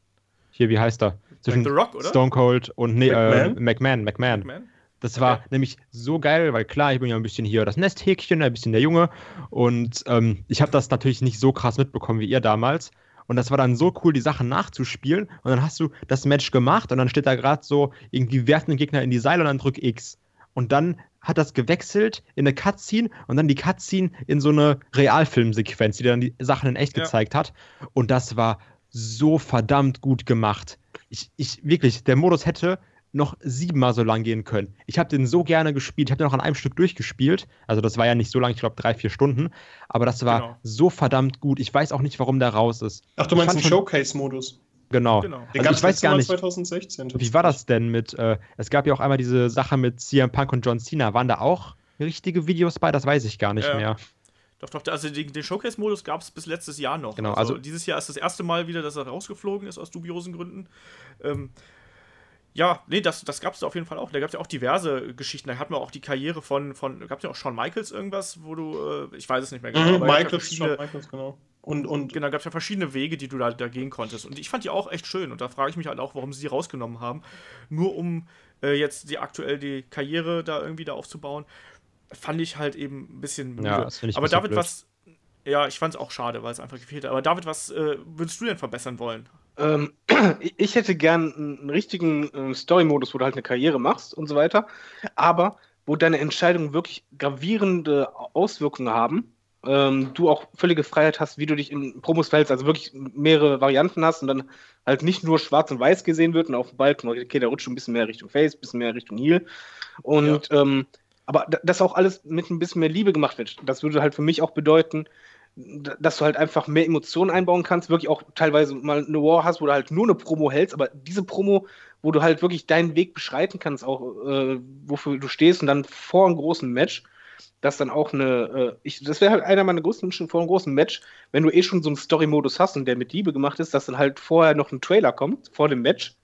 D: hier, wie heißt er?
B: Zwischen The Rock, oder?
D: Stone Cold und nee, McMahon. Äh, McMahon, McMahon. McMahon? Das war okay. nämlich so geil, weil klar, ich bin ja ein bisschen hier das Nesthäkchen, ein bisschen der Junge. Und ähm, ich habe das natürlich nicht so krass mitbekommen wie ihr damals. Und das war dann so cool, die Sachen nachzuspielen. Und dann hast du das Match gemacht und dann steht da gerade so, irgendwie werfen den Gegner in die Seile und dann drück X. Und dann hat das gewechselt in eine Cutscene und dann die Cutscene in so eine Realfilmsequenz, die dann die Sachen in echt ja. gezeigt hat. Und das war so verdammt gut gemacht. Ich, ich wirklich, der Modus hätte noch siebenmal so lang gehen können. Ich habe den so gerne gespielt. Ich habe den noch an einem Stück durchgespielt. Also das war ja nicht so lang, ich glaube drei, vier Stunden. Aber das war genau. so verdammt gut. Ich weiß auch nicht, warum der raus ist.
E: Ach, du meinst den Showcase-Modus?
D: Genau. genau.
E: Also ich weiß gar nicht. 2016,
D: wie war das denn mit? Äh, es gab ja auch einmal diese Sache mit CM Punk und John Cena. Waren da auch richtige Videos bei? Das weiß ich gar nicht ja. mehr.
B: Doch, doch, also den, den Showcase-Modus gab es bis letztes Jahr noch.
D: Genau, also,
B: also, dieses Jahr ist das erste Mal wieder, dass er rausgeflogen ist aus dubiosen Gründen. Ähm, ja, nee, das, das gab es auf jeden Fall auch. Da gab es ja auch diverse Geschichten. Da hatten wir auch die Karriere von, von gab es ja auch Shawn Michaels irgendwas, wo du, äh, ich weiß es nicht mehr
E: genau. Mhm, Michaels, ja Michaels, genau.
B: Und, und genau, gab es ja verschiedene Wege, die du da, da gehen konntest. Und ich fand die auch echt schön. Und da frage ich mich halt auch, warum sie die rausgenommen haben. Nur um äh, jetzt die aktuell die Karriere da irgendwie da aufzubauen, fand ich halt eben ein bisschen
D: müde. Ja, das ich
B: Aber David, blöd. was. Ja, ich fand es auch schade, weil es einfach gefehlt hat. Aber David, was äh, würdest du denn verbessern wollen?
C: Ähm, ich hätte gern einen richtigen äh, Story-Modus, wo du halt eine Karriere machst und so weiter, aber wo deine Entscheidungen wirklich gravierende Auswirkungen haben. Ähm, du auch völlige Freiheit hast, wie du dich in Promos verhältst, also wirklich mehrere Varianten hast und dann halt nicht nur schwarz und weiß gesehen wird und auf dem Balken, okay, der rutscht ein bisschen mehr Richtung Face, ein bisschen mehr Richtung Heel. Und ja. ähm, aber das auch alles mit ein bisschen mehr Liebe gemacht wird. Das würde halt für mich auch bedeuten, dass du halt einfach mehr Emotionen einbauen kannst, wirklich auch teilweise mal eine War hast, wo du halt nur eine Promo hältst, aber diese Promo, wo du halt wirklich deinen Weg beschreiten kannst, auch äh, wofür du stehst und dann vor einem großen Match, dass dann auch eine, äh, ich, das wäre halt einer meiner größten Wünsche vor einem großen Match, wenn du eh schon so einen Story-Modus hast und der mit Liebe gemacht ist, dass dann halt vorher noch ein Trailer kommt, vor dem Match.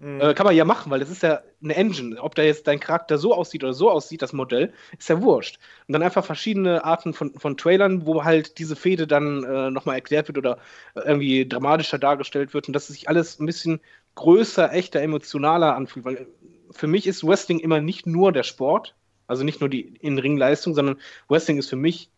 C: Mhm. Äh, kann man ja machen, weil das ist ja eine Engine. Ob da jetzt dein Charakter so aussieht oder so aussieht, das Modell, ist ja wurscht. Und dann einfach verschiedene Arten von, von Trailern, wo halt diese Fehde dann äh, nochmal erklärt wird oder irgendwie dramatischer dargestellt wird und dass sich alles ein bisschen größer, echter, emotionaler anfühlt. Weil für mich ist Wrestling immer nicht nur der Sport, also nicht nur die In-Ring-Leistung, sondern Wrestling ist für mich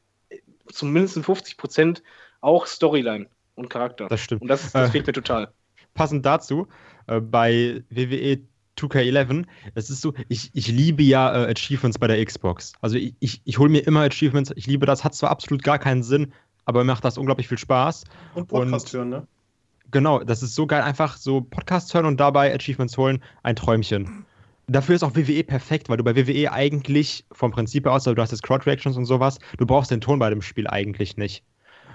C: zumindest 50 Prozent auch Storyline und Charakter.
D: Das stimmt.
C: Und das, das äh, fehlt mir total.
D: Passend dazu, äh, bei WWE 2K11, es ist so, ich, ich liebe ja äh, Achievements bei der Xbox. Also ich, ich, ich hole mir immer Achievements, ich liebe das, hat zwar absolut gar keinen Sinn, aber mir macht das unglaublich viel Spaß.
E: Und Podcast und, hören, ne?
D: Genau, das ist so geil, einfach so Podcast hören und dabei Achievements holen, ein Träumchen dafür ist auch WWE perfekt, weil du bei WWE eigentlich vom Prinzip aus, also du hast jetzt Crowd-Reactions und sowas, du brauchst den Ton bei dem Spiel eigentlich nicht.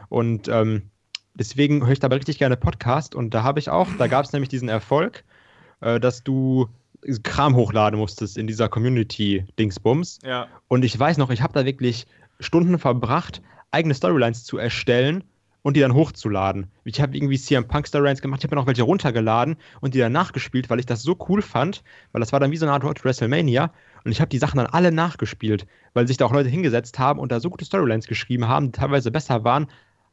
D: Und ähm, deswegen höre ich dabei richtig gerne Podcast und da habe ich auch, da gab es nämlich diesen Erfolg, äh, dass du Kram hochladen musstest in dieser Community-Dingsbums.
B: Ja.
D: Und ich weiß noch, ich habe da wirklich Stunden verbracht, eigene Storylines zu erstellen und die dann hochzuladen. Ich habe irgendwie CM Punk Storylines gemacht, ich habe mir noch welche runtergeladen und die dann nachgespielt, weil ich das so cool fand, weil das war dann wie so eine Art Road WrestleMania und ich habe die Sachen dann alle nachgespielt, weil sich da auch Leute hingesetzt haben und da so gute Storylines geschrieben haben, die teilweise besser waren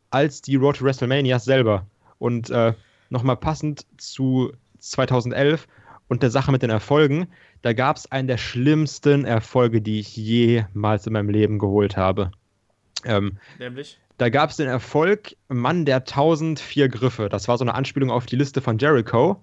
D: als die Road to WrestleMania selber. Und äh, nochmal passend zu 2011 und der Sache mit den Erfolgen, da gab es einen der schlimmsten Erfolge, die ich jemals in meinem Leben geholt habe.
B: Ähm, Nämlich?
D: Da gab es den Erfolg Mann der 1004 Griffe. Das war so eine Anspielung auf die Liste von Jericho.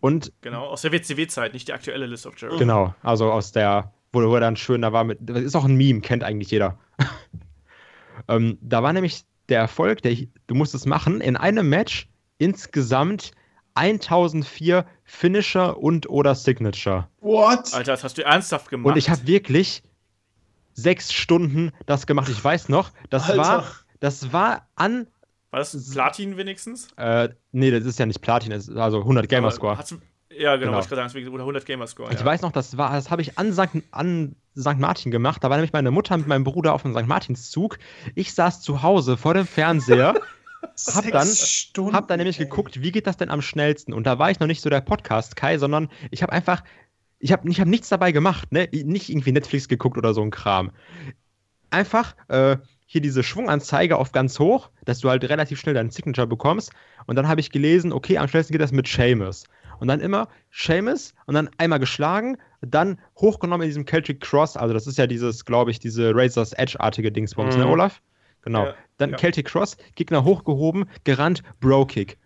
D: Und
B: genau, aus der WCW-Zeit, nicht die aktuelle Liste of Jericho.
D: Genau, also aus der, wo, wo er dann schön da war mit. Das ist auch ein Meme, kennt eigentlich jeder. ähm, da war nämlich der Erfolg, der, du musst es machen, in einem Match insgesamt 1004 Finisher und oder Signature.
B: What? Alter, das hast du ernsthaft gemacht.
D: Und ich habe wirklich sechs Stunden das gemacht. Ich weiß noch, das Alter. war das war an.
B: War das Platin wenigstens?
D: Äh, nee, das ist ja nicht Platin, das ist also 100 Gamerscore.
B: Ja, genau, genau. ich gerade sagen, oder 100 Gamerscore.
D: Ich ja. weiß noch, das das habe ich an St. an St. Martin gemacht. Da war nämlich meine Mutter mit meinem Bruder auf dem St. Martinszug. Ich saß zu Hause vor dem Fernseher. hab dann, Stunden, hab dann nämlich ey. geguckt, wie geht das denn am schnellsten? Und da war ich noch nicht so der Podcast-Kai, sondern ich habe einfach, ich habe ich hab nichts dabei gemacht, ne? Nicht irgendwie Netflix geguckt oder so ein Kram. Einfach, äh, hier diese Schwunganzeige auf ganz hoch, dass du halt relativ schnell deinen Signature bekommst. Und dann habe ich gelesen, okay, am schnellsten geht das mit Seamus. Und dann immer Seamus und dann einmal geschlagen, dann hochgenommen in diesem Celtic Cross, also das ist ja dieses, glaube ich, diese Razor's Edge-artige Dingsbums, ne, mhm. ne, Olaf? Genau. Ja, dann ja. Celtic Cross, Gegner hochgehoben, gerannt, Bro-Kick.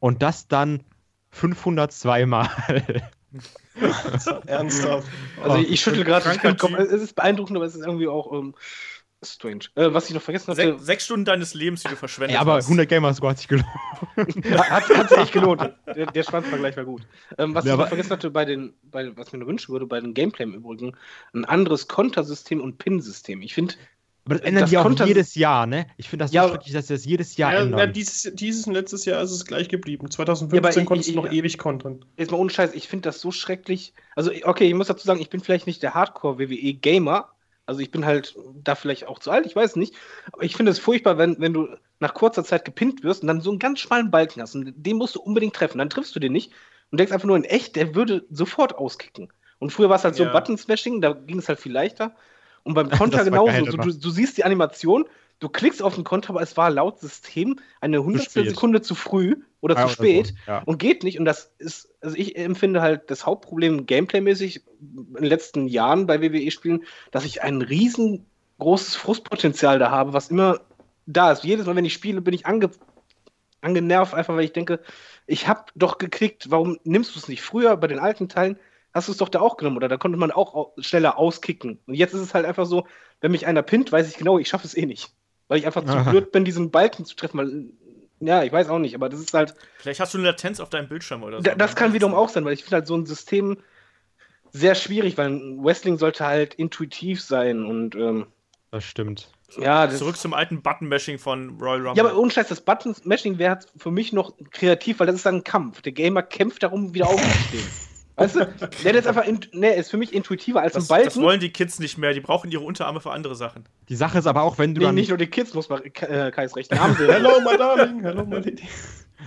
D: Und das dann 502 Mal.
C: Ernsthaft. Also ich schüttel gerade den Kopf. Es ist beeindruckend, aber es ist irgendwie auch ähm, Strange. Äh, was ich noch vergessen hatte.
B: Sech, sechs Stunden deines Lebens, die du verschwendet
D: hast. Ja, aber 100 Gamerscore hat sich gelohnt.
C: hat, hat sich echt gelohnt. Der, der Schwanzvergleich war gut. Ähm, was ja, ich noch vergessen hatte, bei den, bei, was mir wünschen würde, bei den Gameplay im Übrigen, ein anderes Kontersystem und Pin-System. Ich finde.
D: Aber das ändern die auch jedes Jahr, ne? Ich finde das so ja, schrecklich, dass sie das jedes Jahr ja, ändern. Ja,
E: dieses, dieses und letztes Jahr ist es gleich geblieben. 2015 ja, konntest du noch ewig kontern.
C: Jetzt mal ohne Scheiß, ich finde das so schrecklich. Also, okay, ich muss dazu sagen, ich bin vielleicht nicht der Hardcore-WWE-Gamer, also ich bin halt da vielleicht auch zu alt, ich weiß nicht. Aber ich finde es furchtbar, wenn, wenn du nach kurzer Zeit gepinnt wirst und dann so einen ganz schmalen Balken hast und den musst du unbedingt treffen. Dann triffst du den nicht und denkst einfach nur in echt, der würde sofort auskicken. Und früher war es halt ja. so Button-Smashing, da ging es halt viel leichter. Und beim Konter genauso. So, du, du, siehst die Animation, du klickst auf den Konter, aber es war laut System eine hundertstel Sekunde zu früh oder ja, zu spät so. ja. und geht nicht. Und das ist, also ich empfinde halt das Hauptproblem gameplaymäßig in den letzten Jahren bei WWE-Spielen, dass ich ein riesengroßes Frustpotenzial da habe, was immer da ist. Jedes Mal, wenn ich spiele, bin ich ange angenervt, einfach weil ich denke, ich habe doch geklickt, warum nimmst du es nicht? Früher bei den alten Teilen hast du es doch da auch genommen oder da konnte man auch schneller auskicken. Und jetzt ist es halt einfach so, wenn mich einer pinnt, weiß ich genau, ich schaffe es eh nicht. Weil ich einfach zu blöd bin, diesen Balken zu treffen, weil ja, ich weiß auch nicht, aber das ist halt.
B: Vielleicht hast du eine Latenz auf deinem Bildschirm oder so.
C: Da, das kann wiederum auch sein, weil ich finde halt so ein System sehr schwierig, weil Wrestling sollte halt intuitiv sein und ähm,
D: Das stimmt.
B: Ja, das Zurück zum alten Button-Mashing von Royal Rumble.
C: Ja, aber ohne Scheiß, das Button-Mashing wäre für mich noch kreativ, weil das ist dann ein Kampf. Der Gamer kämpft darum, wieder aufzustehen. Weißt du, der ist einfach, in, nee, ist für mich intuitiver als
B: das,
C: ein Balken.
B: Das wollen die Kids nicht mehr, die brauchen ihre Unterarme für andere Sachen.
D: Die Sache ist aber auch, wenn du
C: nee,
D: dann...
C: nicht nur die Kids, muss man äh, Kais recht haben.
E: hello, my darling, hello, my lady.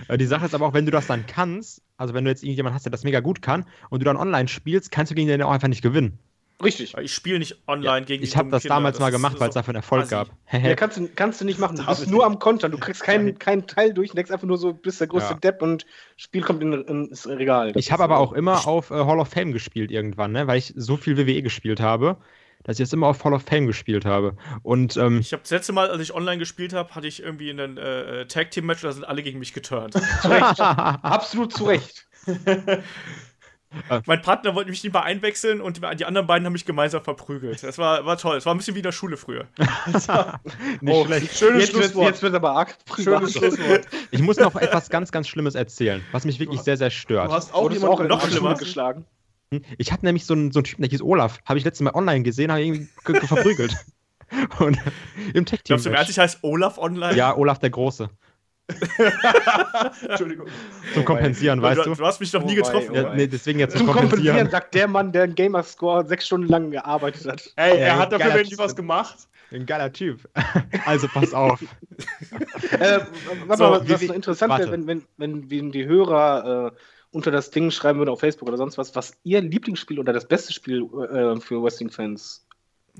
D: Äh, die Sache ist aber auch, wenn du das dann kannst, also wenn du jetzt irgendjemand hast, der das mega gut kann und du dann online spielst, kannst du gegen den auch einfach nicht gewinnen.
C: Richtig.
B: Ich spiele nicht online
D: ja,
B: gegen
D: Ich habe das Kinder. damals das mal gemacht, weil es dafür einen Erfolg assi. gab.
C: ja, kannst du, kannst du nicht machen. Du bist nur am Kontern. Du kriegst keinen kein Teil durch, denkst einfach nur so, bist der größte ja. Depp und Spiel kommt in, ins Regal.
D: Das ich habe aber auch immer auf äh, Hall of Fame gespielt irgendwann, ne? weil ich so viel WWE gespielt habe dass ich jetzt immer auf Hall of Fame gespielt habe. Und, ähm,
B: ich habe das letzte Mal, als ich online gespielt habe, hatte ich irgendwie einen äh, Tag Team Match, da sind alle gegen mich geturnt.
C: zu Recht. Absolut zu Recht.
B: Äh. mein Partner wollte mich nicht mal einwechseln und die anderen beiden haben mich gemeinsam verprügelt. Das war, war toll. Es war ein bisschen wie in der Schule früher.
C: nicht oh, schlecht. Schönes jetzt Schlusswort. Wird, jetzt wird aber arg
D: Schönes Schlusswort. Ich muss noch etwas ganz, ganz Schlimmes erzählen, was mich wirklich sehr, sehr stört.
C: Du hast auch, auch noch schlimmer geschlagen.
D: Hm? Ich habe nämlich so einen, so einen Typen, der hieß Olaf, habe ich letztes Mal online gesehen, habe irgendwie verprügelt. Und im Tech-Team.
B: Glaubst du, wer heißt Olaf online?
D: Ja, Olaf der Große. Entschuldigung. Zum Kompensieren, oh weißt du?
B: Du hast mich doch nie getroffen. Oh
D: ja, nee, deswegen jetzt
C: zum, zum Kompensieren. Kompensieren sagt der Mann, der einen Gamerscore sechs Stunden lang gearbeitet hat.
B: Ey, er hat dafür wirklich was gemacht.
D: Ein geiler Typ. Also pass auf.
C: äh, warte so, mal, was so interessant wäre, wenn, wenn, wenn, wenn die Hörer äh, unter das Ding schreiben würden auf Facebook oder sonst was, was ihr Lieblingsspiel oder das beste Spiel äh, für Wrestling-Fans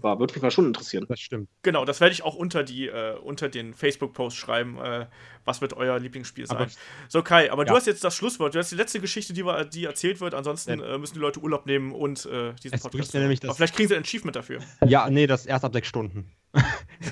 C: war. Würde mich mal schon interessieren.
D: Das stimmt.
B: Genau, das werde ich auch unter, die, äh, unter den Facebook-Post schreiben, äh, was wird euer Lieblingsspiel sein. Aber, so, Kai, aber ja. du hast jetzt das Schlusswort. Du hast die letzte Geschichte, die, die erzählt wird. Ansonsten äh, müssen die Leute Urlaub nehmen und äh, diesen
D: es Podcast. Mir nämlich das
B: aber vielleicht kriegen sie ein Achievement dafür.
D: Ja, nee, das erst ab sechs Stunden.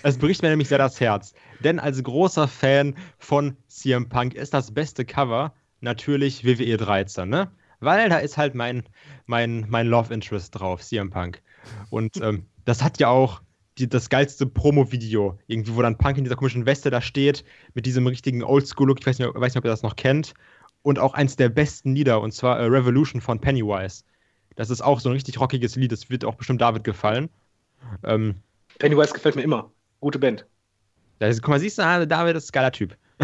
D: es bricht mir nämlich sehr das Herz. Denn als großer Fan von CM Punk ist das beste Cover natürlich WWE 13, ne? Weil da ist halt mein, mein, mein Love Interest drauf, CM Punk. Und ähm, das hat ja auch die, das geilste Promo-Video, irgendwie, wo dann Punk in dieser komischen Weste da steht, mit diesem richtigen Oldschool-Look. Ich weiß nicht, weiß nicht, ob ihr das noch kennt. Und auch eins der besten Lieder, und zwar äh, Revolution von Pennywise. Das ist auch so ein richtig rockiges Lied, das wird auch bestimmt David gefallen. Ähm,
C: Pennywise gefällt mir immer. Gute Band.
D: Ja, guck mal, siehst du, ah, David ist ein geiler Typ.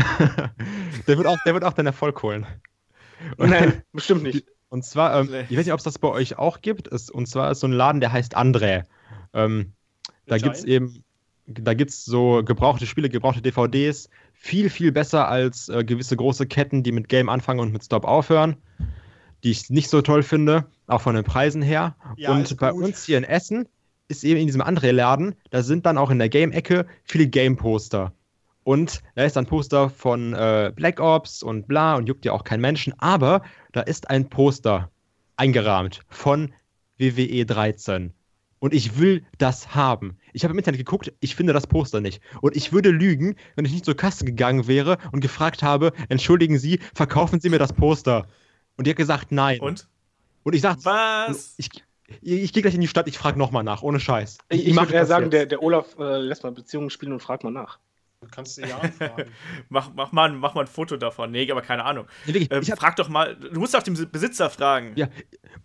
D: der, wird auch, der wird auch den Erfolg holen.
C: Und, Nein, bestimmt nicht.
D: Und zwar, ähm, ich weiß nicht, ob es das bei euch auch gibt. Es, und zwar ist so ein Laden, der heißt André. Ähm, da gibt es eben, da gibt es so gebrauchte Spiele, gebrauchte DVDs, viel, viel besser als äh, gewisse große Ketten, die mit Game anfangen und mit Stop aufhören, die ich nicht so toll finde, auch von den Preisen her. Ja, und bei uns hier in Essen ist eben in diesem André-Laden, da sind dann auch in der Game-Ecke viele Game-Poster. Und da ist ein Poster von äh, Black Ops und bla und juckt ja auch kein Menschen, aber da ist ein Poster eingerahmt von WWE 13 und ich will das haben. Ich habe im Internet geguckt, ich finde das Poster nicht. Und ich würde lügen, wenn ich nicht zur Kasse gegangen wäre und gefragt habe, entschuldigen Sie, verkaufen Sie mir das Poster? Und die hat gesagt, nein.
B: Und?
D: Und ich sag,
B: was?
D: Ich, ich, ich gehe gleich in die Stadt, ich frage nochmal nach, ohne Scheiß.
C: Ich, ich würde eher sagen, der, der, Olaf äh, lässt mal Beziehungen spielen und fragt mal nach.
E: Du kannst dir ja anfragen.
B: mach, mach, mal, mach mal ein Foto davon. Nee, aber keine Ahnung. Nee, wirklich, äh, frag doch mal, du musst auch den Besitzer fragen.
D: Ja,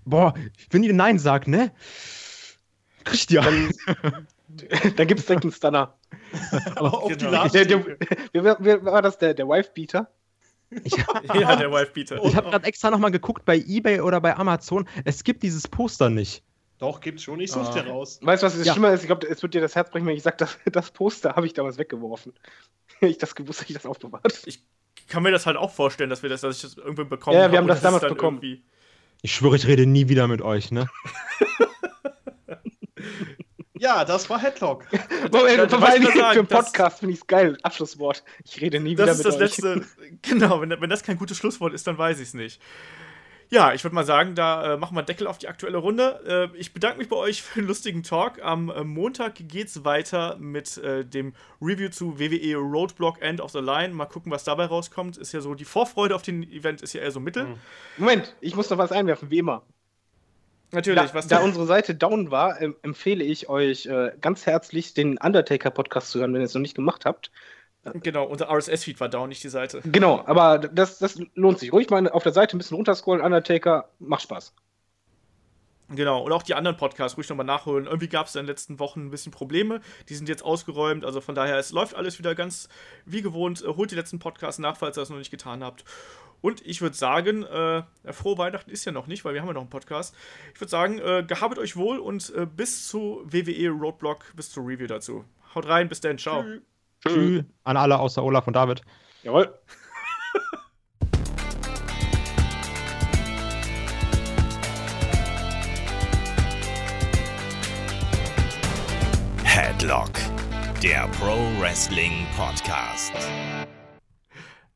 D: boah, wenn die Nein sagt, ne?
C: Christian. Dann, dann gibt es direkt einen Stunner.
E: Auf genau. die der, der,
C: wer, wer, war das? Der, der Wife-Beater?
B: ja, der Wife-Beater.
D: Ich habe gerade extra nochmal geguckt bei Ebay oder bei Amazon. Es gibt dieses Poster nicht.
E: Doch, gibt's schon. Ich suche ah. dir raus.
C: Weißt du, was das ja. Schlimme ist? Ich glaube, es wird dir das Herz brechen, wenn ich sage, das, das Poster habe ich damals weggeworfen. ich das gewusst, ich das aufbewahrt.
B: Ich kann mir das halt auch vorstellen, dass wir das, dass ich das irgendwie bekommen.
C: Ja, wir haben das damals bekommen.
D: Irgendwie... Ich schwöre, ich rede nie wieder mit euch, ne?
E: Ja, das war Headlock.
C: Moment, vor allem für einen Podcast finde ich es geil. Abschlusswort. Ich rede nie
B: das
C: wieder
B: mit euch. Das ist das letzte. Genau, wenn, wenn das kein gutes Schlusswort ist, dann weiß ich es nicht. Ja, ich würde mal sagen, da äh, machen wir Deckel auf die aktuelle Runde. Äh, ich bedanke mich bei euch für den lustigen Talk. Am äh, Montag geht's weiter mit äh, dem Review zu WWE Roadblock End of the Line. Mal gucken, was dabei rauskommt. Ist ja so, die Vorfreude auf den Event ist ja eher so mittel. Mhm.
C: Moment, ich muss noch was einwerfen, wie immer. Natürlich, da, da unsere Seite down war, ähm, empfehle ich euch äh, ganz herzlich, den Undertaker-Podcast zu hören, wenn ihr es noch nicht gemacht habt.
B: Genau, unser RSS-Feed war down, nicht die Seite.
C: Genau, aber das, das lohnt sich. Ruhig mal auf der Seite ein bisschen runterscrollen, Undertaker, macht Spaß.
B: Genau, und auch die anderen Podcasts ruhig nochmal nachholen. Irgendwie gab es in den letzten Wochen ein bisschen Probleme. Die sind jetzt ausgeräumt. Also von daher, es läuft alles wieder ganz wie gewohnt. Äh, holt die letzten Podcasts nach, falls ihr das noch nicht getan habt. Und ich würde sagen, äh, frohe Weihnachten ist ja noch nicht, weil wir haben ja noch einen Podcast. Ich würde sagen, äh, gehabet euch wohl und äh, bis zu WWE Roadblock, bis zur Review dazu. Haut rein, bis dann, ciao. Tschüss.
D: Tschüss. An alle außer Olaf und David.
C: Jawohl.
A: Headlock, der Pro Wrestling Podcast.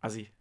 B: Assi.